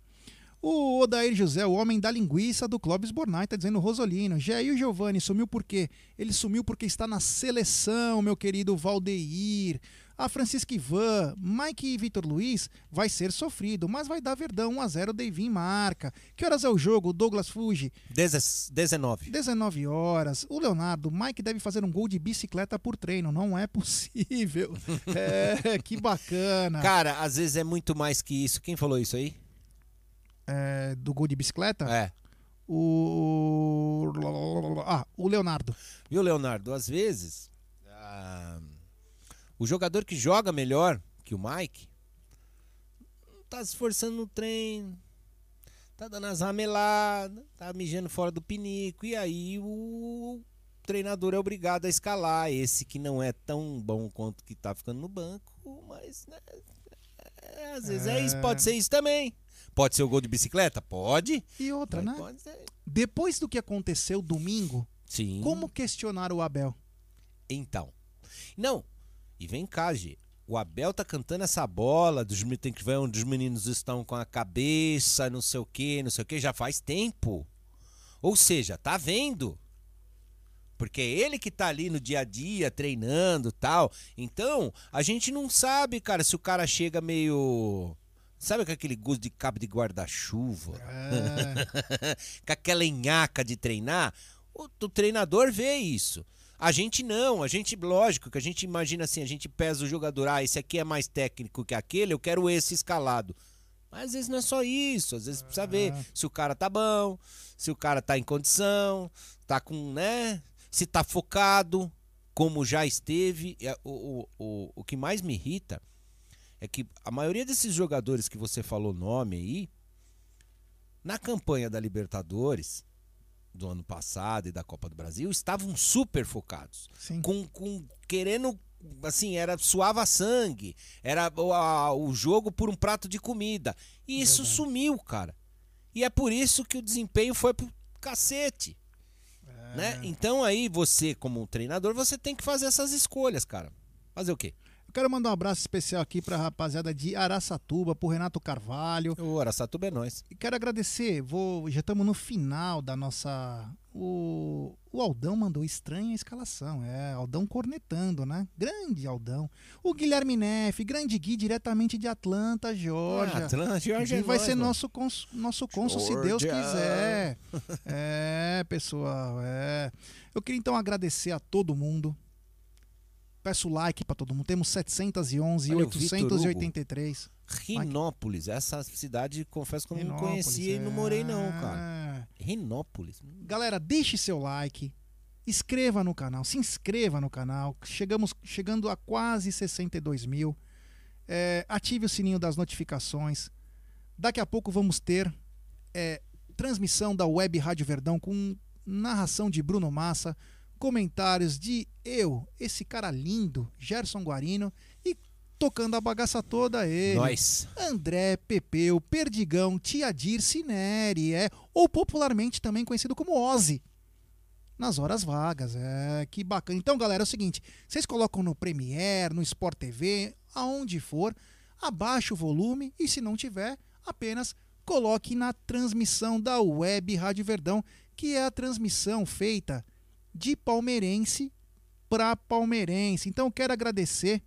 O Odair José, o homem da linguiça do Clóvis Bornai, tá dizendo Rosolino. Jair Giovanni sumiu por quê? Ele sumiu porque está na seleção, meu querido Valdeir. A Francisca Ivan, Mike e Vitor Luiz vai ser sofrido, mas vai dar Verdão 1x0, Deivin marca. Que horas é o jogo? Douglas Fuji, Deze- 19. 19 horas. O Leonardo, Mike deve fazer um gol de bicicleta por treino. Não é possível. É, que bacana. Cara, às vezes é muito mais que isso. Quem falou isso aí? É, do gol de bicicleta? É. O. Ah, o Leonardo. Viu, Leonardo? Às vezes, ah, o jogador que joga melhor que o Mike tá se esforçando no treino, tá dando as rameladas, tá mijando fora do pinico, e aí o treinador é obrigado a escalar esse que não é tão bom quanto que tá ficando no banco, mas né, é, às vezes é. isso, pode ser isso também. Pode ser o gol de bicicleta? Pode. E outra, mas né? Pode ser. Depois do que aconteceu domingo, Sim. como questionar o Abel? Então. Não. E vem cá, G. O Abel tá cantando essa bola dos tem que ver onde os meninos estão com a cabeça, não sei o que, não sei o que, já faz tempo. Ou seja, tá vendo. Porque é ele que tá ali no dia a dia, treinando tal. Então, a gente não sabe, cara, se o cara chega meio. Sabe com aquele gosto de cabo de guarda-chuva? É, com aquela enhaca de treinar, o, o treinador vê isso. A gente não, a gente, lógico, que a gente imagina assim, a gente pesa o jogador, ah, esse aqui é mais técnico que aquele, eu quero esse escalado. Mas às vezes não é só isso, às vezes precisa ver se o cara tá bom, se o cara tá em condição, tá com, né, se tá focado, como já esteve. É, O, o, o, o que mais me irrita é que a maioria desses jogadores que você falou nome aí, na campanha da Libertadores do ano passado e da Copa do Brasil, estavam super focados. sim. Com, com querendo, assim, era suava sangue, era o, a- o jogo por um prato de comida. E isso Verdade. sumiu, cara. E é por isso que o desempenho foi pro cacete. É. Né? Então aí você, como treinador, você tem que fazer essas escolhas, cara. Fazer o quê? Eu quero mandar um abraço especial aqui pra rapaziada de Araçatuba, pro Renato Carvalho. O Araçatuba é nós. E quero agradecer, vou, já estamos no final da nossa. O, o Aldão mandou estranha a escalação, é, Aldão cornetando, né? Grande Aldão. O Guilherme Neff, grande Gui, diretamente de Atlanta, Geórgia. Ah, Atlanta, Geórgia Gui é vai nós, ser mano. nosso, cons, nosso cônsul, se Deus quiser. É, pessoal, é. Eu queria então agradecer a todo mundo. Peço like pra todo mundo. Temos 711 e Olha, o Vitor Hugo. 883. Rinópolis, essa cidade, confesso que eu não conhecia e não morei não, cara. é. Rinópolis. Galera, deixe seu like, inscreva no canal, se inscreva no canal. Chegamos chegando a quase 62 mil. É, ative o sininho das notificações. Daqui a pouco vamos ter é, transmissão da Web Rádio Verdão com narração de Bruno Massa, comentários de eu, esse cara lindo, Gerson Guarino, e tocando a bagaça toda ele. Nós. André Pepeu, Perdigão, Tia Dirce Neri, é, ou popularmente também conhecido como Ozzy. Nas horas vagas, é, que bacana. Então, galera, é o seguinte, vocês colocam no Premiere, no Sport TV, aonde for, abaixa o volume e se não tiver, apenas coloque na transmissão da Web Rádio Verdão, que é a transmissão feita de palmeirense para palmeirense. Então, eu quero agradecer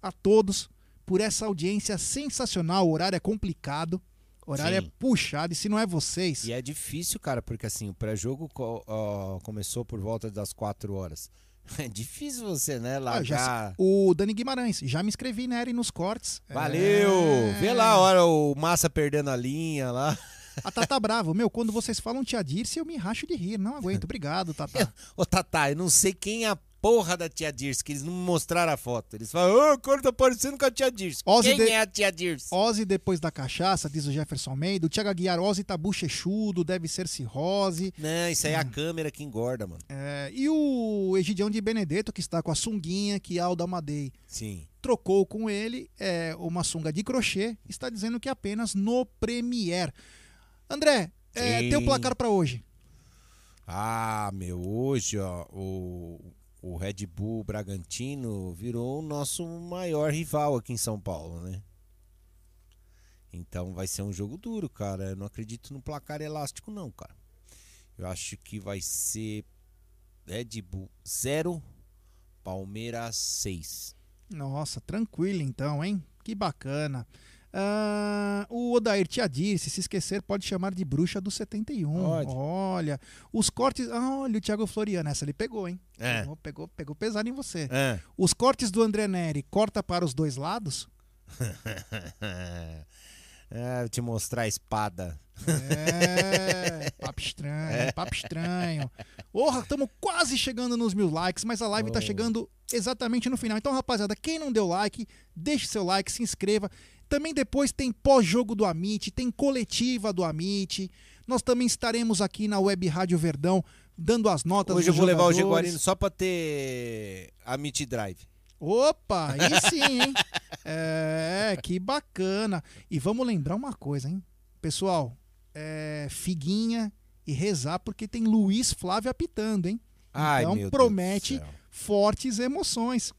a todos por essa audiência sensacional. O horário é complicado, o horário Sim. é puxado, e se não é vocês. E é difícil, cara, porque assim, o pré-jogo ó, começou por volta das 4 horas. É difícil você, né, Ah, já largar. se- o Dani Guimarães, já me inscrevi na e nos cortes. Valeu! É. Vê lá a hora o Massa perdendo a linha lá. A Tata Bravo, meu, quando vocês falam Tia Dirce, eu me racho de rir, não aguento. Obrigado, Tata. Ô, Tatá, eu não sei quem é a porra da tia Dirce, que eles não me mostraram a foto. Eles falam, ô, o cara tá parecendo com a tia Dirce. Ozzy Quem de- é a tia Dirce? Ozzy depois da cachaça, diz o Jefferson Almeida. O Thiago Aguiar, Ozzy tá bochechudo, deve ser cirrose. Não, isso Hum. aí é a câmera que engorda, mano. É, e o Egidião de Benedetto, que está com a sunguinha que Aldo Amadei Sim. trocou com ele, é uma sunga de crochê, está dizendo que apenas no Premiere. André, é, teu placar para hoje. Ah, meu, hoje, ó, o, o Red Bull Bragantino virou o nosso maior rival aqui em São Paulo, né? Então vai ser um jogo duro, cara. Eu não acredito no placar elástico, não, cara. Eu acho que vai ser Red Bull 0, Palmeiras 6. Nossa, tranquilo então, hein? Que bacana. Ah, o Odair Tia disse, se esquecer pode chamar de bruxa do 71. Pode. Olha, os cortes... Olha o Thiago Floriano, essa ele pegou, hein? É. Pegou, pegou, pegou pesado em você. É. Os cortes do André Neri corta para os dois lados? é, vou te mostrar a espada. É, papo estranho, papo estranho. Porra, estamos quase chegando nos mil likes, mas a live tá Oh. chegando exatamente no final. Então, rapaziada, quem não deu like, deixe seu like, se inscreva. Também depois tem pós-jogo do Amit, tem coletiva do Amit. Nós também estaremos aqui na Web Rádio Verdão dando as notas Hoje eu vou levar o jogadores. Jaguarino só pra ter a Meet Drive. Opa, aí sim, hein? É, que bacana. E vamos lembrar uma coisa, hein? Pessoal, é, figuinha e rezar porque tem Luiz Flávio apitando, hein? Ai, então promete fortes emoções.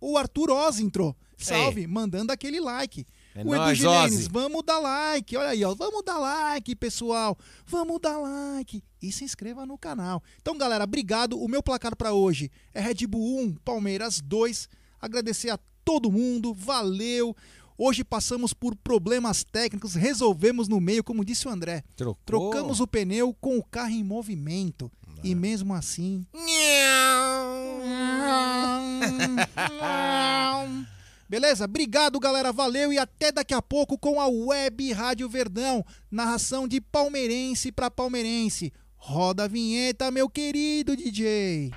O Arthur Oz entrou. Salve, mandando aquele like. É o Edu nóis, Gilenes, Ozzy. vamos dar like. Olha aí, ó. Vamos dar like, pessoal. Vamos dar like. E se inscreva no canal. Então, galera, obrigado. O meu placar pra hoje é Red Bull 1, Palmeiras 2. Agradecer a todo mundo. Valeu. Hoje passamos por problemas técnicos, resolvemos no meio, como disse o André. Trocou. Trocamos o pneu com o carro em movimento. E mesmo assim. Beleza? Obrigado, galera. Valeu e até daqui a pouco com a Web Rádio Verdão. Narração de palmeirense para palmeirense. Roda a vinheta, meu querido DJ.